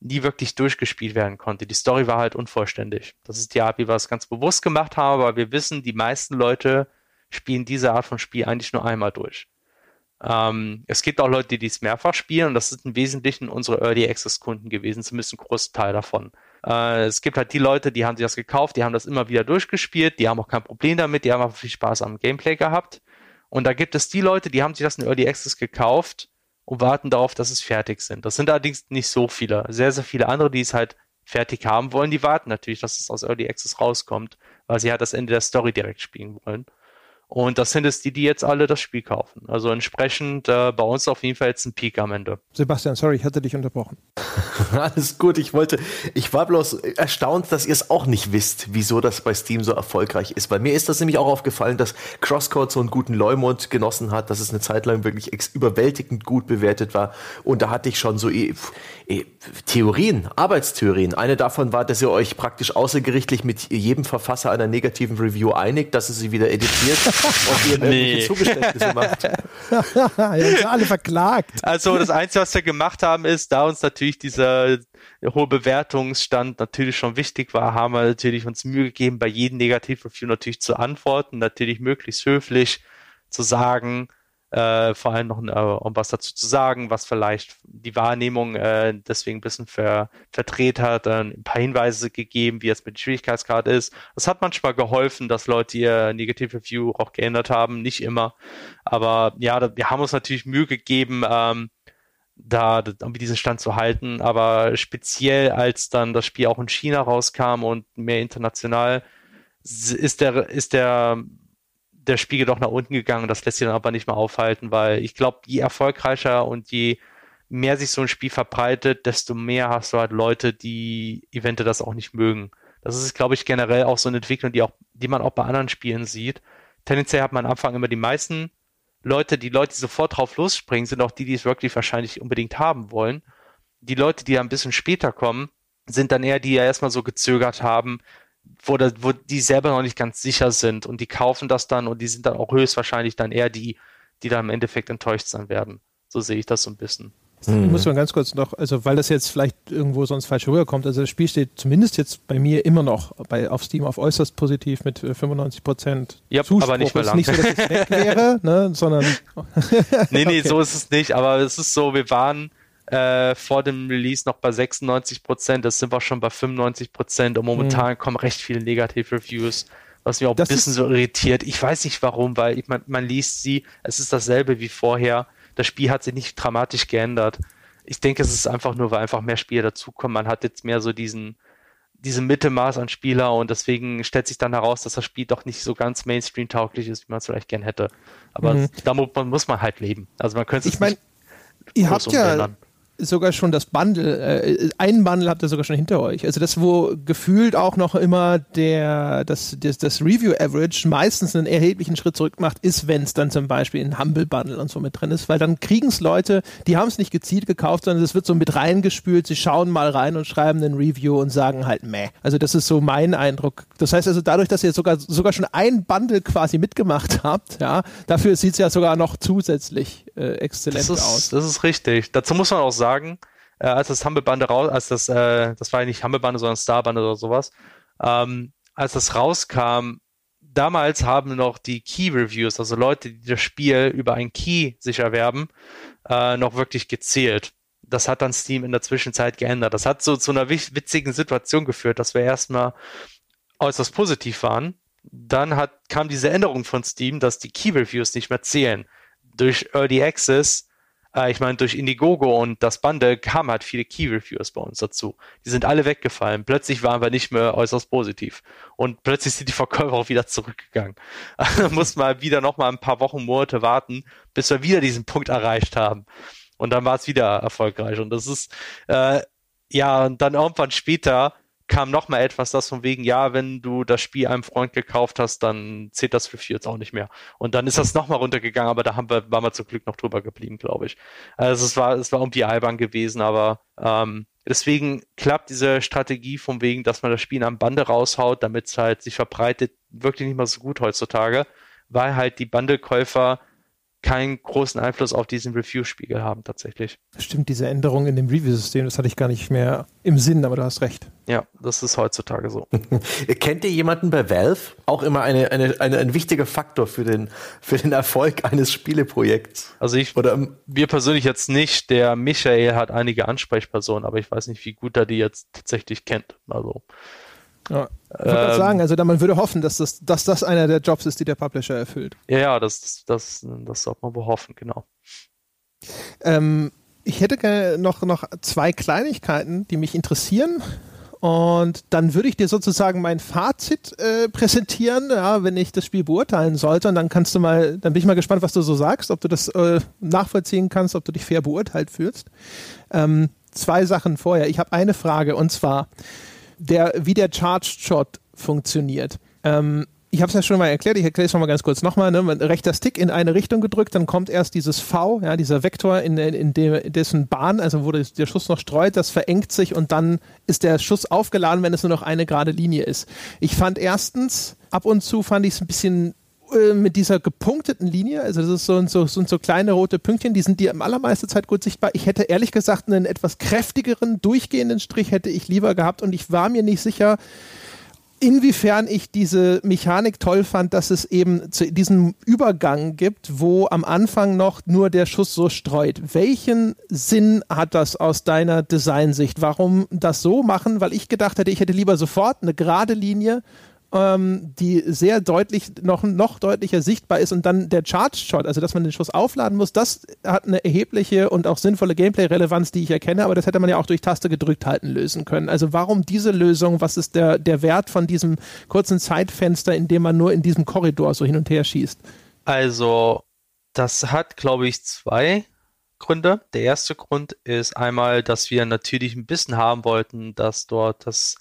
S3: nie wirklich durchgespielt werden konnte. Die Story war halt unvollständig. Das ist die Art, wie wir es ganz bewusst gemacht haben, aber wir wissen, die meisten Leute spielen diese Art von Spiel eigentlich nur einmal durch. Ähm, es gibt auch Leute, die dies mehrfach spielen und das sind im Wesentlichen unsere Early Access Kunden gewesen, zumindest ein Großteil davon. Äh, es gibt halt die Leute, die haben sich das gekauft, die haben das immer wieder durchgespielt, die haben auch kein Problem damit, die haben auch viel Spaß am Gameplay gehabt. Und da gibt es die Leute, die haben sich das in Early Access gekauft und warten darauf, dass es fertig sind. Das sind allerdings nicht so viele. Sehr, sehr viele andere, die es halt fertig haben wollen, die warten natürlich, dass es aus Early Access rauskommt, weil sie halt das Ende der Story direkt spielen wollen. Und das sind es die, die jetzt alle das Spiel kaufen. Also entsprechend äh, bei uns auf jeden Fall jetzt ein Peak am Ende.
S2: Sebastian, sorry, ich hatte dich unterbrochen.
S1: Alles gut, ich wollte, ich war bloß erstaunt, dass ihr es auch nicht wisst, wieso das bei Steam so erfolgreich ist. Bei mir ist das nämlich auch aufgefallen, dass Crosscode so einen guten Leumund genossen hat, dass es eine Zeit lang wirklich überwältigend gut bewertet war. Und da hatte ich schon so eh, eh, Theorien, Arbeitstheorien. Eine davon war, dass ihr euch praktisch außergerichtlich mit jedem Verfasser einer negativen Review einigt, dass ihr sie wieder editiert und ihr nee. Zugeständnisse macht.
S2: ja, alle verklagt.
S3: Also das Einzige, was wir gemacht haben, ist, da uns natürlich dieser hohe Bewertungsstand natürlich schon wichtig war, haben wir natürlich uns Mühe gegeben, bei jedem Negativ-Review natürlich zu antworten, natürlich möglichst höflich zu sagen, äh, vor allem noch äh, um was dazu zu sagen, was vielleicht die Wahrnehmung äh, deswegen ein bisschen ver verdreht hat, äh, ein paar Hinweise gegeben, wie es mit der Schwierigkeitsgrad ist. Das hat manchmal geholfen, dass Leute ihr Negative Review auch geändert haben, nicht immer. Aber ja, wir haben uns natürlich Mühe gegeben, ähm, da um diesen Stand zu halten. Aber speziell als dann das Spiel auch in China rauskam und mehr international, ist der, ist der der Spiegel doch nach unten gegangen. Das lässt sich dann aber nicht mehr aufhalten, weil ich glaube, je erfolgreicher und je mehr sich so ein Spiel verbreitet, desto mehr hast du halt Leute, die Evente das auch nicht mögen. Das ist, glaube ich, generell auch so eine Entwicklung, die auch, die man auch bei anderen Spielen sieht. Tendenziell hat man am Anfang immer die meisten Leute, die Leute, die sofort drauf losspringen, sind auch die, die es wirklich wahrscheinlich unbedingt haben wollen. Die Leute, die ein bisschen später kommen, sind dann eher die, die ja erstmal so gezögert haben, wo, das, wo die selber noch nicht ganz sicher sind und die kaufen das dann und die sind dann auch höchstwahrscheinlich dann eher die, die dann im Endeffekt enttäuscht sein werden. So sehe ich das so ein bisschen.
S2: Mhm. Muss man ganz kurz noch, also weil das jetzt vielleicht irgendwo sonst falsch rüberkommt, also das Spiel steht zumindest jetzt bei mir immer noch bei, auf Steam auf äußerst positiv mit 95 äh, Prozent
S3: yep, Zuspruch. aber nicht mehr lang.
S2: Ist nicht so, dass es weg wäre, ne, sondern...
S3: nee, nee, okay. so ist es nicht, aber es ist so, wir waren äh, vor dem Release noch bei 96 Prozent, das sind wir schon bei 95 Prozent und momentan mhm. kommen recht viele Negative-Reviews, was mich auch das ein bisschen so irritiert. Ich weiß nicht warum, weil ich, man, man liest sie, es ist dasselbe wie vorher. Das Spiel hat sich nicht dramatisch geändert. Ich denke, es ist einfach nur, weil einfach mehr Spieler dazukommen. Man hat jetzt mehr so diesen, diese Mittelmaß an Spieler und deswegen stellt sich dann heraus, dass das Spiel doch nicht so ganz Mainstream-tauglich ist, wie man es vielleicht gern hätte. Aber mhm. damit muss man halt leben. Also man könnte es
S2: ich meine, ihr habt ja, sogar schon das Bundle, äh, einen Bundle habt ihr sogar schon hinter euch. Also das, wo gefühlt auch noch immer der, das, das, das Review-Average meistens einen erheblichen Schritt zurück macht, ist, wenn es dann zum Beispiel ein Humble-Bundle und so mit drin ist, weil dann kriegen es Leute, die haben es nicht gezielt gekauft, sondern es wird so mit reingespült, sie schauen mal rein und schreiben einen Review und sagen halt meh. Also das ist so mein Eindruck. Das heißt also dadurch, dass ihr sogar, sogar schon ein Bundle quasi mitgemacht habt, ja, dafür sieht es ja sogar noch zusätzlich äh, exzellent
S3: das ist,
S2: aus.
S3: Das ist richtig. Dazu muss man auch sagen, äh, als das Humble-Bande raus, als das, äh, das war ja nicht Humble-Bande, sondern Star-Bande oder sowas, ähm, als das rauskam, damals haben noch die Key-Reviews, also Leute, die das Spiel über ein Key sich erwerben, äh, noch wirklich gezählt. Das hat dann Steam in der Zwischenzeit geändert. Das hat so zu einer witzigen Situation geführt, dass wir erstmal äußerst positiv waren. Dann hat, kam diese Änderung von Steam, dass die Key-Reviews nicht mehr zählen durch Early Access, äh, ich meine, durch Indiegogo und das Bundle kamen halt viele Key-Reviews bei uns dazu. Die sind alle weggefallen. Plötzlich waren wir nicht mehr äußerst positiv. Und plötzlich sind die Verkäufer auch wieder zurückgegangen. da mussten wir wieder noch mal ein paar Wochen, Monate warten, bis wir wieder diesen Punkt erreicht haben. Und dann war es wieder erfolgreich. Und das ist, äh, ja, und dann irgendwann später kam noch mal etwas, das von wegen, ja, wenn du das Spiel einem Freund gekauft hast, dann zählt das Review jetzt auch nicht mehr. Und dann ist das noch mal runtergegangen, aber da haben wir, waren wir zum Glück noch drüber geblieben, glaube ich. Also es war, es war irgendwie albern gewesen, aber ähm, deswegen klappt diese Strategie von wegen, dass man das Spiel am Bande raushaut, damit es halt sich verbreitet, wirklich nicht mal so gut heutzutage, weil halt die Bandekäufer keinen großen Einfluss auf diesen Review-Spiegel haben tatsächlich.
S2: Stimmt, diese Änderung in dem Review-System, das hatte ich gar nicht mehr im Sinn, aber du hast recht.
S3: Ja, das ist heutzutage so.
S1: Kennt ihr jemanden bei Valve? Auch immer eine, eine, eine, ein wichtiger Faktor für den, für den Erfolg eines Spieleprojekts.
S3: Also ich, oder wir persönlich jetzt nicht. Der Michael hat einige Ansprechpersonen, aber ich weiß nicht, wie gut er die jetzt tatsächlich kennt. Also
S2: ja. Ich wollte ähm, sagen, also man würde hoffen, dass das, dass das einer der Jobs ist, die der Publisher erfüllt.
S3: Ja, ja, das, das, das, das sollte man wohl hoffen, genau.
S2: Ähm, ich hätte gerne noch, noch zwei Kleinigkeiten, die mich interessieren. Und dann würde ich dir sozusagen mein Fazit äh, präsentieren, ja, wenn ich das Spiel beurteilen sollte. Und dann kannst du mal, dann bin ich mal gespannt, was du so sagst, ob du das äh, nachvollziehen kannst, ob du dich fair beurteilt fühlst. Ähm, zwei Sachen vorher. Ich habe eine Frage und zwar, der, wie der Charged Shot funktioniert. Ähm, ich habe es ja schon mal erklärt, ich erkläre es nochmal ganz kurz nochmal. Ne? Rechter Stick in eine Richtung gedrückt, dann kommt erst dieses V, ja, dieser Vektor in, in, de, in dessen Bahn, also wo der Schuss noch streut, das verengt sich und dann ist der Schuss aufgeladen, wenn es nur noch eine gerade Linie ist. Ich fand erstens, ab und zu fand ich es ein bisschen äh, mit dieser gepunkteten Linie, also das ist so, so, sind so kleine rote Pünktchen, die sind dir am allermeisten Zeit gut sichtbar. Ich hätte ehrlich gesagt einen etwas kräftigeren, durchgehenden Strich hätte ich lieber gehabt und ich war mir nicht sicher, inwiefern ich diese Mechanik toll fand, dass es eben zu diesem Übergang gibt, wo am Anfang noch nur der Schuss so streut. Welchen Sinn hat das aus deiner Designsicht? Warum das so machen? Weil ich gedacht hätte, ich hätte lieber sofort eine gerade Linie ähm, die sehr deutlich, noch, noch deutlicher sichtbar ist und dann der Charge-Shot, also dass man den Schuss aufladen muss, das hat eine erhebliche und auch sinnvolle Gameplay-Relevanz, die ich erkenne, aber das hätte man ja auch durch Taste gedrückt halten lösen können. Also warum diese Lösung, was ist der, der Wert von diesem kurzen Zeitfenster, in dem man nur in diesem Korridor so hin und her schießt?
S3: Also, das hat, glaube ich, zwei Gründe. Der erste Grund ist einmal, dass wir natürlich ein bisschen haben wollten, dass dort das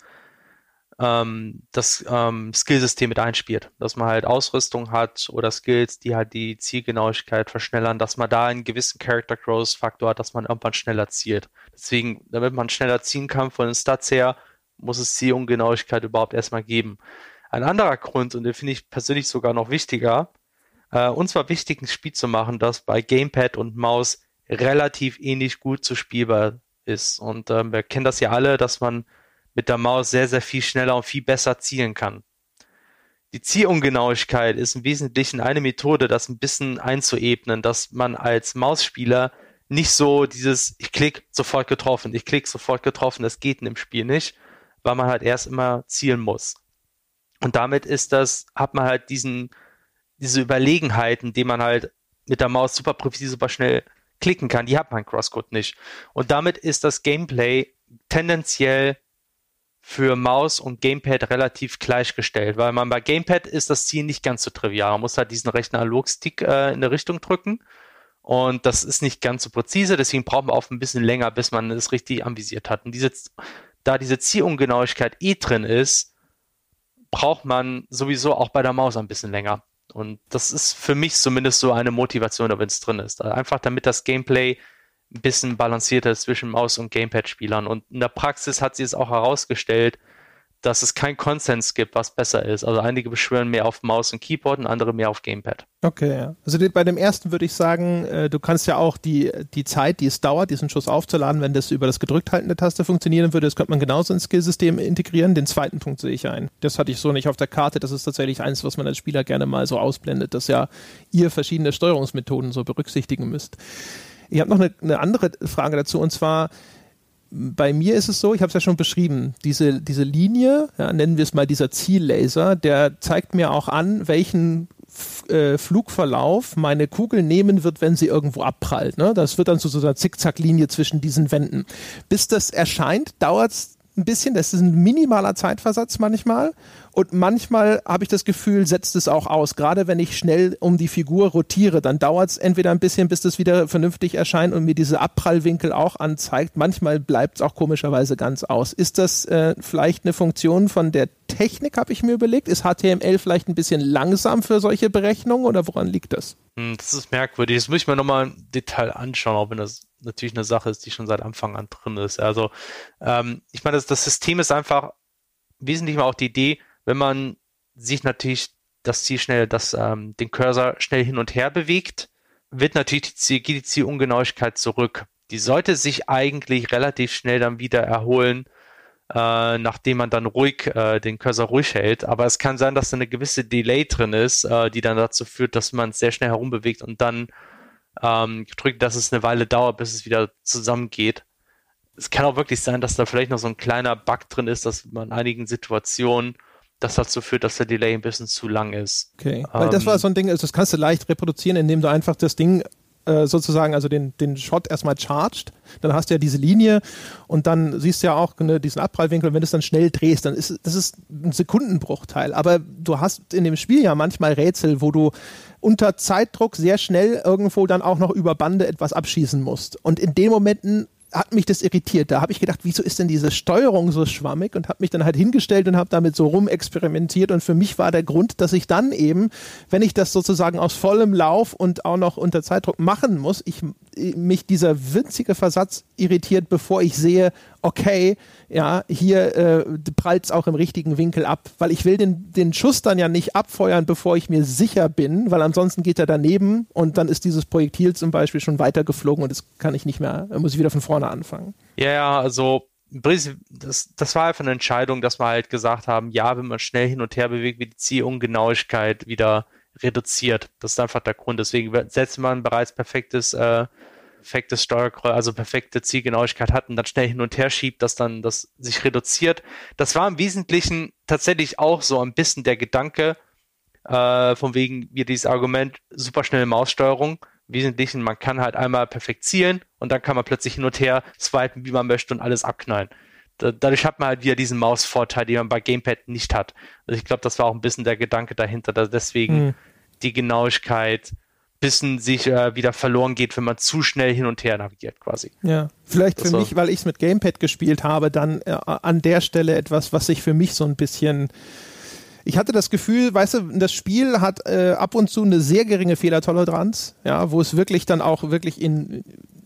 S3: ähm, das ähm, Skillsystem mit einspielt. Dass man halt Ausrüstung hat oder Skills, die halt die Zielgenauigkeit verschnellern, dass man da einen gewissen Character Growth Faktor hat, dass man irgendwann schneller zielt. Deswegen, damit man schneller ziehen kann von den Stats her, muss es Zielungenauigkeit überhaupt erstmal geben. Ein anderer Grund, und den finde ich persönlich sogar noch wichtiger, äh, uns war wichtig, ein Spiel zu machen, das bei Gamepad und Maus relativ ähnlich gut zu spielbar ist. Und äh, wir kennen das ja alle, dass man mit der Maus sehr, sehr viel schneller und viel besser zielen kann. Die Zielungenauigkeit ist im Wesentlichen eine Methode, das ein bisschen einzuebnen, dass man als Mausspieler nicht so dieses, ich klick sofort getroffen, ich klick sofort getroffen, das geht in dem Spiel nicht, weil man halt erst immer zielen muss. Und damit ist das, hat man halt diesen, diese Überlegenheit, indem man halt mit der Maus super präzise, super schnell klicken kann, die hat man Crosscode nicht. Und damit ist das Gameplay tendenziell für Maus und Gamepad relativ gleichgestellt, weil man bei Gamepad ist das Ziel nicht ganz so trivial. Man muss halt diesen rechten Analogstick äh, in eine Richtung drücken und das ist nicht ganz so präzise, deswegen braucht man auch ein bisschen länger, bis man es richtig anvisiert hat. Und diese, da diese Zielungenauigkeit eh drin ist, braucht man sowieso auch bei der Maus ein bisschen länger. Und das ist für mich zumindest so eine Motivation, wenn es drin ist. Einfach damit das Gameplay ein bisschen balancierter zwischen Maus- und Gamepad-Spielern. Und in der Praxis hat sie es auch herausgestellt, dass es keinen Konsens gibt, was besser ist. Also einige beschwören mehr auf Maus und Keyboard und andere mehr auf Gamepad.
S2: Okay. Also bei dem ersten würde ich sagen, äh, du kannst ja auch die, die Zeit, die es dauert, diesen Schuss aufzuladen, wenn das über das gedrückthalten der Taste funktionieren würde, das könnte man genauso ins Skillsystem integrieren. Den zweiten Punkt sehe ich ein. Das hatte ich so nicht auf der Karte. Das ist tatsächlich eins, was man als Spieler gerne mal so ausblendet, dass ja ihr verschiedene Steuerungsmethoden so berücksichtigen müsst. Ich habe noch eine, eine andere Frage dazu und zwar, bei mir ist es so, ich habe es ja schon beschrieben, diese, diese Linie, ja, nennen wir es mal dieser Ziellaser, der zeigt mir auch an, welchen äh, Flugverlauf meine Kugel nehmen wird, wenn sie irgendwo abprallt. Ne? Das wird dann so, so eine Zickzacklinie zwischen diesen Wänden. Bis das erscheint, dauert es ein bisschen, das ist ein minimaler Zeitversatz manchmal und manchmal habe ich das Gefühl, setzt es auch aus. Gerade wenn ich schnell um die Figur rotiere, dann dauert es entweder ein bisschen, bis das wieder vernünftig erscheint und mir diese Abprallwinkel auch anzeigt. Manchmal bleibt es auch komischerweise ganz aus. Ist das äh, vielleicht eine Funktion von der Technik, habe ich mir überlegt? Ist HTML vielleicht ein bisschen langsam für solche Berechnungen oder woran liegt das?
S3: Hm, das ist merkwürdig. Das muss ich mir nochmal im Detail anschauen, auch wenn das natürlich eine Sache ist, die schon seit Anfang an drin ist. Also ähm, ich meine, das, das System ist einfach wesentlich mal auch die Idee, wenn man sich natürlich das Ziel schnell, das, ähm, den Cursor schnell hin und her bewegt, wird natürlich die, geht die Zielungenauigkeit zurück. Die sollte sich eigentlich relativ schnell dann wieder erholen, äh, nachdem man dann ruhig äh, den Cursor ruhig hält. Aber es kann sein, dass da eine gewisse Delay drin ist, äh, die dann dazu führt, dass man es sehr schnell herumbewegt und dann ähm, drückt, dass es eine Weile dauert, bis es wieder zusammengeht. Es kann auch wirklich sein, dass da vielleicht noch so ein kleiner Bug drin ist, dass man in einigen Situationen das dazu führt, dass der Delay ein bisschen zu lang ist.
S2: Okay, weil das war ähm, so ein Ding, also das kannst du leicht reproduzieren, indem du einfach das Ding äh, sozusagen, also den, den Shot erstmal charged, dann hast du ja diese Linie und dann siehst du ja auch ne, diesen Abprallwinkel und wenn du es dann schnell drehst, dann ist das ist ein Sekundenbruchteil. Aber du hast in dem Spiel ja manchmal Rätsel, wo du unter Zeitdruck sehr schnell irgendwo dann auch noch über Bande etwas abschießen musst. Und in den Momenten hat mich das irritiert. Da habe ich gedacht, wieso ist denn diese Steuerung so schwammig und habe mich dann halt hingestellt und habe damit so rumexperimentiert und für mich war der Grund, dass ich dann eben, wenn ich das sozusagen aus vollem Lauf und auch noch unter Zeitdruck machen muss, ich mich dieser winzige Versatz irritiert, bevor ich sehe, okay, ja, hier äh, prallt es auch im richtigen Winkel ab, weil ich will den, den Schuss dann ja nicht abfeuern, bevor ich mir sicher bin, weil ansonsten geht er daneben und dann ist dieses Projektil zum Beispiel schon weitergeflogen und das kann ich nicht mehr, muss ich wieder von vorne anfangen.
S3: Ja, ja, also das, das war einfach eine Entscheidung, dass wir halt gesagt haben, ja, wenn man schnell hin und her bewegt, wird die Zielungenauigkeit wieder reduziert. Das ist einfach der Grund. Deswegen setzt man bereits perfektes äh, perfektes Steuerkreuz, also perfekte Zielgenauigkeit hat und dann schnell hin und her schiebt, dass dann das sich reduziert. Das war im Wesentlichen tatsächlich auch so ein bisschen der Gedanke, äh, von wegen wie dieses Argument super schnelle Maussteuerung. Im Wesentlichen, man kann halt einmal perfekt zielen und dann kann man plötzlich hin und her swipen, wie man möchte und alles abknallen. dadurch hat man halt wieder diesen Mausvorteil, den man bei Gamepad nicht hat. Also ich glaube, das war auch ein bisschen der Gedanke dahinter, dass deswegen mhm. die Genauigkeit bisschen sich äh, wieder verloren geht, wenn man zu schnell hin und her navigiert quasi.
S2: Ja, vielleicht das für mich, weil ich es mit Gamepad gespielt habe, dann äh, an der Stelle etwas, was sich für mich so ein bisschen ich hatte das Gefühl, weißt du, das Spiel hat äh, ab und zu eine sehr geringe Fehlertoleranz, ja, wo es wirklich dann auch wirklich in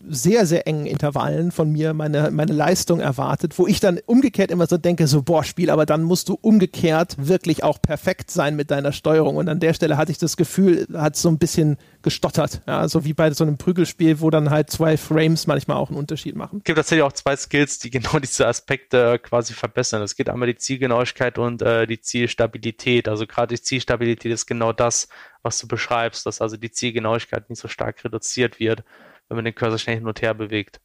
S2: sehr, sehr engen Intervallen von mir meine, meine Leistung erwartet, wo ich dann umgekehrt immer so denke, so, boah, Spiel, aber dann musst du umgekehrt wirklich auch perfekt sein mit deiner Steuerung. Und an der Stelle hatte ich das Gefühl, hat so ein bisschen gestottert, ja, so wie bei so einem Prügelspiel, wo dann halt zwei Frames manchmal auch einen Unterschied machen.
S3: Es gibt tatsächlich auch zwei Skills, die genau diese Aspekte quasi verbessern. Es geht einmal die Zielgenauigkeit und äh, die Zielstabilität. Also gerade die Zielstabilität ist genau das, was du beschreibst, dass also die Zielgenauigkeit nicht so stark reduziert wird wenn man den Cursor schnell hin und her bewegt.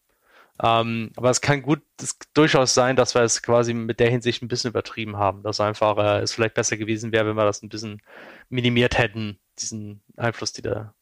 S3: Ähm, aber es kann gut, es durchaus sein, dass wir es quasi mit der Hinsicht ein bisschen übertrieben haben, dass einfach äh, es vielleicht besser gewesen wäre, wenn wir das ein bisschen minimiert hätten, diesen Einfluss, die der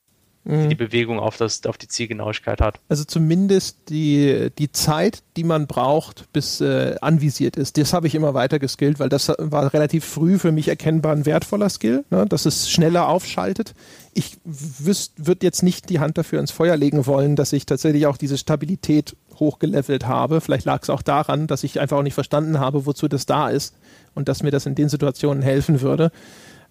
S3: mhm. die Bewegung auf, das, auf die Zielgenauigkeit hat.
S2: Also zumindest die, die Zeit, die man braucht, bis äh, anvisiert ist, das habe ich immer weiter geskillt, weil das war relativ früh für mich erkennbar ein wertvoller Skill, ne, dass es schneller aufschaltet. Ich würde jetzt nicht die Hand dafür ins Feuer legen wollen, dass ich tatsächlich auch diese Stabilität hochgelevelt habe. Vielleicht lag es auch daran, dass ich einfach auch nicht verstanden habe, wozu das da ist und dass mir das in den Situationen helfen würde.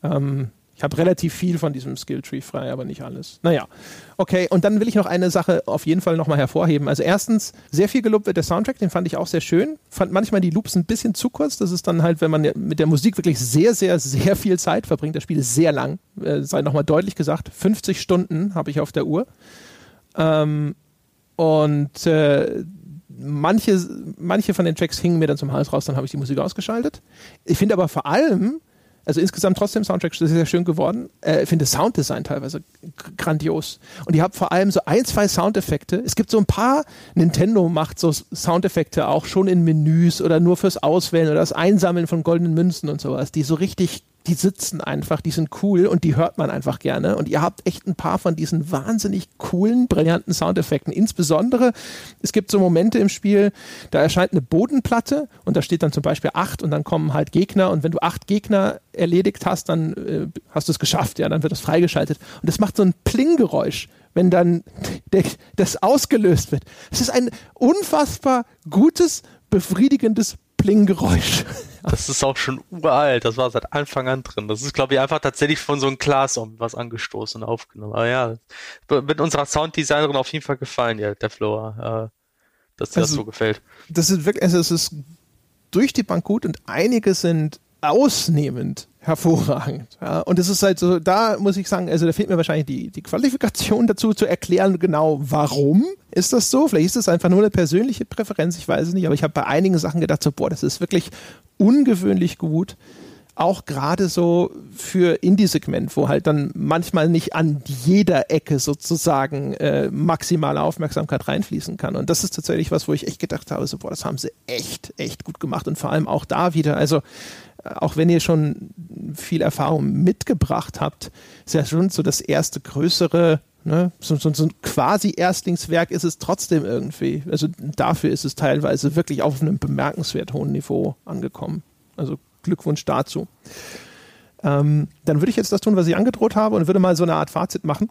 S2: Ähm, ich habe relativ viel von diesem Skilltree frei, aber nicht alles. Naja, okay. Und dann will ich noch eine Sache auf jeden Fall nochmal hervorheben. Also erstens, sehr viel gelobt wird der Soundtrack, den fand ich auch sehr schön. Fand manchmal die Loops ein bisschen zu kurz. Das ist dann halt, wenn man mit der Musik wirklich sehr, sehr, sehr viel Zeit verbringt. Das Spiel ist sehr lang. Äh, sei nochmal deutlich gesagt. 50 Stunden habe ich auf der Uhr. Ähm, und äh, manche, manche von den Tracks hingen mir dann zum Hals raus, dann habe ich die Musik ausgeschaltet. Ich finde aber vor allem, also insgesamt trotzdem Soundtrack sehr, sehr schön geworden. Äh, ich finde Sounddesign teilweise grandios. Und ihr habt vor allem so ein, zwei Soundeffekte. Es gibt so ein paar, Nintendo macht so Soundeffekte auch schon in Menüs oder nur fürs Auswählen oder das Einsammeln von goldenen Münzen und sowas, die so richtig die sitzen einfach, die sind cool und die hört man einfach gerne. Und ihr habt echt ein paar von diesen wahnsinnig coolen, brillanten Soundeffekten. Insbesondere, es gibt so Momente im Spiel, da erscheint eine Bodenplatte und da steht dann zum Beispiel acht und dann kommen halt Gegner und wenn du acht Gegner erledigt hast, dann äh, hast du es geschafft, ja, dann wird das freigeschaltet. Und das macht so ein Pling-Geräusch wenn dann das ausgelöst wird. Es ist ein unfassbar gutes, befriedigendes Pling-Geräusch.
S3: Das ist auch schon uralt, das war seit Anfang an drin. Das ist, glaube ich, einfach tatsächlich von so einem Glas was angestoßen und aufgenommen. Aber ja, wird unserer Sounddesignerin auf jeden Fall gefallen, ja, der Flora, äh, dass dir also, das so gefällt.
S2: Das ist wirklich, also es ist durch die Bank gut und einige sind ausnehmend hervorragend. Ja, und es ist halt so, da muss ich sagen, also da fehlt mir wahrscheinlich die, die Qualifikation dazu zu erklären, genau warum ist das so. Vielleicht ist es einfach nur eine persönliche Präferenz, ich weiß es nicht, aber ich habe bei einigen Sachen gedacht, so, boah, das ist wirklich ungewöhnlich gut. Auch gerade so für Indie-Segment, wo halt dann manchmal nicht an jeder Ecke sozusagen äh, maximale Aufmerksamkeit reinfließen kann. Und das ist tatsächlich was, wo ich echt gedacht habe, so, boah, das haben sie echt, echt gut gemacht. Und vor allem auch da wieder, also auch wenn ihr schon viel Erfahrung mitgebracht habt, ist ja schon so das erste größere Ne? So, so, so, ein quasi Erstlingswerk ist es trotzdem irgendwie. Also dafür ist es teilweise wirklich auf einem bemerkenswert hohen Niveau angekommen. Also Glückwunsch dazu. Ähm, dann würde ich jetzt das tun, was ich angedroht habe und würde mal so eine Art Fazit machen.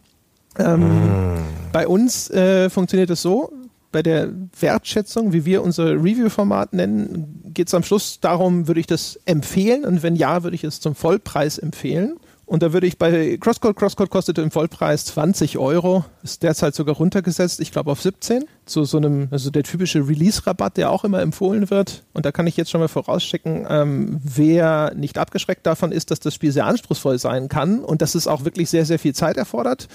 S2: Ähm, mm. Bei uns äh, funktioniert es so, bei der Wertschätzung, wie wir unser Review-Format nennen, geht es am Schluss darum, würde ich das empfehlen und wenn ja, würde ich es zum Vollpreis empfehlen. Und da würde ich bei Crosscode, Crosscode kostet im Vollpreis 20 Euro, ist derzeit sogar runtergesetzt, ich glaube auf 17, zu so einem, also der typische Release-Rabatt, der auch immer empfohlen wird. Und da kann ich jetzt schon mal vorausschicken, ähm, wer nicht abgeschreckt davon ist, dass das Spiel sehr anspruchsvoll sein kann und dass es auch wirklich sehr, sehr viel Zeit erfordert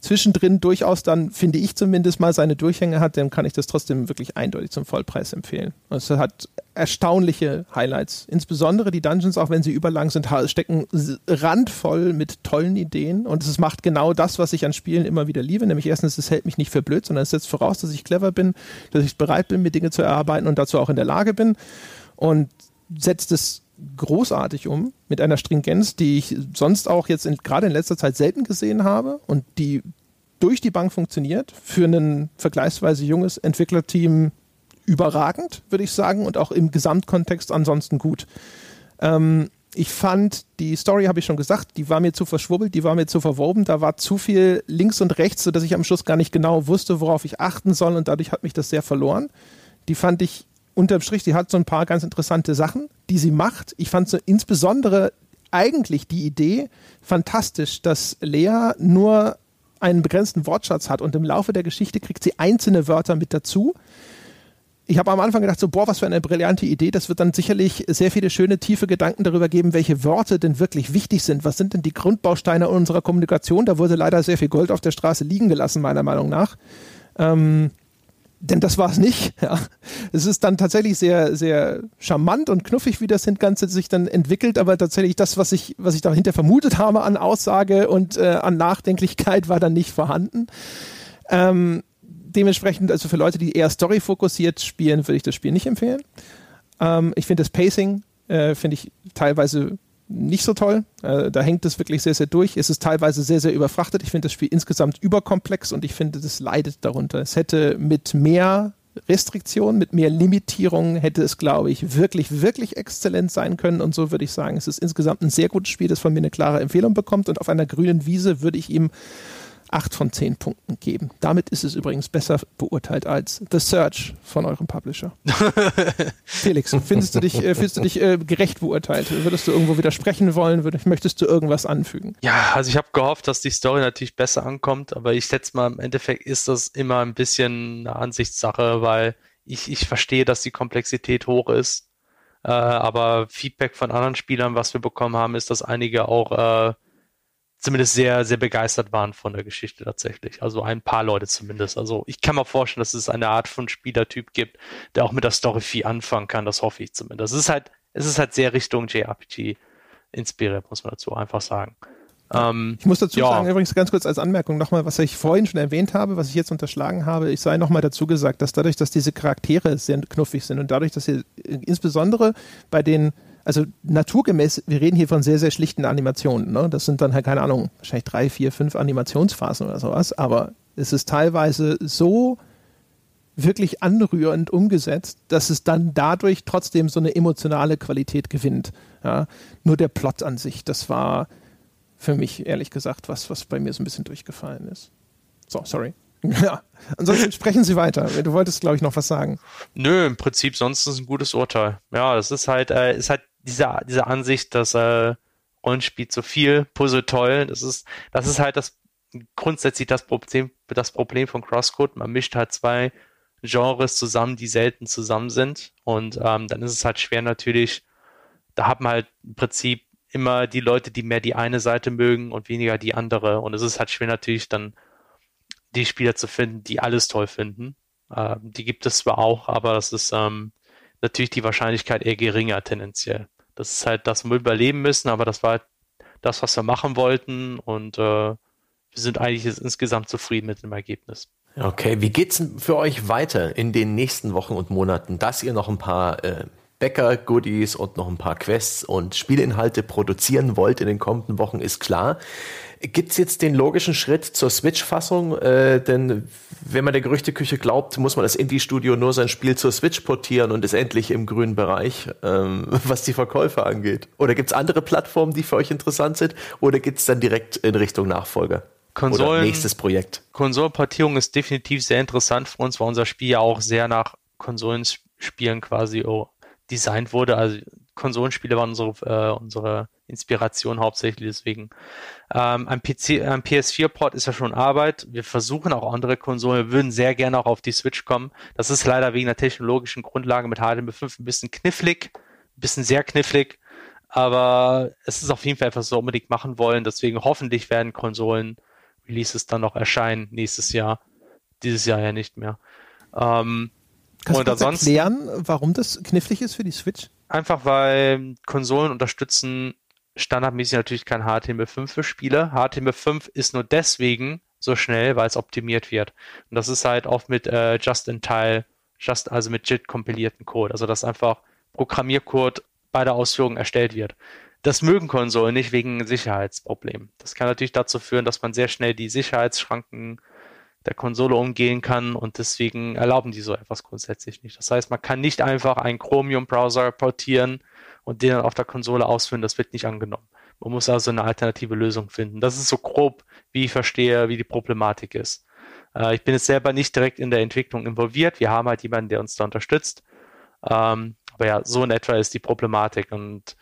S2: zwischendrin durchaus dann, finde ich zumindest mal, seine Durchhänge hat, dann kann ich das trotzdem wirklich eindeutig zum Vollpreis empfehlen. Es hat erstaunliche Highlights. Insbesondere die Dungeons, auch wenn sie überlang sind, stecken randvoll mit tollen Ideen und es macht genau das, was ich an Spielen immer wieder liebe, nämlich erstens, es hält mich nicht für blöd, sondern es setzt voraus, dass ich clever bin, dass ich bereit bin, mir Dinge zu erarbeiten und dazu auch in der Lage bin und setzt es großartig um, mit einer Stringenz, die ich sonst auch jetzt in, gerade in letzter Zeit selten gesehen habe und die durch die Bank funktioniert. Für ein vergleichsweise junges Entwicklerteam überragend, würde ich sagen, und auch im Gesamtkontext ansonsten gut. Ähm, ich fand, die Story habe ich schon gesagt, die war mir zu verschwurbelt, die war mir zu verwoben, da war zu viel links und rechts, sodass ich am Schluss gar nicht genau wusste, worauf ich achten soll und dadurch hat mich das sehr verloren. Die fand ich unterm Strich, die hat so ein paar ganz interessante Sachen, die sie macht. Ich fand so insbesondere eigentlich die Idee fantastisch, dass Lea nur einen begrenzten Wortschatz hat und im Laufe der Geschichte kriegt sie einzelne Wörter mit dazu. Ich habe am Anfang gedacht, so, boah, was für eine brillante Idee. Das wird dann sicherlich sehr viele schöne, tiefe Gedanken darüber geben, welche Worte denn wirklich wichtig sind. Was sind denn die Grundbausteine unserer Kommunikation? Da wurde leider sehr viel Gold auf der Straße liegen gelassen, meiner Meinung nach. Ähm, denn das war es nicht. Ja. Es ist dann tatsächlich sehr, sehr charmant und knuffig, wie das Ganze sich dann entwickelt, aber tatsächlich das, was ich, was ich dahinter vermutet habe an Aussage und äh, an Nachdenklichkeit, war dann nicht vorhanden. Ähm, dementsprechend, also für Leute, die eher story-fokussiert spielen, würde ich das Spiel nicht empfehlen. Ähm, ich finde das Pacing, äh, finde ich teilweise nicht so toll. Äh, da hängt es wirklich sehr, sehr durch. Es ist teilweise sehr, sehr überfrachtet. Ich finde das Spiel insgesamt überkomplex und ich finde, das leidet darunter. Es hätte mit mehr Restriktionen, mit mehr Limitierungen hätte es, glaube ich, wirklich, wirklich exzellent sein können. Und so würde ich sagen, es ist insgesamt ein sehr gutes Spiel, das von mir eine klare Empfehlung bekommt. Und auf einer grünen Wiese würde ich ihm acht von zehn Punkten geben. Damit ist es übrigens besser beurteilt als The Search von eurem Publisher. Felix, findest du dich, äh, findest du dich äh, gerecht beurteilt? Würdest du irgendwo widersprechen wollen? Würdest, möchtest du irgendwas anfügen?
S3: Ja, also ich habe gehofft, dass die Story natürlich besser ankommt, aber ich schätze mal, im Endeffekt ist das immer ein bisschen eine Ansichtssache, weil ich, ich verstehe, dass die Komplexität hoch ist. Äh, aber Feedback von anderen Spielern, was wir bekommen haben, ist, dass einige auch äh, zumindest sehr, sehr begeistert waren von der Geschichte tatsächlich. Also ein paar Leute zumindest. Also ich kann mir vorstellen, dass es eine Art von Spielertyp gibt, der auch mit der Story viel anfangen kann. Das hoffe ich zumindest. Es ist halt, es ist halt sehr Richtung JRPG inspiriert, muss man dazu einfach sagen.
S2: Ähm, ich muss dazu ja. sagen, übrigens ganz kurz als Anmerkung nochmal, was ich vorhin schon erwähnt habe, was ich jetzt unterschlagen habe, ich sei nochmal dazu gesagt, dass dadurch, dass diese Charaktere sehr knuffig sind und dadurch, dass sie insbesondere bei den also naturgemäß, wir reden hier von sehr, sehr schlichten Animationen. Ne? Das sind dann halt, keine Ahnung, wahrscheinlich drei, vier, fünf Animationsphasen oder sowas, aber es ist teilweise so wirklich anrührend umgesetzt, dass es dann dadurch trotzdem so eine emotionale Qualität gewinnt. Ja? Nur der Plot an sich, das war für mich ehrlich gesagt was, was bei mir so ein bisschen durchgefallen ist. So, sorry. Ja, ansonsten sprechen Sie weiter. Du wolltest, glaube ich, noch was sagen.
S3: Nö, im Prinzip sonst ist es ein gutes Urteil. Ja, das ist halt, äh, ist halt diese, diese Ansicht, dass äh, Rollenspiel zu viel, Puzzle toll, das ist, das ist halt das grundsätzlich das Problem, das Problem von Crosscode. Man mischt halt zwei Genres zusammen, die selten zusammen sind. Und ähm, dann ist es halt schwer natürlich, da hat man halt im Prinzip immer die Leute, die mehr die eine Seite mögen und weniger die andere. Und es ist halt schwer natürlich dann die Spieler zu finden, die alles toll finden. Ähm, die gibt es zwar auch, aber das ist ähm, natürlich die Wahrscheinlichkeit eher geringer tendenziell. Das ist halt, dass wir überleben müssen, aber das war halt das, was wir machen wollten und äh, wir sind eigentlich insgesamt zufrieden mit dem Ergebnis.
S1: Okay, wie geht's denn für euch weiter in den nächsten Wochen und Monaten, dass ihr noch ein paar äh, Bäcker-Goodies und noch ein paar Quests und Spielinhalte produzieren wollt in den kommenden Wochen, ist klar. Gibt es jetzt den logischen Schritt zur Switch-Fassung? Äh, denn wenn man der Gerüchteküche glaubt, muss man das Indie-Studio nur sein Spiel zur Switch portieren und ist endlich im grünen Bereich, ähm, was die Verkäufe angeht. Oder gibt es andere Plattformen, die für euch interessant sind? Oder geht es dann direkt in Richtung Nachfolger?
S3: Konsolen,
S1: Oder nächstes Projekt?
S3: Konsolenportierung ist definitiv sehr interessant für uns, weil unser Spiel ja auch sehr nach Konsolenspielen quasi oh, designt wurde. Also Konsolenspiele waren unsere, äh, unsere Inspiration hauptsächlich. Deswegen ähm, ein PC, ein PS4-Port ist ja schon Arbeit. Wir versuchen auch andere Konsolen. Wir würden sehr gerne auch auf die Switch kommen. Das ist leider wegen der technologischen Grundlage mit HDMI5 ein bisschen knifflig, ein bisschen sehr knifflig. Aber es ist auf jeden Fall etwas, was wir unbedingt machen wollen. Deswegen hoffentlich werden Konsolen-Releases dann noch erscheinen nächstes Jahr. Dieses Jahr ja nicht mehr. Ähm,
S2: Kannst du erklären, warum das knifflig ist für die Switch?
S3: Einfach weil Konsolen unterstützen standardmäßig natürlich kein HTML5 für Spiele. HTML5 ist nur deswegen so schnell, weil es optimiert wird. Und das ist halt oft mit äh, Just-in-Time, just, also mit JIT kompilierten Code. Also dass einfach Programmiercode bei der Ausführung erstellt wird. Das mögen Konsolen nicht wegen Sicherheitsproblemen. Das kann natürlich dazu führen, dass man sehr schnell die Sicherheitsschranken der Konsole umgehen kann und deswegen erlauben die so etwas grundsätzlich nicht. Das heißt, man kann nicht einfach einen Chromium-Browser portieren und den dann auf der Konsole ausführen, das wird nicht angenommen. Man muss also eine alternative Lösung finden. Das ist so grob, wie ich verstehe, wie die Problematik ist. Äh, ich bin jetzt selber nicht direkt in der Entwicklung involviert. Wir haben halt jemanden, der uns da unterstützt. Ähm, aber ja, so in etwa ist die Problematik. Und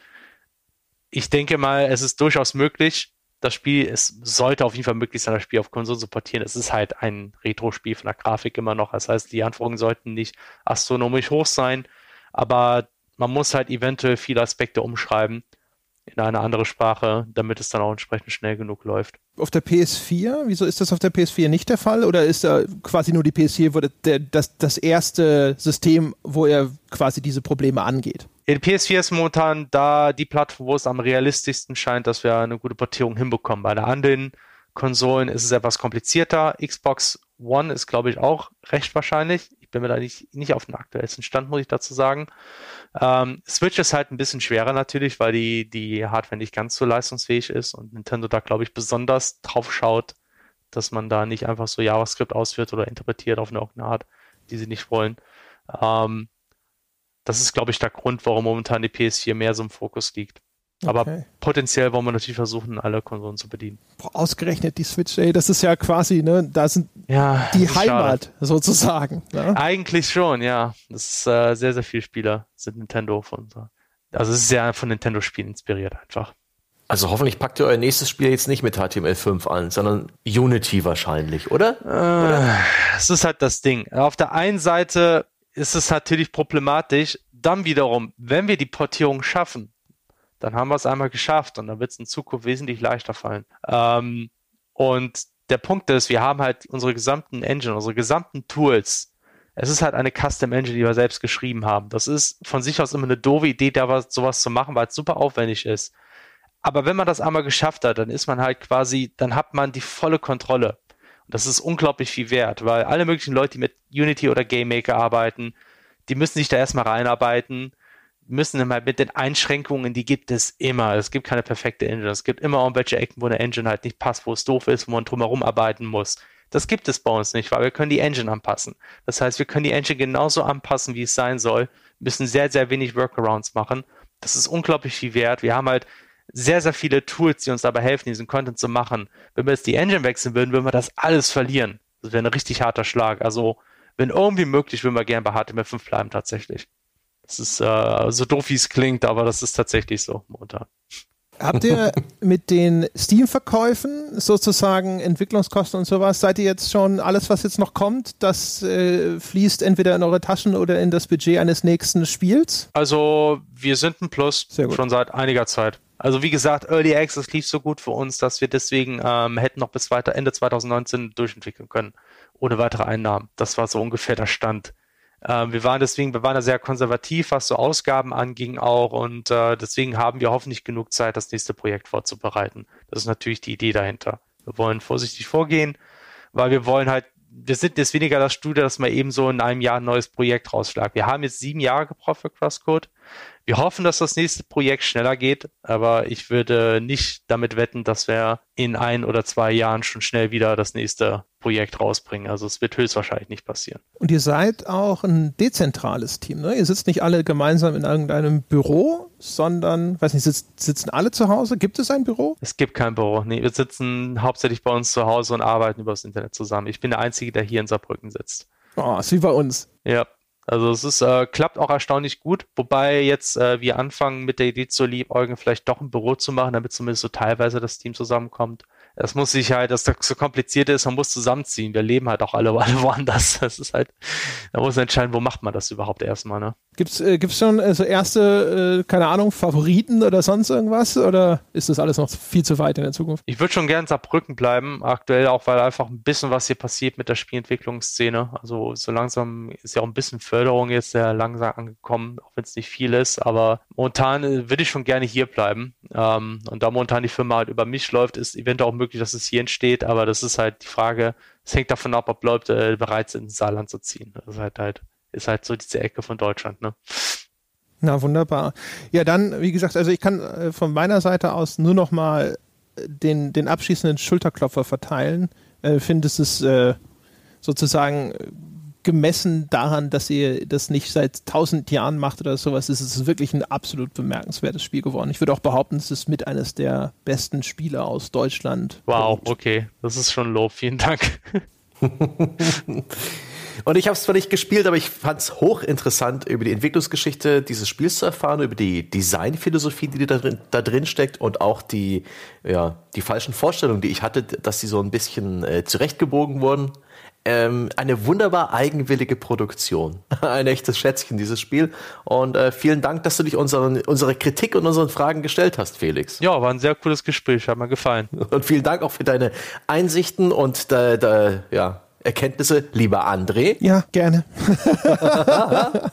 S3: ich denke mal, es ist durchaus möglich, das Spiel, es sollte auf jeden Fall möglich sein, das Spiel auf Konsole zu portieren. Es ist halt ein Retro-Spiel von der Grafik immer noch. Das heißt, die Anforderungen sollten nicht astronomisch hoch sein, aber man muss halt eventuell viele Aspekte umschreiben in eine andere Sprache, damit es dann auch entsprechend schnell genug läuft.
S2: Auf der PS4, wieso ist das auf der PS4 nicht der Fall? Oder ist da quasi nur die PS4 wo der, das, das erste System, wo er quasi diese Probleme angeht?
S3: Die PS4 ist momentan da die Plattform, wo es am realistischsten scheint, dass wir eine gute Portierung hinbekommen. Bei der anderen Konsolen ist es etwas komplizierter. Xbox One ist, glaube ich, auch recht wahrscheinlich. Ich bin mir da nicht, nicht auf dem aktuellsten Stand, muss ich dazu sagen. Ähm, Switch ist halt ein bisschen schwerer natürlich, weil die, die Hardware nicht ganz so leistungsfähig ist und Nintendo da, glaube ich, besonders drauf schaut, dass man da nicht einfach so JavaScript ausführt oder interpretiert auf eine Art, die sie nicht wollen. Ähm, das ist, glaube ich, der Grund, warum momentan die PS4 mehr so im Fokus liegt. Aber okay. potenziell wollen wir natürlich versuchen, alle Konsolen zu bedienen.
S2: Boah, ausgerechnet die Switch, ey, das ist ja quasi, ne, da sind ja, die Heimat schade. sozusagen.
S3: Ne? Eigentlich schon, ja. Das ist äh, sehr, sehr viele Spieler sind Nintendo von Also es ist sehr von Nintendo-Spielen inspiriert einfach.
S1: Also hoffentlich packt ihr euer nächstes Spiel jetzt nicht mit HTML5 an, sondern Unity wahrscheinlich, oder? Äh, oder?
S3: Das ist halt das Ding. Auf der einen Seite ist es natürlich problematisch, dann wiederum, wenn wir die Portierung schaffen, dann haben wir es einmal geschafft und dann wird es in Zukunft wesentlich leichter fallen. Ähm, und der Punkt ist, wir haben halt unsere gesamten Engine, unsere gesamten Tools. Es ist halt eine Custom Engine, die wir selbst geschrieben haben. Das ist von sich aus immer eine doofe Idee, da was, sowas zu machen, weil es super aufwendig ist. Aber wenn man das einmal geschafft hat, dann ist man halt quasi, dann hat man die volle Kontrolle. Das ist unglaublich viel wert, weil alle möglichen Leute, die mit Unity oder GameMaker arbeiten, die müssen sich da erstmal reinarbeiten müssen immer mit den Einschränkungen, die gibt es immer. Es gibt keine perfekte Engine. Es gibt immer irgendwelche Ecken, wo eine Engine halt nicht passt, wo es doof ist, wo man drumherum arbeiten muss. Das gibt es bei uns nicht, weil wir können die Engine anpassen. Das heißt, wir können die Engine genauso anpassen, wie es sein soll, müssen sehr, sehr wenig Workarounds machen. Das ist unglaublich viel wert. Wir haben halt sehr, sehr viele Tools, die uns dabei helfen, diesen Content zu machen. Wenn wir jetzt die Engine wechseln würden, würden wir das alles verlieren. Das wäre ein richtig harter Schlag. Also, wenn irgendwie möglich, würden wir gerne bei HTML5 bleiben tatsächlich. Das ist äh, so doof, wie es klingt, aber das ist tatsächlich so momentan.
S2: Habt ihr mit den Steam-Verkäufen sozusagen Entwicklungskosten und sowas, seid ihr jetzt schon alles, was jetzt noch kommt, das äh, fließt entweder in eure Taschen oder in das Budget eines nächsten Spiels?
S3: Also wir sind ein Plus schon seit einiger Zeit. Also wie gesagt, Early Access lief so gut für uns, dass wir deswegen ähm, hätten noch bis weiter Ende 2019 durchentwickeln können, ohne weitere Einnahmen. Das war so ungefähr der Stand. Ähm, wir waren deswegen, wir waren da sehr konservativ, was so Ausgaben anging auch und äh, deswegen haben wir hoffentlich genug Zeit, das nächste Projekt vorzubereiten. Das ist natürlich die Idee dahinter. Wir wollen vorsichtig vorgehen, weil wir wollen halt wir sind jetzt weniger das Studio, dass man eben so in einem Jahr ein neues Projekt rausschlägt. Wir haben jetzt sieben Jahre gebraucht für Crosscode. Wir hoffen, dass das nächste Projekt schneller geht, aber ich würde nicht damit wetten, dass wir in ein oder zwei Jahren schon schnell wieder das nächste Projekt rausbringen. Also es wird höchstwahrscheinlich nicht passieren.
S2: Und ihr seid auch ein dezentrales Team, ne? Ihr sitzt nicht alle gemeinsam in irgendeinem Büro, sondern, weiß nicht, sitzt, sitzen alle zu Hause? Gibt es ein Büro?
S3: Es gibt kein Büro. Nee, wir sitzen hauptsächlich bei uns zu Hause und arbeiten über das Internet zusammen. Ich bin der Einzige, der hier in Saarbrücken sitzt.
S2: Oh, ist wie bei uns.
S3: Ja, also es ist, äh, klappt auch erstaunlich gut, wobei jetzt äh, wir anfangen mit der Idee zu liebäugeln, vielleicht doch ein Büro zu machen, damit zumindest so teilweise das Team zusammenkommt. Es muss sich halt, dass das so kompliziert ist, man muss zusammenziehen. Wir leben halt auch alle, alle woanders. Das ist halt, da muss man entscheiden, wo macht man das überhaupt erstmal, ne?
S2: Gibt's, äh, gibt's schon äh, erste, äh, keine Ahnung, Favoriten oder sonst irgendwas? Oder ist das alles noch viel zu weit in der Zukunft?
S3: Ich würde schon gern Saarbrücken bleiben, aktuell auch, weil einfach ein bisschen was hier passiert mit der Spielentwicklungsszene. Also so langsam ist ja auch ein bisschen Förderung jetzt sehr langsam angekommen, auch wenn es nicht viel ist. Aber momentan äh, würde ich schon gerne hier bleiben. Ähm, und da momentan die Firma halt über mich läuft, ist eventuell auch möglich, dass es hier entsteht. Aber das ist halt die Frage, es hängt davon ab, ob Leute bereit sind, ins Saarland zu ziehen. Das ist halt halt ist halt so diese Ecke von Deutschland, ne?
S2: Na, wunderbar. Ja, dann, wie gesagt, also ich kann äh, von meiner Seite aus nur noch mal den, den abschließenden Schulterklopfer verteilen. Ich äh, finde, es ist äh, sozusagen gemessen daran, dass ihr das nicht seit tausend Jahren macht oder sowas, ist es wirklich ein absolut bemerkenswertes Spiel geworden. Ich würde auch behaupten, es ist mit eines der besten Spiele aus Deutschland.
S3: Wow, okay, das ist schon Lob. Vielen Dank.
S1: Und ich habe es zwar nicht gespielt, aber ich fand es hochinteressant, über die Entwicklungsgeschichte dieses Spiels zu erfahren, über die Designphilosophie, die da drin, da drin steckt und auch die, ja, die falschen Vorstellungen, die ich hatte, dass sie so ein bisschen äh, zurechtgebogen wurden. Ähm, eine wunderbar eigenwillige Produktion. Ein echtes Schätzchen, dieses Spiel. Und äh, vielen Dank, dass du dich unseren, unsere Kritik und unseren Fragen gestellt hast, Felix.
S3: Ja, war ein sehr cooles Gespräch, hat mir gefallen.
S1: Und vielen Dank auch für deine Einsichten und da, da, ja, Erkenntnisse, lieber André.
S2: Ja, gerne.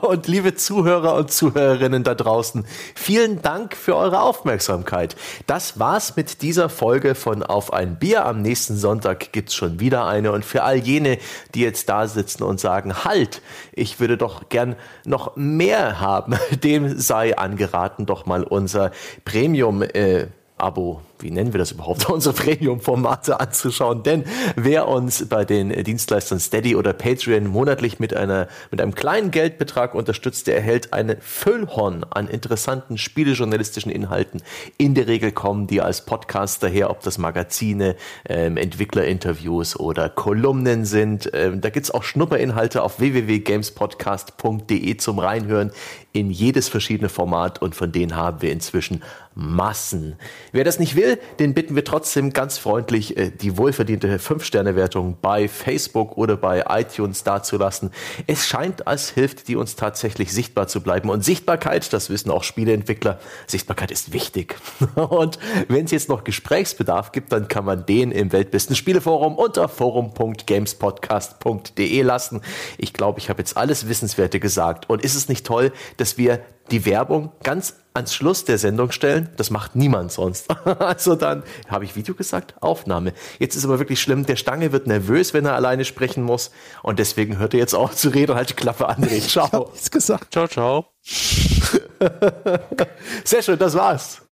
S1: und liebe Zuhörer und Zuhörerinnen da draußen, vielen Dank für eure Aufmerksamkeit. Das war's mit dieser Folge von Auf ein Bier. Am nächsten Sonntag gibt's schon wieder eine. Und für all jene, die jetzt da sitzen und sagen, halt, ich würde doch gern noch mehr haben, dem sei angeraten, doch mal unser Premium äh, Abo, wie nennen wir das überhaupt, unsere Premium-Formate anzuschauen. Denn wer uns bei den Dienstleistern Steady oder Patreon monatlich mit einer, mit einem kleinen Geldbetrag unterstützt, der erhält eine Füllhorn an interessanten spielejournalistischen Inhalten. In der Regel kommen die als Podcast daher, ob das Magazine, ähm, Entwicklerinterviews oder Kolumnen sind. Ähm, da gibt's auch Schnupperinhalte auf www.gamespodcast.de zum Reinhören in jedes verschiedene Format und von denen haben wir inzwischen Massen. Wer das nicht will, den bitten wir trotzdem ganz freundlich, äh, die wohlverdiente 5-Sterne-Wertung bei Facebook oder bei iTunes dazulassen. Es scheint, als hilft die uns tatsächlich sichtbar zu bleiben. Und Sichtbarkeit, das wissen auch Spieleentwickler, Sichtbarkeit ist wichtig. Und wenn es jetzt noch Gesprächsbedarf gibt, dann kann man den im Weltbesten Spieleforum unter forum.gamespodcast.de lassen. Ich glaube, ich habe jetzt alles Wissenswerte gesagt. Und ist es nicht toll, dass wir die Werbung ganz ans Schluss der Sendung stellen. Das macht niemand sonst. Also dann, habe ich Video gesagt? Aufnahme. Jetzt ist aber wirklich schlimm. Der Stange wird nervös, wenn er alleine sprechen muss. Und deswegen hört er jetzt auf zu reden und halt die Klappe an. Ciao.
S2: Ich gesagt.
S3: Ciao, ciao.
S1: Sehr schön, das war's.